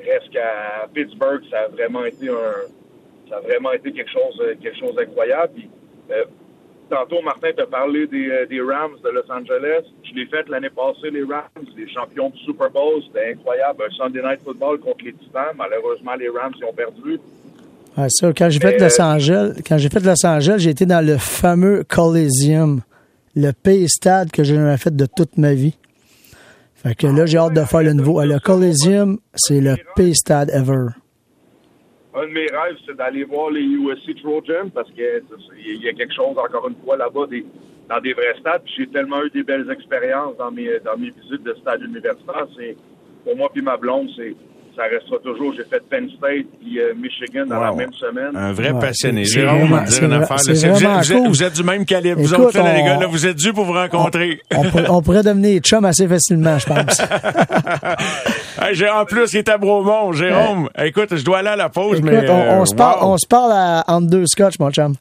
reste qu'à Pittsburgh, ça a vraiment été un, ça a vraiment été quelque chose, quelque chose d'incroyable. Euh, tantôt, Martin t'a parlé des, euh, des Rams de Los Angeles. Je l'ai fait l'année passée, les Rams, les champions du Super Bowl. C'était incroyable. Un Sunday Night Football contre les Titans. Malheureusement, les Rams ils ont perdu. Ça, quand j'ai fait Los euh, Angeles, quand j'ai fait Los Angeles, j'ai été dans le fameux Coliseum, le pire stade que j'ai jamais fait de toute ma vie. Fait que là, j'ai hâte de faire le nouveau. Le Coliseum, c'est le pire stade ever. Un de mes rêves, c'est d'aller voir les USC Trojans parce que il y a quelque chose, encore une fois, là-bas, des, dans des vrais stades. J'ai tellement eu des belles expériences dans mes, dans mes visites de stades universitaires. C'est, pour moi puis ma blonde, c'est, ça restera toujours. J'ai fait Penn State puis euh, Michigan dans la même semaine. Un vrai Ouais, passionné. Jérôme, on vraiment- dire c'est une affaire. là. c'est C'est- vous, êtes, vraiment vous êtes- cool. vous êtes du même calibre. vous Écoute, autres, là, les gars, là, vous êtes dû pour vous rencontrer. On, pourrait- on pourrait devenir chum assez facilement, je pense. Hey, j'ai- en plus, il est à Bromont, Jérôme. Écoute, je dois aller à la pause, Écoute, mais. on, euh, on se parle, on se parle à, entre deux scotch, mon chum.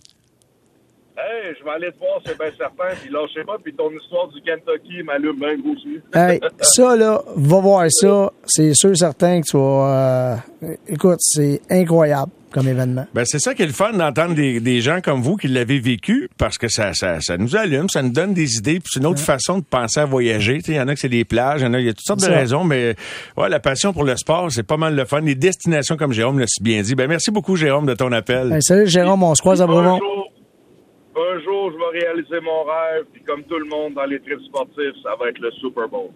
Hey, je vais aller te voir, c'est bien certain. Puis lâchez pas. Puis ton histoire du Kentucky m'allume bien gros aussi. Hey, ça, là, va voir ça. C'est sûr, certain que tu vas... euh, écoute, c'est incroyable comme événement. Ben, c'est ça qui est le fun d'entendre des, des gens comme vous qui l'avez vécu parce que ça, ça, ça nous allume, ça nous donne des idées, puis c'est une autre façon de penser à voyager. Il y en a que c'est des plages, il y en a, il y a toutes sortes de Ça. raisons, mais ouais, la passion pour le sport, c'est pas mal le fun. Les destinations, comme Jérôme l'a si bien dit. Ben, merci beaucoup, Jérôme, de ton appel. Salut, Jérôme, on se croise à Brevon. jour, un jour, je vais réaliser mon rêve. Puis comme tout le monde dans les trips sportifs, ça va être le Super Bowl.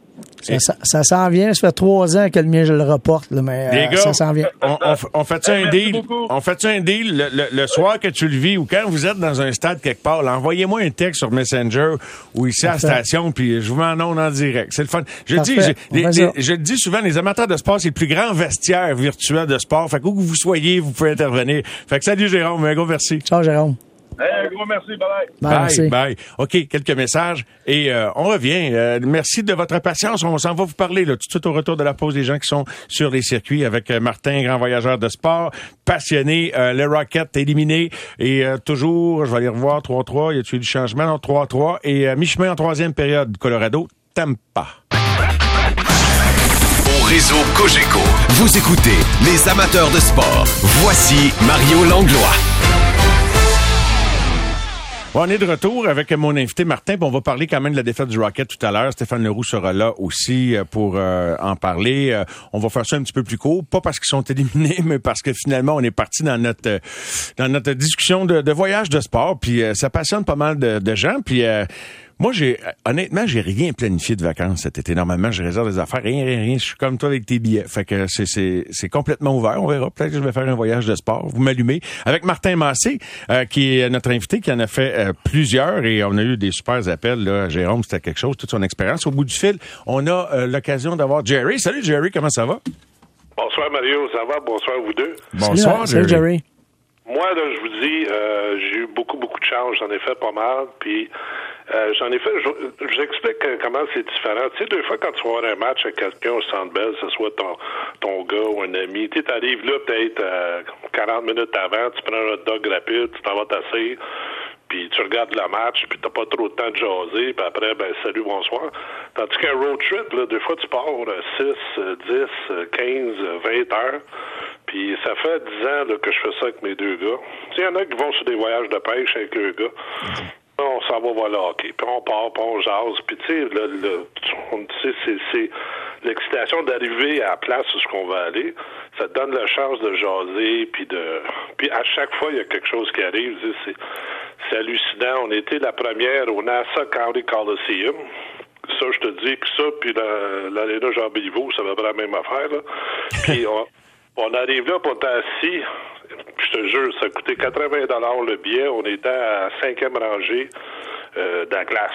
Ça, ça, ça s'en vient. Ça fait trois ans que le mien, je le reporte, là, mais Les euh, gars, ça s'en vient. on, on, on fait-tu Hey, un deal? beaucoup. On fait-tu un deal le, le- le soir que tu le vis ou quand vous êtes dans un stade quelque part, là, envoyez-moi un texte sur Messenger ou ici à la station, puis je vous m'en onde en direct. C'est le fun. Je le dis, je, les- les- je le dis souvent, les amateurs de sport, c'est le plus grand vestiaire virtuel de sport. Fait que où que vous soyez, vous pouvez intervenir. Fait que salut Jérôme, un gros merci. Ciao, Jérôme. Hey, un gros merci, bye bye. Bye, Bye, merci. bye. OK, quelques messages et euh, on revient. Euh, merci de votre patience. On s'en va vous parler là, tout de suite au retour de la pause des gens qui sont sur les circuits avec euh, Martin, grand voyageur de sport, passionné, euh, le Rocket éliminé et euh, toujours, je vais aller revoir 3-3. Y a-t-il eu du changement? Non, 3-3 et euh, mi-chemin en troisième période. Colorado, Tampa. Au réseau Cogeco, vous écoutez les amateurs de sport. Voici Mario Langlois. On est de retour avec mon invité Martin, on va parler quand même de la défaite du Rocket tout à l'heure. Stéphane Leroux sera là aussi euh, pour euh, en parler. Euh, on va faire ça un petit peu plus court, pas parce qu'ils sont éliminés, mais parce que finalement on est parti dans notre dans notre discussion de, voyage de sport, puis ça passionne pas mal de, gens, Moi, j'ai honnêtement, j'ai rien planifié de vacances cet été. Normalement, je réserve des affaires, rien, rien, rien. Je suis comme toi avec tes billets. Fait que c'est, c'est, c'est complètement ouvert. On verra. Peut-être que je vais faire un voyage de sport. Vous m'allumez. Avec Martin Massé, euh, qui est notre invité, qui en a fait euh, plusieurs et on a eu des super appels. Là. Jérôme, c'était quelque chose, toute son expérience. Au bout du fil, on a euh, l'occasion d'avoir Jerry. Salut Jerry, comment ça va? Bonsoir Mario, ça va? Bonsoir vous deux. Bonsoir Salut, Jerry. Jerry. Moi, là, je vous dis, euh, j'ai eu beaucoup, beaucoup de chance. J'en ai fait pas mal. Puis, euh, j'en ai fait. Je, vous explique comment c'est différent. Tu sais, deux fois, quand tu vas avoir un match avec quelqu'un au centre belle, que ce soit ton, ton gars ou un ami, tu arrives là peut-être euh, 40 minutes avant, tu prends un hot dog rapide, tu t'en vas t'asseoir, puis tu regardes le match, puis t'as pas trop de temps de jaser, puis après, ben, salut, bonsoir. Tandis qu'un road trip, là, deux fois, tu pars euh, 6, euh, 10, euh, 15, euh, 20 heures. Puis ça fait 10 ans là, que je fais ça avec mes deux gars. Il y en a qui vont sur des voyages de pêche avec leurs gars. On s'en va voir le hockey. Puis on part, puis on jase. Puis tu sais, le, le, on- tu sais, c'est, l'excitation d'arriver à la place où ce qu'on va aller. Ça te donne la chance de jaser. Puis de, puis à chaque fois, il y a quelque chose qui arrive. C'est, hallucinant. On était la première au Nassau County Coliseum. Ça, je te dis que ça, puis la- l'aréna Jean Béliveau, ça va être la même affaire. Là. Puis on, on arrive là, était assis. Je te jure, ça coûté 80 le billet. On était à cinquième rangée euh, de la glace.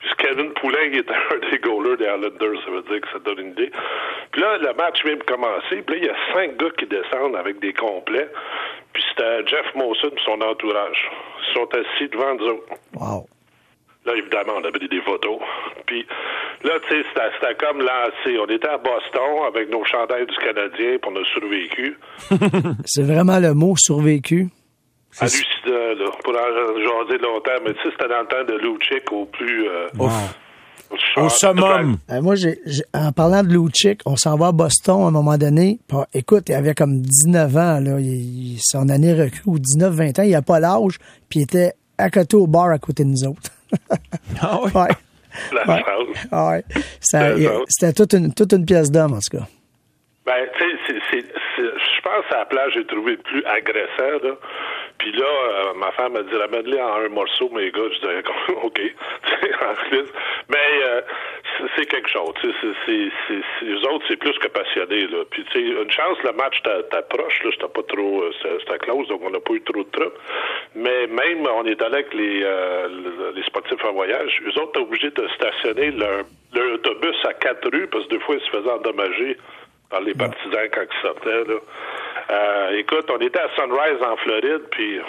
Puis Kevin Poulin il était un des goalers des Islanders, ça veut dire que ça donne une idée. Puis là, le match vient de commencer. Puis là, il y a cinq gars qui descendent avec des complets. Puis c'était Jeff Mawson et son entourage. Ils sont assis devant nous autres. Wow. Là, évidemment, on avait des photos. Puis là, tu sais, c'était, c'était comme lancé. On était à Boston avec nos chandails du Canadien, puis on a survécu. C'est vraiment le mot survécu. Hallucinant, là, pour en jaser longtemps. Mais tu sais, c'était dans le temps de Luchik au plus... euh, Au summum. Euh, moi, j'ai, j'ai- en parlant de Luchik, on s'en va à Boston à un moment donné. Puis, écoute, il avait comme 19 ans, là. Il, il- son année recrue, ou 19-20 ans. Il n'a pas l'âge, puis il était à côté au bar à côté de nous autres. Ah oui? ouais. la Ouais. France. Ah ouais. C'était toute une, toute une pièce d'homme, en tout cas. Ben, tu sais, je pense à la plage, j'ai trouvé le plus agressant, là. Puis là, euh, ma femme m'a dit, ramène-les en un morceau, mes gars. Je disais, OK. Mais euh, c'est, quelque chose. eux autres, c'est plus que passionnés, là. Puis, tu sais, une chance, le match t'a- t'approche, là. C'était pas trop... euh, C'était, close, donc on n'a pas eu trop de troubles. Mais même, on est allé avec les, euh, le- les sportifs en voyage. Eux autres, t'es obligé de stationner leur, leur autobus à quatre rues, parce que deux fois, ils se faisaient endommager par les partisans quand ils sortaient. Là. Euh, écoute, on était à Sunrise en Floride, puis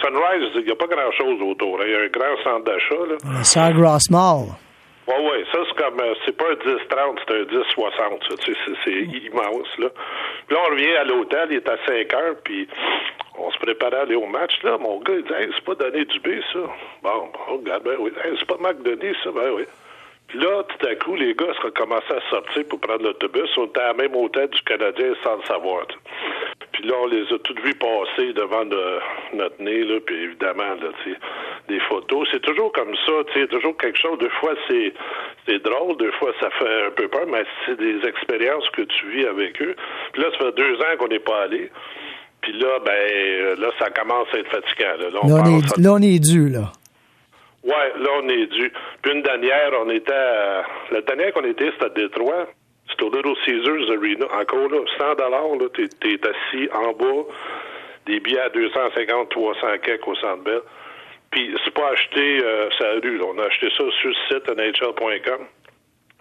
Sunrise, il n'y a pas grand-chose autour. hein. Il y a un grand centre d'achat. Là. Le Sawgrass Mall. Ouais, ouais, ça c'est comme, euh, c'est pas un 10-30, c'est un 10-60, ça, tu sais, c'est, c'est immense, là. Puis là, on revient à l'hôtel, il est à 5 heures, puis on se préparait à aller au match, là. Mon gars, il dit, hey, c'est pas donné du B, ça. Bon, on regarde, ben oui. Hey, c'est pas Denis, ça, ben oui. Là, tout à coup, les gars se recommençaient à sortir pour prendre l'autobus. On était à la même hôtel du Canadien sans le savoir. tu sais. Puis là, on les a toutes vus passer devant de- notre nez, là, puis évidemment, là, tu sais, des photos. C'est toujours comme ça, tu sais, toujours quelque chose. Deux fois, c'est c'est drôle, deux fois, ça fait un peu peur, mais c'est des expériences que tu vis avec eux. Puis là, ça fait deux ans qu'on n'est pas allé. Puis là, ben, là, ça commence à être fatigant. Là, Là, on Là, on pense à- est, là, on est dû, là. Ouais, là, on est dû. Puis une dernière, on était à... La dernière qu'on était, c'était à Détroit. C'était au Little Caesars Arena. Encore là, 100 dollars, là, t'es, t'es assis en bas, des billets à 250, 300 quelques au Centre Bell. Puis c'est pas acheté euh, sur la rue, là. On a acheté ça sur le site nhl.com.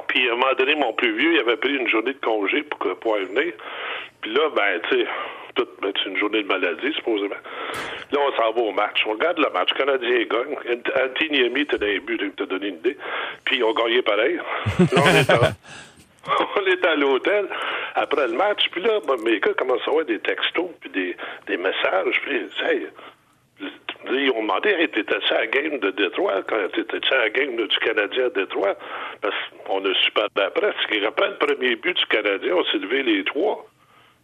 Puis à un moment donné, mon plus vieux, il avait pris une journée de congé pour pouvoir venir. Puis là, ben, tu sais, tout, c'est une journée de maladie, supposément. Là, on s'en va au match. On regarde le match. Le Canadien gagne. Ant- Antiniemi, t'as des buts, t'as donné une idée. Puis on gagnait pareil. Là, on est à, l'hôtel après le match. Puis là, mes gars commencent à avoir des textos, puis des, messages. Puis, ils hey, ils ont demandé, hey, t'étais-tu à la game de Détroit? Quand t'étais-tu à la game du Canadien à Détroit? Parce qu'on a su par après. Ce qui rappelle le premier but du Canadien, on s'est levé les trois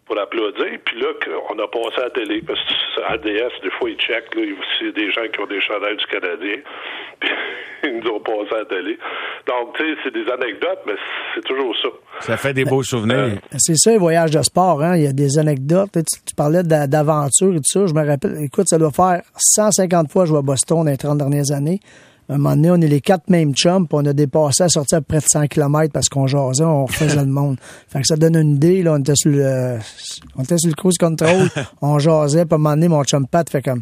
pour applaudir, puis là, on a passé à la télé, parce que ADS, des fois, ils checkent, là, c'est des gens qui ont des chandails du Canadien, puis ils nous ont passé à la télé. Donc, tu sais, c'est des anecdotes, mais c'est toujours ça. Ça fait des beaux souvenirs. C'est ça, les voyages de sport. Hein? Il y a des anecdotes. Tu, tu parlais d'a- d'aventure et tout ça. Je me rappelle, écoute, ça doit faire 150 fois que je vais à Boston dans les 30 dernières années. Un moment donné, on est les quatre mêmes chums, puis on a dépassé à sortir à près de 100 km parce qu'on jasait, on refaisait le monde. Fait que ça donne une idée, là, on était sur le, on était sur le cruise control, on jasait, puis à un moment donné, mon chum Pat fait comme,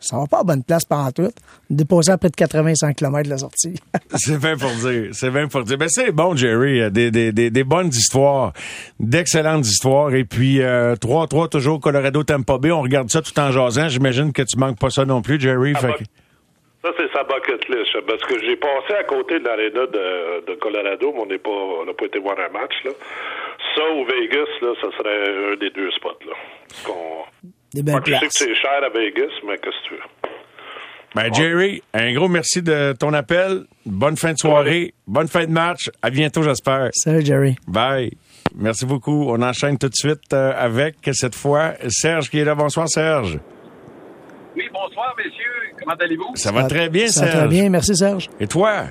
ça va pas à bonne place pendant tout. Déposé à près de 80-100 km la sortie. c'est bien pour dire. C'est bien pour dire. Ben, c'est bon, Jerry. euh, Des, des, des, des bonnes histoires. D'excellentes histoires. Et puis, euh, 3-3 toujours Colorado Tampa Bay. On regarde ça tout en jasant. J'imagine que tu manques pas ça non plus, Jerry. Ah, Fait que- Ça, c'est sa bucket list. Parce que j'ai passé à côté de l'aréna de, de Colorado, mais on n'est pas, on n'a pas été voir un match, là. Ça, ou Vegas, là, ça serait un des deux spots, là. Qu'on- Des Moi, belles je sais que c'est cher à Vegas, mais qu'est-ce que tu veux? Ben, Jerry, un gros merci de ton appel. Bonne fin de soirée. Bonne fin de match. À bientôt, j'espère. Salut, Jerry. Bye. Merci beaucoup. On enchaîne tout de suite euh, avec, cette fois, Serge qui est là. Bonsoir, Serge. Bonsoir, messieurs. Comment allez-vous? Ça va très bien, Ça va très bien, merci, Serge. Et toi?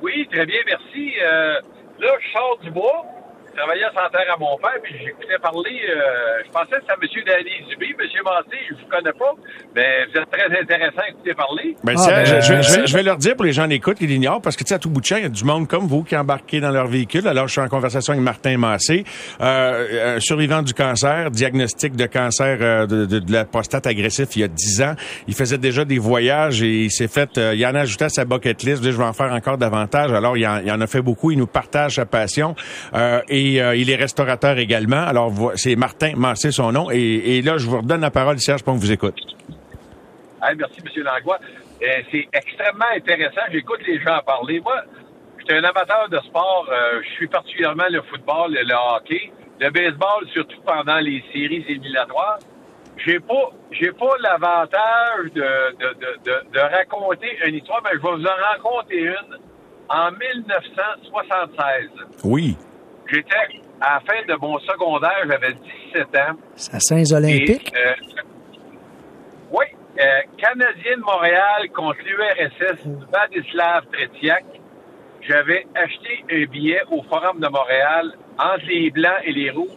Oui, très bien, merci. Euh, là, je sors du bois. Je travaillais sans terre à mon père, puis j'écoutais parler. euh, je pensais que c'était M. Danny Dubé. M. Massé, je vous connais pas, mais vous êtes très intéressant à écouter parler. Ben, Ah, ben, je, vais- je vais, euh, je vais leur dire pour les gens d'écoute qui l'ignorent, parce que tu sais, à tout bout de champ, il y a du monde comme vous qui est embarqué dans leur véhicule. Alors, je suis en conversation avec Martin Massé, euh, un survivant du cancer, diagnostic de cancer euh, de, de- de la prostate agressif il y a 10 ans. Il faisait déjà des voyages et il s'est fait, euh, il en a ajouté à sa bucket list. Je vais en faire encore davantage. Alors, il en, il en a fait beaucoup. Il nous partage sa passion. Euh, et euh, il est restaurateur également. Alors, c'est Martin Massé son nom. Et, et là, je vous redonne la parole, Serge, pour qu'on vous écoute. Hey, merci, M. Langlois. Euh, c'est extrêmement intéressant. J'écoute les gens parler. Moi, je suis un amateur de sport. Euh, je suis particulièrement le football le hockey. Le baseball, surtout pendant les séries éliminatoires. J'ai pas, j'ai pas l'avantage de, de, de, de, de raconter une histoire, mais je vais vous en raconter une. En 1976, Oui. J'étais à la fin de mon secondaire, j'avais 17 ans. C'est à Saint-Olympique? Et, euh, oui, euh, Canadien de Montréal contre l'URSS Vladislav Tretiak. J'avais acheté un billet au Forum de Montréal entre les blancs et les rouges,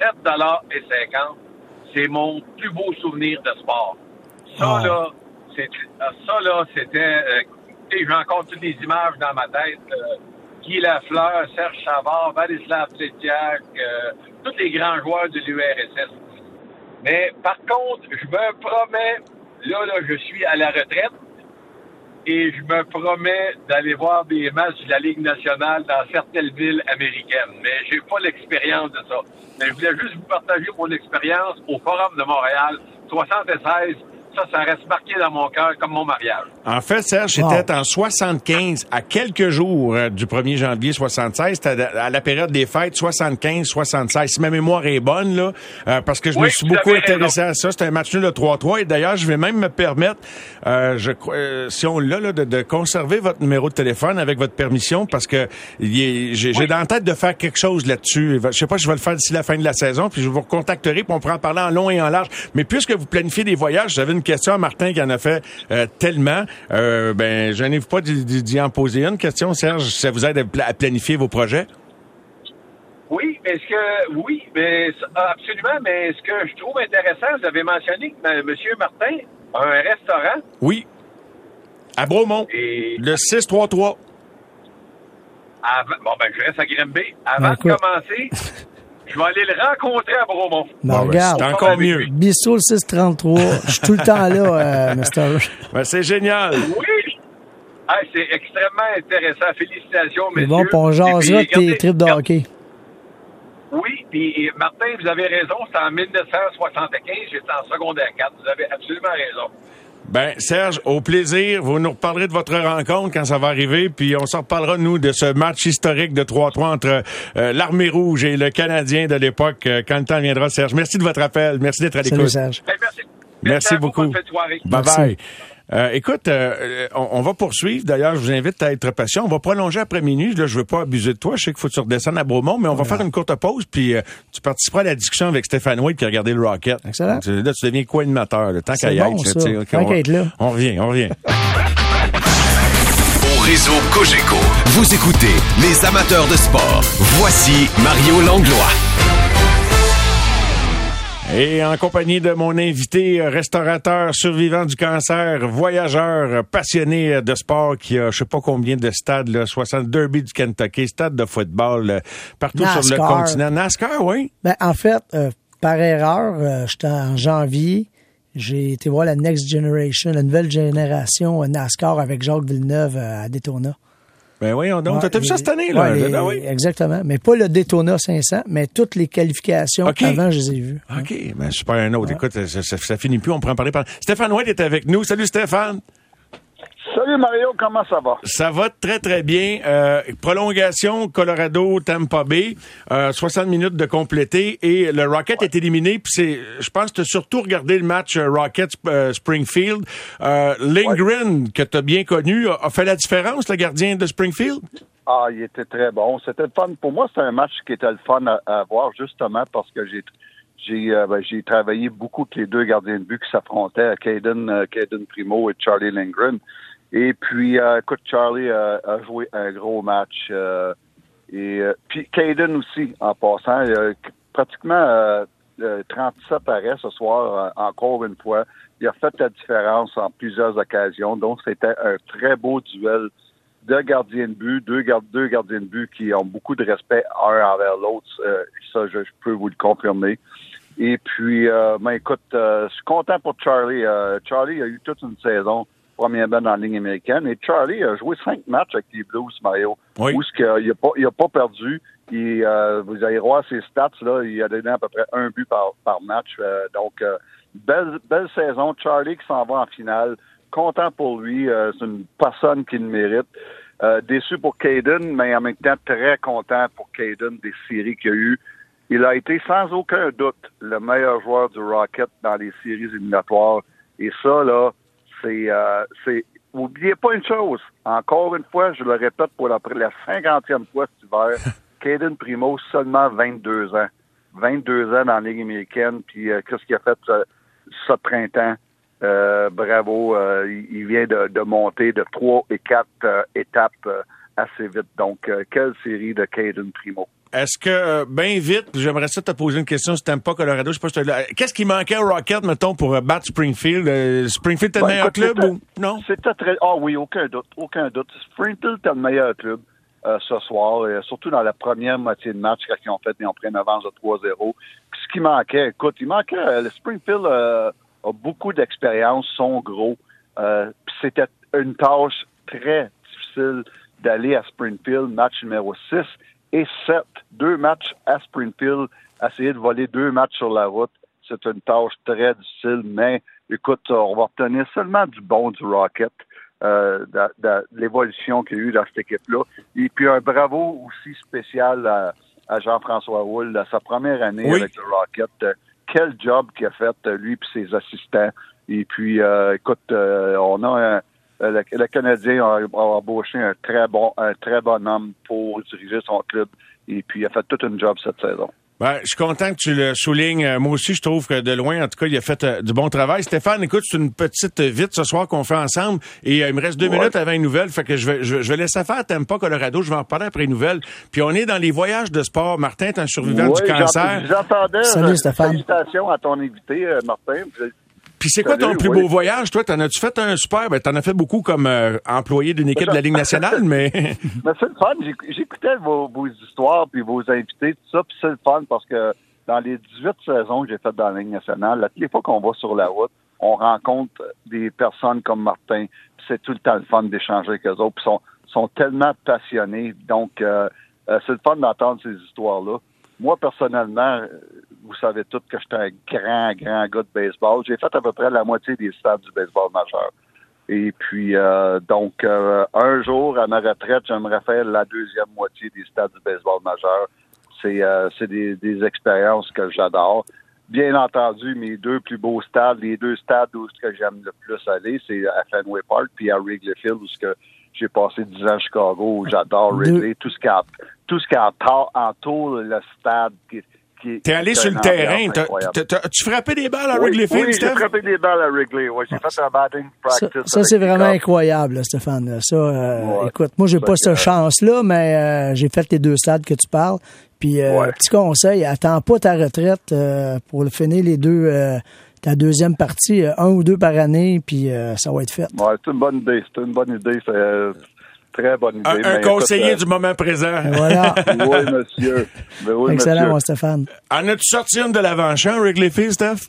7,50 C'est mon plus beau souvenir de sport. Ça, Ah. là, c'est- euh, ça, là, c'était... euh, j'ai encore toutes les images dans ma tête. euh, Guy Lafleur, Serge Savard, Vladislav Tretiak, euh, tous les grands joueurs de l'URSS. Mais par contre, je me promets, là, là, je suis à la retraite et je me promets d'aller voir des matchs de la Ligue nationale dans certaines villes américaines. Mais j'ai pas l'expérience de ça. Mais je voulais juste vous partager mon expérience au Forum de Montréal, 76. Ça, ça reste marqué dans mon cœur comme mon mariage. En fait, Serge, c'était en 75, à quelques jours euh, du 1er janvier 76, c'était à la période des fêtes 75-76. Si ma mémoire est bonne, là, euh, parce que je me Oui, suis beaucoup intéressé à ça. C'était un match nul de 3-3. Et d'ailleurs, je vais même me permettre, euh, je crois, euh, si on l'a, là, de, de conserver votre numéro de téléphone avec votre permission, parce que j'ai j'ai dans la tête de faire quelque chose là-dessus. Je sais pas, je vais le faire d'ici la fin de la saison, puis je vous recontacterai, puis on pourra en parler en long et en large. Mais puisque vous planifiez des voyages, j'avais une question à Martin qui en a fait euh, tellement. Euh, ben, je n'ai pas d'y- en poser une question, Serge. Ça vous aide à, pla- à planifier vos projets? Oui, mais ce que oui, mais absolument, mais ce que je trouve intéressant, vous avez mentionné que M. Martin a un restaurant Oui. À Bromont. et Le 633. avant, bon ben je reste à Grimby. Avant Ben, de commencer, vais aller le rencontrer à Bromont. Ben, Bon, ben, regarde. c'est encore mieux. Bissot le 633. Je suis tout le temps là, euh, Mister. Ben, c'est génial. Oui! Ah, c'est extrêmement intéressant. Félicitations, messieurs. bon, puis on jasera tes tripes de hockey. Oui, puis Martin, vous avez raison, c'est en 1975, j'étais en secondaire 4. Vous avez absolument raison. Ben, Serge, au plaisir. Vous nous reparlerez de votre rencontre quand ça va arriver, puis on s'en reparlera, nous, de ce match historique de 3-3 entre euh, l'Armée rouge et le Canadien de l'époque, euh, quand le temps viendra, Serge. Merci de votre appel. Merci d'être à l'écoute. Serge. Ben, merci. Beaucoup. bonne soirée. Bye Merci. bye. Euh, écoute, euh, on, on va poursuivre. D'ailleurs, je vous invite à être patient. On va prolonger après minuit. Là, je veux pas abuser de toi. Je sais qu'il faut que tu redescendes à Beaumont, mais on va faire une courte pause. Puis euh, tu participeras à la discussion avec Stéphane Wade qui a regardé le Rocket. Excellent. Là, tu deviens co-animateur. là, Tant qu'à y bon, être. ça. tu sais, ok, Tant on, qu'à être là. on revient, on revient. Au réseau Cogeco, vous écoutez les amateurs de sport. Voici Mario Langlois. Et en compagnie de mon invité, euh, restaurateur, survivant du cancer, voyageur, passionné euh, de sport, qui a je sais pas combien de stades, là, 60 Derby du Kentucky, stade de football, euh, partout sur le continent. NASCAR, oui. Ben, en fait, euh, par erreur, euh, j'étais en janvier. J'ai été voir la Next Generation, la nouvelle génération NASCAR avec Jacques Villeneuve à Daytona. Ben voyons donc, Ouais, t'as vu ça cette année, là? ouais, les- Ben oui. Exactement. Mais pas le Daytona 500, mais toutes les qualifications OK. avant, je les ai vues. OK, ben super un autre. Écoute, ça, ça, ça finit plus, on en parler. pendant- Stéphane White est avec nous. Salut Stéphane. Salut Mario, comment ça va? Ça va très, très bien. Euh, prolongation, Colorado, Tampa Bay. Euh, 60 minutes de compléter. Et le Rocket est éliminé. Puis c'est, je pense que tu as surtout regardé le match euh, Rocket-Springfield. Euh, Lindgren, que tu as bien connu, a, a fait la différence, le gardien de Springfield? Ah, il était très bon. C'était le fun. Pour moi, c'était un match qui était le fun à, à voir, justement parce que j'ai j'ai euh, ben, j'ai travaillé beaucoup avec les deux gardiens de but qui s'affrontaient, Caden, euh, Caden Primo et Charlie Lindgren. Et puis, euh, écoute, Charlie euh, a joué un gros match. euh, et euh, puis Caden aussi, en passant, il a pratiquement euh, euh, 37 arrêts ce soir, euh, encore une fois. Il a fait la différence en plusieurs occasions. Donc, c'était un très beau duel de gardiens de but, deux, gar- deux gardiens de but qui ont beaucoup de respect un envers l'autre. Euh, ça, je, je peux vous le confirmer. Et puis, euh, ben écoute, euh, je suis content pour Charlie. Euh, Charlie a eu toute une saison première balle dans la ligne américaine. Et Charlie a joué cinq matchs avec les Blues, Mario. Oui. Où il a pas, il a pas perdu. Il, euh, vous allez voir ses stats, là. Il a donné à peu près un but par, par match. Euh, donc, euh, belle, belle saison. Charlie qui s'en va en finale. Content pour lui. C'est une personne qui le mérite. Déçu pour Caden, mais en même temps très content pour Caden des séries qu'il a eu. Il a été sans aucun doute le meilleur joueur du Rocket dans les séries éliminatoires. Et ça, là, c'est, euh, c'est, oubliez pas une chose. Encore une fois, je le répète pour la, la cinquantième fois cet hiver, Caden Primo, seulement 22 ans. 22 ans dans la Ligue américaine, puis euh, qu'est-ce qu'il a fait ce, ce printemps? Euh, bravo, euh, il, vient de, de monter de trois et quatre euh, étapes assez vite. Donc, quelle série de Caden Primo. Est-ce que, euh, bien vite, j'aimerais ça te poser une question si t'aimes pas Colorado, je sais pas si Qu'est-ce qui manquait au Rocket, mettons, pour euh, battre Springfield? Euh, Springfield Ben, le meilleur écoute, club ou non? C'était très. Ah oui, aucun doute, aucun doute. Springfield était le meilleur club ce soir, surtout dans la première moitié de match quand ils ont fait, ils ont pris une avance de 3-0. Puis ce qui manquait, écoute, il manquait. le Springfield a beaucoup d'expérience, sont gros. C'était une tâche très difficile d'aller à Springfield, match numéro 6 et 7. Deux matchs à Springfield, essayer de voler deux matchs sur la route. C'est une tâche très difficile, mais écoute, on va obtenir seulement du bon du Rocket, euh, de, de l'évolution qu'il y a eu dans cette équipe-là. Et puis un bravo aussi spécial à, à Jean-François Roule, à sa première année Oui. avec le Rocket. Euh, quel job qu'il a fait, euh, lui et ses assistants. Et puis, euh, écoute, euh, on a un, le, le Canadien a, a embauché un très bon, un très bon homme pour diriger son club. Et puis, il a fait toute une job cette saison. Ben, je suis content que tu le soulignes. Euh, Moi aussi, je trouve que de loin, en tout cas, il a fait euh, du bon travail. Stéphane, écoute, c'est une petite euh, vite ce soir qu'on fait ensemble. Et euh, il me reste deux Ouais. minutes avant une nouvelle. Fait que je vais, je, vais- je vais laisser faire Tampa, Colorado. Je vais en reparler après une nouvelle. Puis on est dans les voyages de sport. Martin, t'es un survivant du cancer. J'entendais. Salut, euh, Stéphane. Félicitations à ton invité, euh, Martin. Puis c'est quoi ton plus beau voyage? Toi, t'en as-tu fait un super? Ben, t'en as fait beaucoup comme euh, employé d'une équipe de la Ligue nationale, mais... Mais c'est le fun. J'éc- J'écoutais vos, vos histoires puis vos invités, tout ça. Puis c'est le fun parce que dans les 18 saisons que j'ai faites dans la Ligue nationale, là, toutes les fois qu'on va sur la route, on rencontre des personnes comme Martin. Puis c'est tout le temps le fun d'échanger avec eux autres. Puis ils sont, sont tellement passionnés. Donc, euh, euh, c'est le fun d'entendre ces histoires-là. Moi, personnellement, euh, vous savez tous que j'étais un grand, grand gars de baseball. J'ai fait à peu près la moitié des stades du baseball majeur. Et puis, euh, donc, euh, un jour, à ma retraite, j'aimerais faire la deuxième moitié des stades du baseball majeur. C'est euh, c'est des, des expériences que j'adore. Bien entendu, mes deux plus beaux stades, les deux stades où ce que j'aime le plus aller, c'est à Fenway Park puis à Wrigley Field où ce que j'ai passé 10 ans à Chicago où j'adore Wrigley. Tout ce qui en- tout ce qui entoure, le stade qui, qui T'es allé sur le terrain. Tu frappais des balles à Oui, Wrigley Field, oui, j'ai Steph? frappé des balles à Wrigley. Ouais, j'ai fait un batting Ça, practice. ça, avec c'est vraiment incroyable, là, Stéphane. Ça, euh, Ouais. écoute, moi, j'ai pas cette euh, chance-là, mais euh, j'ai fait les deux stades que tu parles. Puis, euh, petit conseil, attends pas ta retraite euh, pour le finir les deux, euh, ta deuxième partie, un ou deux par année, puis euh, ça va être fait. Ouais, c'est une bonne idée. C'est une bonne idée. C'est euh, très bonne idée. Un, un Mais écoute, conseiller euh, du moment présent. Voilà. oui, monsieur. Oui, Excellent, monsieur. mon Stéphane. En as-tu sorti une de l'avant-champ, Wrigley Field, Steph?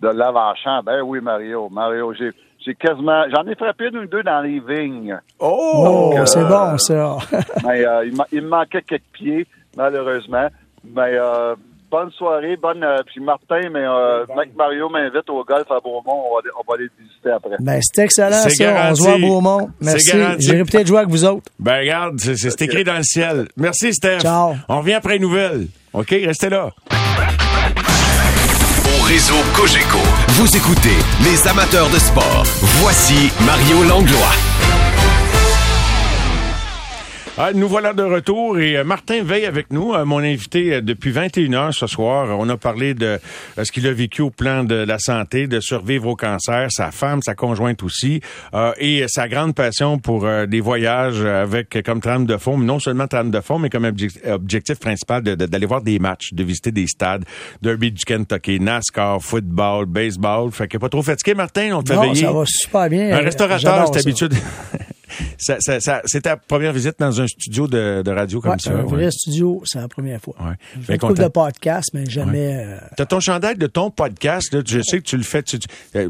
De l'avant-champ, ben oui, Mario. Mario, j'ai, j'ai quasiment, j'en ai frappé une ou deux dans les vignes. Oh, Donc, euh, c'est bon, ça. Mais euh, il, ma- il me manquait quelques pieds, malheureusement. Mais euh, bonne soirée, bonne. euh, puis Martin, mais euh, mec Mario m'invite au golf à Beaumont. On va, aller- on va aller visiter après. Ben, c'est excellent, C'est ça. On garanti. se voit à Beaumont. Merci. J'irai peut-être jouer avec vous autres. Ben, regarde, c'est c'est écrit dans le ciel. Merci, Steph. Ciao. On revient après les nouvelles. OK, restez là. Au réseau Cogeco, vous écoutez les amateurs de sport. Voici Mario Langlois. Ah, nous voilà de retour et euh, Martin Veille avec nous, euh, mon invité euh, depuis 21 heures ce soir. On a parlé de ce qu'il a vécu au plan de la santé, de survivre au cancer, sa femme, sa conjointe aussi, et sa grande passion pour des voyages avec comme trame de fond, mais non seulement trame de fond, mais comme objectif, objectif principal de- de- d'aller voir des matchs, de visiter des stades, Derby du Kentucky, NASCAR, football, baseball. Fait que pas trop fatigué, Martin, on te fait Non, veiller. ça va super bien. Un restaurateur, c'est habitude. ça, ça, ça- c'est ta première visite dans un studio de, de radio comme Ouais, ça. un ouais. vrai studio, c'est la première fois. Ouais. J'ai fait de podcasts, mais jamais. euh, T'as ton chandail de ton podcast, là, je sais que tu le fais. Tu, tu- euh,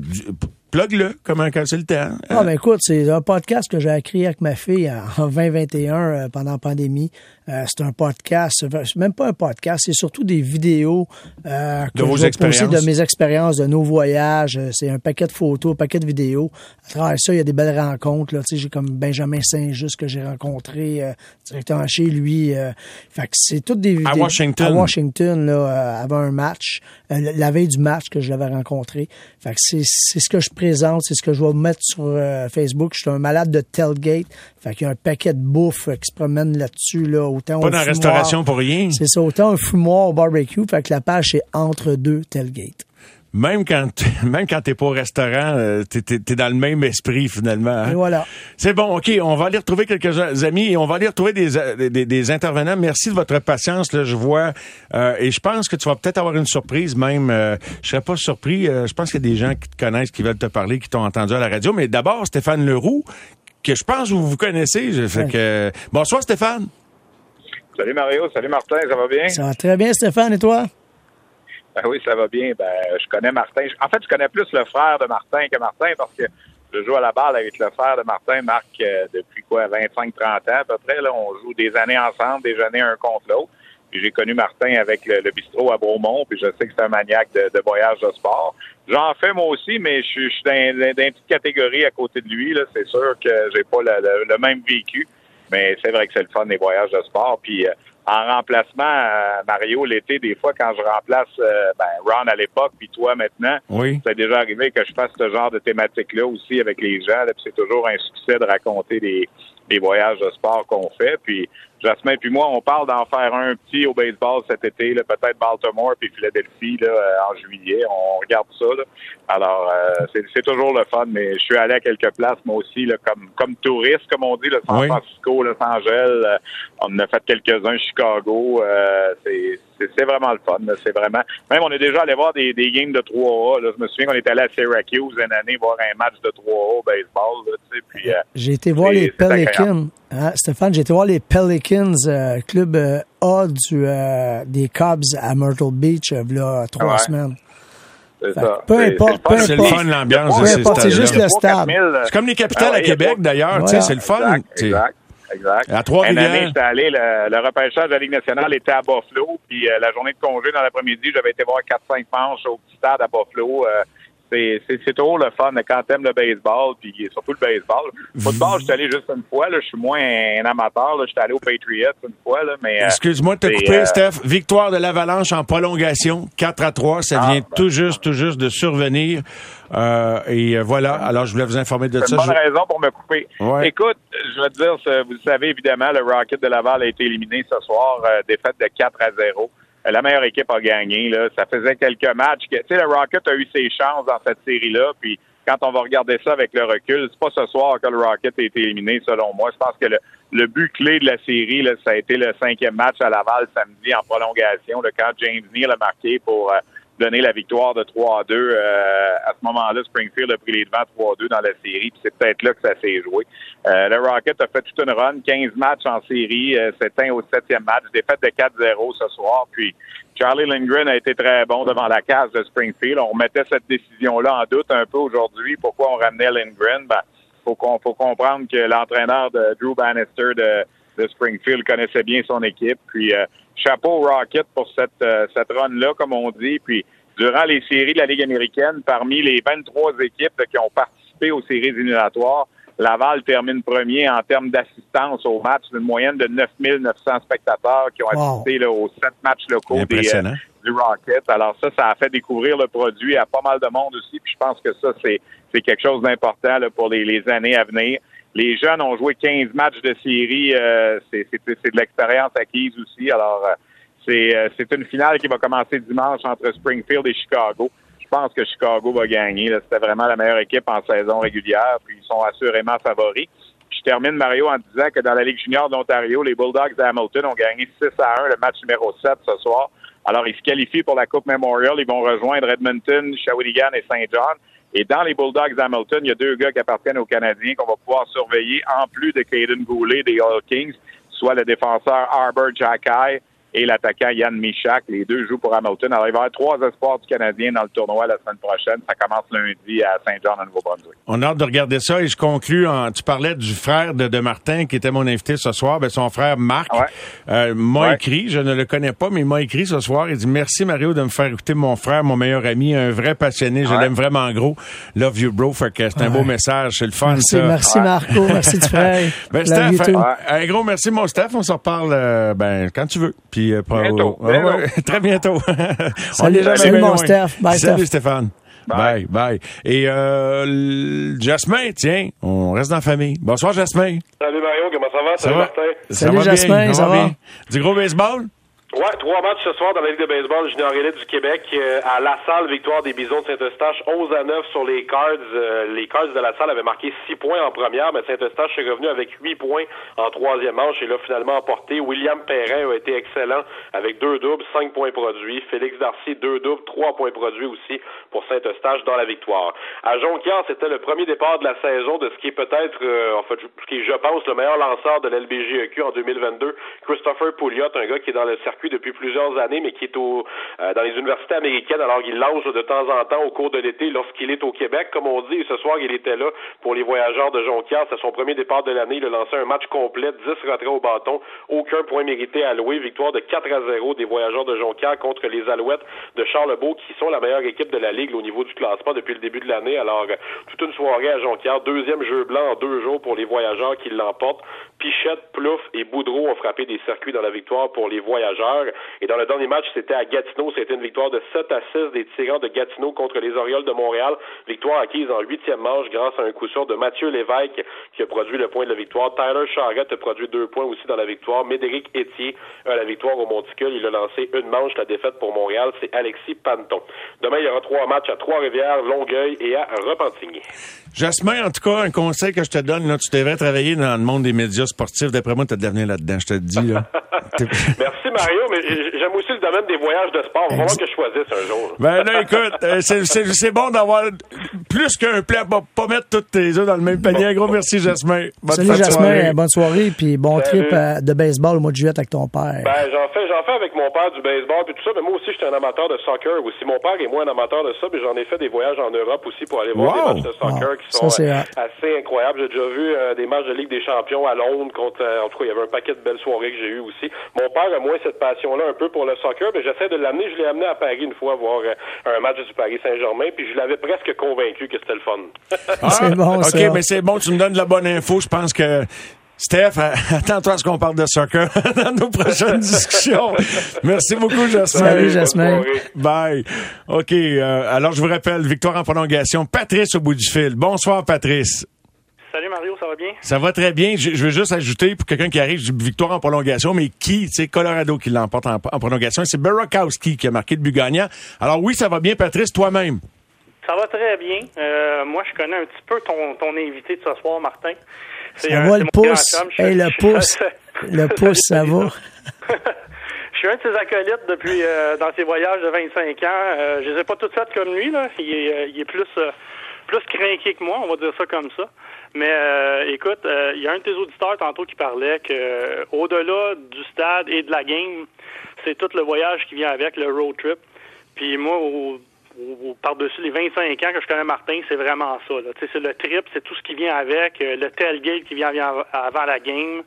plug-le, comment quand c'est le temps. Ah, ben écoute, c'est un podcast que j'ai écrit avec ma fille en en 2021 euh, pendant la pandémie. Euh, c'est un podcast, c'est même pas un podcast, c'est surtout des vidéos euh, que De vos expériences. de mes expériences, de nos voyages. Euh, C'est un paquet de photos, un paquet de vidéos. À travers ça, il y a des belles rencontres. Là. Tu sais, J'ai comme Benjamin Saint-Just que j'ai rencontré euh, directement chez lui. euh. fait que c'est toutes des À des- Washington. À Washington, là, euh, avant un match, euh, la veille du match que je l'avais rencontré. Fait que c'est c'est ce que je présente, c'est ce que je vais mettre sur euh, Facebook. Je suis un malade de tailgate. Fait qu'il y a un paquet de bouffe euh, qui se promène là-dessus, là, autant Pas dans la restauration pour rien. C'est ça, autant un fumoir au barbecue. Fait que la page, c'est entre deux tailgate. Même quand même quand t'es pas au restaurant, euh, t'es, t'es- t'es dans le même esprit finalement. hein. Et voilà. C'est bon, ok, on va aller retrouver quelques amis et on va aller retrouver des, euh, des, des intervenants. Merci de votre patience, là, je vois. Euh, et je pense que tu vas peut-être avoir une surprise même. Euh, je serais pas surpris. euh, je pense qu'il y a des gens qui te connaissent, qui veulent te parler, qui t'ont entendu à la radio. Mais d'abord, Stéphane Leroux, que je pense que vous vous connaissez. Je- que... Bonsoir Stéphane. Salut Mario, salut Martin, ça va bien? Ça va très bien, Stéphane, et toi? Ben oui, ça va bien. Ben, je connais Martin. En fait, je connais plus le frère de Martin que Martin parce que je joue à la balle avec le frère de Martin, Marc, euh, depuis quoi, 25-30 ans à peu près. Là, on joue des années ensemble, des années un contre l'autre. Puis j'ai connu Martin avec le, bistrot à Beaumont, puis je sais que c'est un maniaque de, de voyage de sport. J'en fais moi aussi, mais je, suis- je suis dans, une petite catégorie à côté de lui. Là. C'est sûr que j'ai pas le, le- le même vécu, mais c'est vrai que c'est le fun des voyages de sport. Puis euh, en remplacement, euh, Mario, l'été, des fois, quand je remplace euh, ben, Ron à l'époque, puis toi maintenant, Oui. c'est déjà arrivé que je fasse ce genre de thématique-là aussi avec les gens. c'est toujours un succès de raconter des, des voyages de sport qu'on fait. Puis Jasmin puis moi, on parle d'en faire un petit au baseball cet été, peut-être Baltimore puis Philadelphie là, euh, en juillet. On regarde ça. là. Alors, euh, c'est, toujours le fun, mais je suis allé à quelques places, moi aussi, là, comme, comme touriste, comme on dit, le San Oui. Francisco, Los Angeles. euh, on en a fait quelques-uns, Chicago. euh, c'est, vraiment le fun. C'est vraiment. Même on est déjà allé voir des, des games de 3A. Là. Je me souviens qu'on était allé à Syracuse une année voir un match de 3A au baseball. Là, puis, J'ai été voir les. Pelicans. Hein, Stéphane, j'ai été voir les Pelicans, euh, club euh, A du, euh, des Cubs à Myrtle Beach, euh, là, trois Ouais. semaines. ça. peu importe, c'est peu C'est le importe. fun, l'ambiance de ces importe, c'est juste le stade. C'est comme les capitales Ah ouais, à Québec, d'ailleurs. Voilà. C'est le fun. Exact, exact, exact. À Trois-Rivières. Une année, j'étais allé, le, le repêchage de la Ligue nationale était à Buffalo, puis euh, la journée de congé dans l'après-midi, j'avais été voir 4-5 manches au petit stade à Buffalo. C'est, c'est, c'est toujours le fun quand t'aimes le baseball, puis surtout le baseball. Football, je suis allé juste une fois, là, je suis moins un amateur, là, je suis allé au Patriots une fois, là, mais... euh, Excuse-moi de te c'est, couper, euh, Steph. Victoire de l'Avalanche en prolongation, 4 à 3. Ça Ah, vient ben. tout juste, tout juste de survenir. Euh, et euh, voilà. Alors, je voulais vous informer de C'est ça. une bonne Je- raison pour me couper. Ouais. Écoute, je vais te dire, vous le savez évidemment, le Rocket de Laval a été éliminé ce soir, euh, défaite de 4 à 0. La meilleure équipe a gagné. Là. Ça faisait quelques matchs. Tu sais, le Rocket a eu ses chances dans cette série-là. Puis quand on va regarder ça avec le recul, c'est pas ce soir que le Rocket a été éliminé, selon moi. Je pense que le, le but clé de la série, là, ça a été le cinquième match à Laval samedi en prolongation, là, quand James Neal a marqué pour euh, donner la victoire de 3 à 2. Euh, à ce moment-là, Springfield a pris les devants 3 à 2 dans la série, puis c'est peut-être là que ça s'est joué. Euh, le Rocket a fait toute une run, 15 matchs en série, euh, s'éteint au septième match, défaite de 4-0 ce soir, puis Charlie Lindgren a été très bon devant la case de Springfield. On mettait cette décision-là en doute un peu aujourd'hui. Pourquoi on ramenait Lindgren? Ben, faut qu'on faut comprendre que l'entraîneur de Drew Bannister de, de, Springfield connaissait bien son équipe. Puis euh, chapeau Rocket pour cette euh, cette run-là, comme on dit. Puis durant les séries de la Ligue américaine, parmi les 23 équipes qui ont participé aux séries éliminatoires, Laval termine premier en termes d'assistance au match, une moyenne de 9900 spectateurs qui ont assisté là, aux sept matchs locaux des, euh, du Rocket. Alors ça, ça a fait découvrir le produit à pas mal de monde aussi. Puis je pense que ça, c'est, c'est quelque chose d'important là, pour les, les, années à venir. Les jeunes ont joué 15 matchs de série. Euh, c'est, de l'expérience acquise aussi. Alors, euh, c'est, euh, c'est une finale qui va commencer dimanche entre Springfield et Chicago je pense que Chicago va gagner. C'était vraiment la meilleure équipe en saison régulière, puis ils sont assurément favoris. je termine, Mario, en disant que dans la Ligue junior d'Ontario, les Bulldogs d'Hamilton ont gagné 6 à 1 le match numéro 7 ce soir. Alors, ils se qualifient pour la Coupe Memorial. Ils vont rejoindre Edmonton, Shawinigan et Saint John. Et dans les Bulldogs d'Hamilton, il y a deux gars qui appartiennent aux Canadiens qu'on va pouvoir surveiller, en plus de Caden Goulet des All Kings, soit le défenseur Arbor Jacky et l'attaquant Yann Michak. Les deux jouent pour Hamilton. Alors, il va y avoir trois espoirs du Canadien dans le tournoi la semaine prochaine. Ça commence lundi à Saint-Jean, au Nouveau-Brunswick. On a hâte de regarder ça et je conclus en, tu parlais du frère de, de Martin qui était mon invité ce soir. Ben, son frère Marc euh, m'a écrit, je ne le connais pas, mais il m'a écrit ce soir. Il dit merci Mario de me faire écouter mon frère, mon meilleur ami, un vrai passionné. Je l'aime vraiment gros. Love you bro. Fait que c'est un beau message. C'est le fun, merci, ça. Merci Marco. merci du frère. Ben, Steph, un, un, gros merci mon Steph. On se reparle euh, ben, quand tu veux. Puis, euh, Bientôt. Ah ouais, très bientôt. salut, salut mon Steph. Bye, salut Steph. Stéphane. Bye, bye. Et euh, Jasmin, tiens, on reste dans la famille. Bonsoir Jasmin. Salut Mario, comment ça va? Ça salut va? Martin. Ça Salut va Jasmin, bien, ça va? bien? Du gros baseball? Ouais, trois matchs ce soir dans la Ligue de baseball junior élite du Québec. Euh, à La Salle, victoire des Bisons de Saint-Eustache, 11 à 9 sur les Cards. Euh, les Cards de La Salle avaient marqué 6 points en première, mais Saint-Eustache est revenu avec 8 points en troisième manche et l'a finalement emporté. William Perrin a été excellent avec deux doubles, 5 points produits. Félix Darcy, deux doubles, 3 points produits aussi pour Saint-Eustache dans la victoire. À Jonquière, c'était le premier départ de la saison de ce qui est peut-être, euh, en fait, ce qui est, je pense, le meilleur lanceur de l'LBGEQ en 2022, Christopher Pouliot, un gars qui est dans le circuit depuis plusieurs années mais qui est au, euh, dans les universités américaines, alors qu'il lance de temps en temps au cours de l'été lorsqu'il est au Québec. Comme on dit, ce soir, il était là pour les voyageurs de Jonquière. C'est son premier départ de l'année. Il a lancé un match complet, 10 retraits au bâton, aucun point mérité alloué. Victoire de 4 à 0 des voyageurs de Jonquière contre les Alouettes de Charlebourg, qui sont la meilleure équipe de la Ligue au niveau du classement depuis le début de l'année. Alors, toute une soirée à Jonquière. Deuxième jeu blanc en deux jours pour les voyageurs qui l'emportent. Pichette, Plouf et Boudreau ont frappé des circuits dans la victoire pour les voyageurs. Et dans le dernier match, c'était à Gatineau. C'était une victoire de 7 à 6 des tirants de Gatineau contre les Orioles de Montréal. Victoire acquise en huitième manche grâce à un coup sûr de Mathieu Lévesque qui a produit le point de la victoire. Tyler Charrette a produit deux points aussi dans la victoire. Médéric Etier a la victoire au Monticule. Il a lancé une manche. La défaite pour Montréal, c'est Alexis Panton. Demain, il y aura trois matchs à Trois-Rivières, Longueuil et à Repentigny. Jasmin, en tout cas, un conseil que je te donne, là, tu devrais travailler dans le monde des médias sportifs. D'après moi, tu as de l'avenir là-dedans, je te le dis. Là. Merci Mario, mais j'aime aussi le domaine des voyages de sport. Il va falloir que je choisisse un jour. Ben là, écoute, euh, c'est bon d'avoir plus qu'un plat, pas, pas mettre toutes tes œufs dans le même panier. Un gros merci, Jasmin. Bonne Salut Jasmin, bonne soirée, puis bon Salut. trip euh, de baseball au mois de juillet avec ton père. Ben j'en fais, j'en fais avec mon père du baseball puis tout ça, mais moi aussi j'étais un amateur de soccer aussi. Mon père et moi un amateur de ça, puis j'en ai fait des voyages en Europe aussi pour aller voir wow. des matchs de soccer wow. qui sont ça, euh, assez incroyables. J'ai déjà vu euh, des matchs de Ligue des Champions à Londres contre, en tout cas il y avait un paquet de belles soirées que j'ai eu aussi. Mon père a moins cette passion-là un peu pour le soccer, mais j'essaie de l'amener. Je l'ai amené à Paris une fois voir un match du Paris Saint-Germain, puis je l'avais presque convaincu que c'était le fun. Ah, c'est bon, OK, ça. mais c'est bon, tu me donnes de la bonne info. Je pense que Steph, attends-toi à ce qu'on parle de soccer dans nos prochaines discussions. Merci beaucoup, Jasmin. Salut, Jasmin. Bye. OK, euh, alors je vous rappelle, victoire en prolongation. Patrice au bout du fil. Bonsoir, Patrice. Salut Mario, ça va bien? Ça va très bien. Je, je veux juste ajouter pour quelqu'un qui arrive, je dis victoire en prolongation, mais qui? C'est Colorado qui l'emporte en, en, prolongation. C'est Burakowski qui a marqué le but gagnant. Alors oui, ça va bien, Patrice, toi-même? Ça va très bien. Euh, moi, je connais un petit peu ton, ton invité de ce soir, Martin. Un- va c'est le pouce. Hey, le pouce. Le pouce, ça va. Je suis un de ses acolytes depuis euh, dans ses voyages de 25 ans. Euh, je les ai pas toutes faites comme lui là. Il est, euh, il est plus euh, plus craqué que moi, on va dire ça comme ça. Mais euh, écoute, euh, il y a un de tes auditeurs tantôt qui parlait que euh, au-delà du stade et de la game, c'est tout le voyage qui vient avec le road trip. Puis moi, au- par-dessus les 25 ans que je connais Martin, c'est vraiment ça. C'est le trip, c'est tout ce qui vient avec, euh, le tailgate qui vient av- avant la game.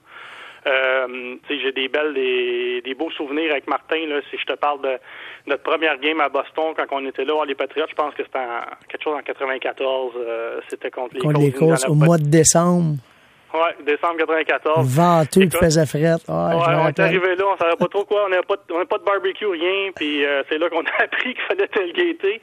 Euh, j'ai des belles, des, des beaux souvenirs avec Martin. Là, si je te parle de notre première game à Boston quand on était là, voir les Patriots, je pense que c'était en- quelque chose en 94. euh, c'était contre les Contre les Colts au mois de décembre. Ouais, décembre 94. Venteux, il faisait fret. Ouais, Ouais, on est arrivé là, on savait pas trop quoi, on n'avait pas, de- on avait pas de barbecue, rien, puis euh, c'est là qu'on a appris qu'il fallait tailgater.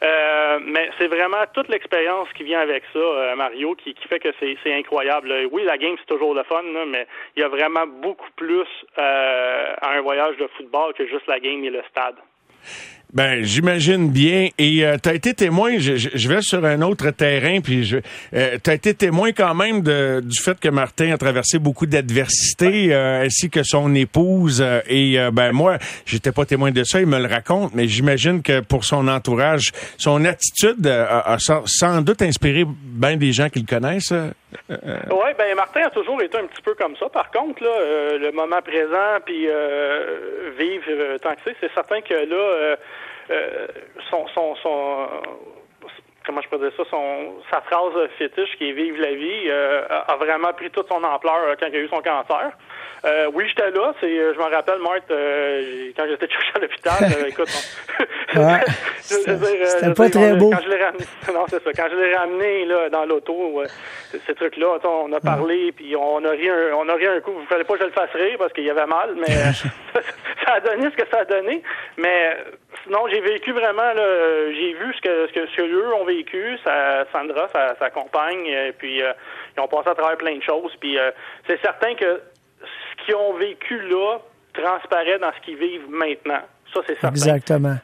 Euh, mais c'est vraiment toute l'expérience qui vient avec ça, euh, Mario, qui, qui fait que c'est incroyable. là. Oui, la game, c'est toujours le fun, là, mais il y a vraiment beaucoup plus euh, à un voyage de football que juste la game et le stade. Ben, j'imagine bien. Et euh, tu as été témoin, je, je- je vais sur un autre terrain, puis je, euh, tu as été témoin quand même de, du fait que Martin a traversé beaucoup d'adversités, euh, ainsi que son épouse. euh, et euh, ben moi, j'étais pas témoin de ça, il me le raconte, mais j'imagine que pour son entourage, son attitude euh, a, a sans, sans doute inspiré bien des gens qui le connaissent. Euh, Oui, ben Martin a toujours été un petit peu comme ça. Par contre, là, euh, le moment présent, puis euh, vivre euh, tant que c'est, c'est certain que là, son, son, son, comment je peux dire ça, son, sa phrase fétiche qui est vivre la vie a vraiment pris toute son ampleur quand il a eu son cancer. Euh, oui, j'étais là. C'est, euh, je me rappelle, Marthe, euh, quand j'étais cherché à l'hôpital, euh, écoute, Ouais. euh, C'était pas très beau. Quand je l'ai ramené, non, c'est ça. Quand je l'ai ramené là dans l'auto, euh, ces trucs-là, on a parlé, puis on a ri un, on a ri un coup. Il fallait pas que je le fasse rire parce qu'il y avait mal, mais euh, ça a donné ce que ça a donné. Mais sinon, j'ai vécu vraiment, là, j'ai vu ce que ce que, ce que eux ont vécu. Ça, Sandra, sa, sa compagne, et puis euh, ils ont passé à travers plein de choses. Puis euh, c'est certain que ce qu'ils ont vécu là transparaît dans ce qu'ils vivent maintenant. Ça, c'est certain. Exactement.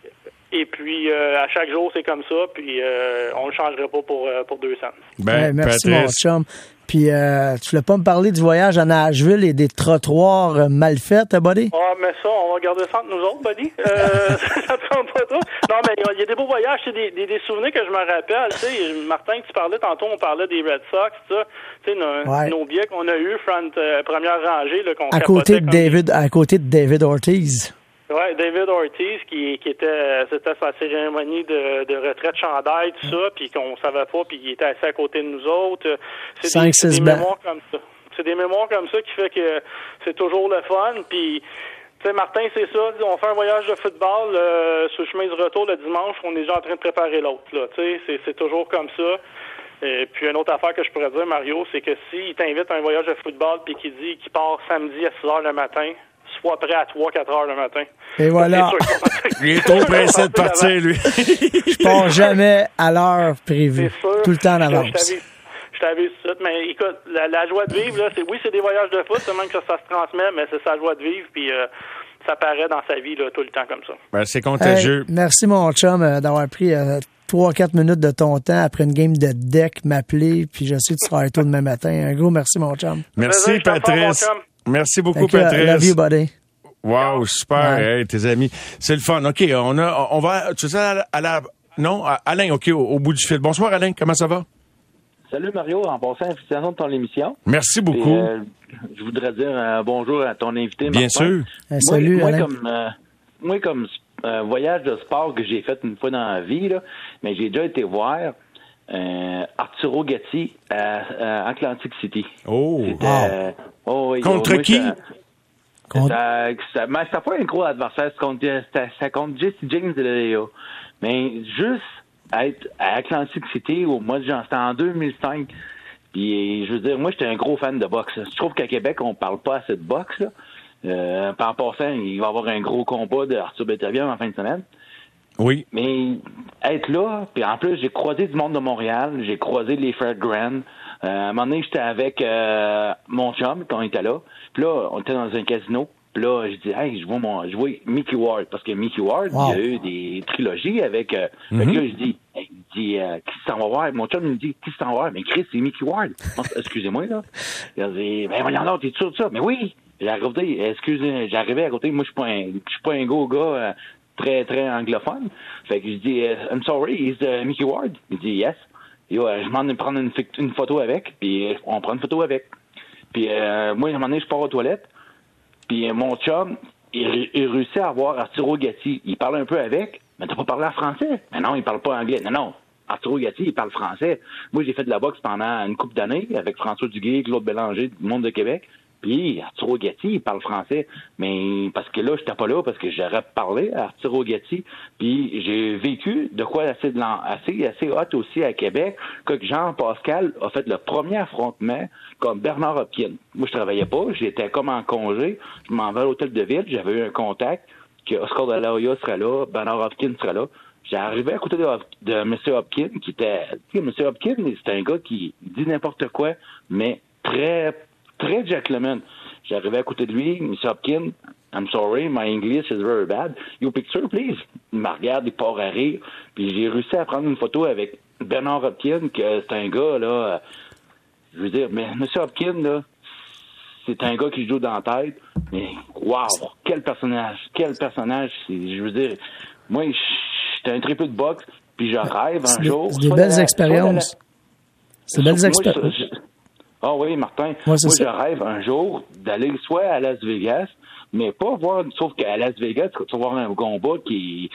Et puis, euh, à chaque jour, c'est comme ça, puis euh, on le changerait pas pour, euh, pour deux cents. ben, Hey, merci, mon Patrice. chum. Puis, euh, tu voulais pas me parler du voyage à Nashville et des trottoirs euh, mal faits, hein, buddy? Ah, mais ça, on va garder ça entre nous autres, buddy. Euh, ça prend pas trop. Non, mais il y a- des beaux voyages, c'est des, des, des souvenirs que je me rappelle. Tu sais, Martin, tu parlais tantôt, on parlait des Red Sox, ça. Tu sais, nos, Ouais. nos billets qu'on a eu, front, euh, première rangée, là, qu'on À côté de David, à côté de David Ortiz. Ouais, David Ortiz qui, qui était euh, c'était sa cérémonie de, de retraite chandail tout ça puis qu'on savait pas puis il était assis à côté de nous autres. C'est des, des mémoires comme ça. C'est des mémoires comme ça qui fait que c'est toujours le fun puis tu sais Martin c'est ça on fait un voyage de football euh, sur le chemin du retour le dimanche on est déjà en train de préparer l'autre là. Tu sais c'est c'est toujours comme ça. Et puis une autre affaire que je pourrais dire Mario c'est que s'il t'invite à un voyage de football puis qu'il dit qu'il part samedi à 6 heures le matin soit prêt à 3-4 heures le matin. Et voilà. C'est Il est trop pressé de partir, lui. Je pars jamais à l'heure prévue. C'est sûr. Tout le temps en Je- avance. Je t'avais- je t'avais dit ça. Mais écoute, la, la joie de vivre, là, c'est oui, c'est des voyages de foot, seulement que ça, ça se transmet, mais c'est sa joie de vivre, puis euh, ça paraît dans sa vie là, tout le temps comme ça. Ben, c'est Hey, contagieux. merci, mon chum, euh, d'avoir pris euh, 3-4 minutes de ton temps après une game de deck, m'appeler, puis je sais que tu seras tôt demain matin. Un gros merci, mon chum. Merci, Patrice. Merci beaucoup, euh, Love you, Patrice. buddy. Wow, super, Ouais. hey, tes amis. C'est le fun. OK, on a, on va, tu sais, à la, à la- non, à- Alain, OK, au, au bout du fil. Bonsoir, Alain, comment ça va? Salut Mario, en passant, félicitations de ton émission. Merci beaucoup. Euh, je voudrais dire un bonjour à ton invité. Bien Martin. sûr. Euh, Moi- salut, moi, Alain. comme, euh, moi, comme euh, voyage de sport que j'ai fait une fois dans la vie, là, mais j'ai déjà été voir euh, Arturo Gatti à, à Atlantic City. Oh. Wow. euh, oh, oui, Contre moi, qui? Contre- Ça, mais c'était pas un gros adversaire, c'était- contre Jesse James de Léo. Mais juste être à Atlantic City au mois de janvier, c'était en 2005. Puis je veux dire, moi j'étais un gros fan de boxe. Je trouve qu'à Québec, on parle pas assez de boxe. Là. Euh, en passant, il va y avoir un gros combat de Arthur Beterbiev en fin de semaine. Oui. Mais être là, puis en plus, j'ai croisé du monde de Montréal, j'ai croisé les frères Grand. Euh, à un moment donné, j'étais avec euh, mon chum quand on était là. Puis là, on était dans un casino. Puis là, je dis, hey, je vois mon, je vois Mickey Ward. Parce que Mickey Ward, Wow. il y a eu des trilogies avec. Euh. Fait que là, je dis, hey, Je dis, euh, qui s'en va voir? Mon chum me dit, qui s'en va voir? Mais Chris, c'est Mickey Ward. Non, Excusez-moi, là. Il a dit, ben voyons donc, t'es sûr de ça? Mais oui! J'ai arrivé, excusez, j'arrivais à côté, moi, je suis pas un, je suis pas un gros gars euh, très, très anglophone. Fait que je dis, euh, I'm sorry, is uh, Mickey Ward? Il dit, yes. Yo, euh, je m'en ai prendre une, photo avec, puis euh, on prend une photo avec. Puis euh, moi, à un moment donné, je pars aux toilettes, puis mon chum, il, ré- il réussit à avoir Arturo Gatti. Il parle un peu avec, mais t'as pas parlé en français. Mais non, il parle pas anglais. Non, non. Arturo Gatti, il parle français. Moi, j'ai fait de la boxe pendant une couple d'années avec François Duguay, Claude Bélanger, du Monde de Québec. Puis Arturo Gatti, il parle français. Mais parce que là, j'étais pas là parce que j'aurais parlé à Arturo Gatti. Puis j'ai vécu de quoi assez, de assez, assez hot aussi à Québec, que Jean-Pascal a fait le premier affrontement comme Bernard Hopkins. Moi, je travaillais pas, j'étais comme en congé. Je m'en vais à l'hôtel de ville, j'avais eu un contact que Oscar de la Hoya serait là, Bernard Hopkins serait là. J'arrivais à côté de, de M. Hopkins, qui était... M. Hopkins, c'est un gars qui dit n'importe quoi, mais très, très gentleman. J'arrivais à côté de lui, M. Hopkins, I'm sorry, my English is very bad. Your picture, please. Il me regarde, il part à rire. Puis j'ai réussi à prendre une photo avec Bernard Hopkins, que c'est un gars, là... Je veux dire, mais M. Hopkins, là, c'est un gars qui joue dans la tête. Mais, wow, quel personnage, quel personnage. Je veux dire, moi, j'étais un triple de boxe, puis je rêve un jour. c'est des belles expériences. C'est des belles expériences. Ah oui, Martin. Moi, je rêve un jour d'aller soit à Las Vegas, mais pas voir, sauf qu'à Las Vegas, tu vas voir un combat qui...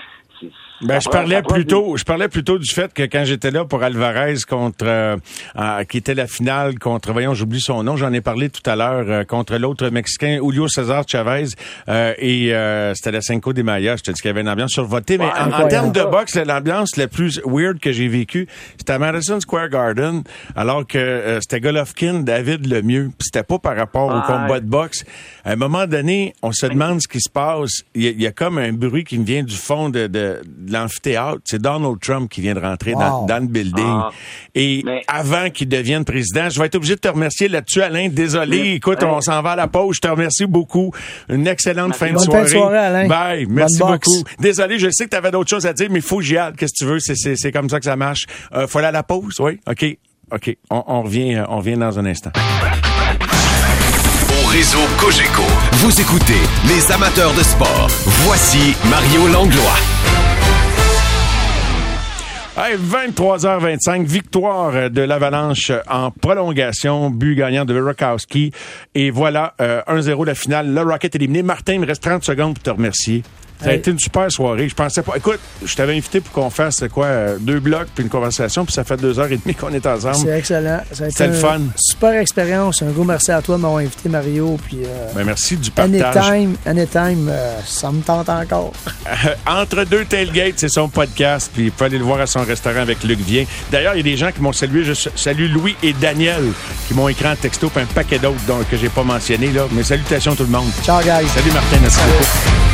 Ben, je parlais plutôt, je parlais plutôt du fait que quand j'étais là pour Alvarez contre, euh, euh, qui était la finale contre, voyons, j'oublie son nom, j'en ai parlé tout à l'heure, euh, contre l'autre Mexicain, Julio César Chavez, euh, et euh, c'était la Cinco de Mayo. Je te dis qu'il y avait une ambiance survotée, mais Ouais, en, en incroyable. termes de boxe, l'ambiance la plus weird que j'ai vécue, c'était à Madison Square Garden, alors que euh, c'était Golovkin, David le mieux, puis c'était pas par rapport au Ouais. combat de boxe. À un moment donné, on se demande ce qui se passe. Il y, y a comme un bruit qui me vient du fond de, de, de l'amphithéâtre. C'est Donald Trump qui vient de rentrer dans, Wow. dans le building. Ah. Et avant qu'il devienne président, je vais être obligé de te remercier là-dessus, Alain. Désolé. Écoute, on s'en va à la pause. Je te remercie beaucoup. Une excellente fin de Bonne fin soirée. de soirée, Alain. Bye. Bonne Merci boxe. beaucoup. Désolé, je sais que tu avais d'autres choses à dire, mais il faut que j'y aille. Qu'est-ce que tu veux? C'est, c'est, c'est comme ça que ça marche. Euh, faut aller à la pause? Oui? OK. OK. On, on revient, euh, on revient dans un instant. Au réseau Cogeco, vous écoutez les amateurs de sport. Voici Mario Langlois. Hey, 23h25, victoire euh, de l'Avalanche en prolongation, but gagnant de Rakowski. Et voilà, euh, 1-0 la finale. Le Rocket éliminé. Martin, il me reste 30 secondes pour te remercier. Ça a été une super soirée. Je pensais pas. Écoute, je t'avais invité pour qu'on fasse quoi, deux blocs puis une conversation, puis ça fait deux heures et demie qu'on est ensemble. C'est excellent. C'était le fun. Super expérience. Un gros merci à toi de m'avoir invité, Mario. Puis, euh, Ben, merci du partage. anytime, anytime, euh, ça me tente encore. Entre deux tailgates, c'est son podcast. Puis vous pouvez aller le voir à son restaurant avec Luc Vien. D'ailleurs, il y a des gens qui m'ont salué. Je salue Louis et Daniel qui m'ont écrit en texto, puis un paquet d'autres que j'ai pas mentionné là. Mais salutations tout le monde. Ciao, guys. Salut Martin, merci beaucoup.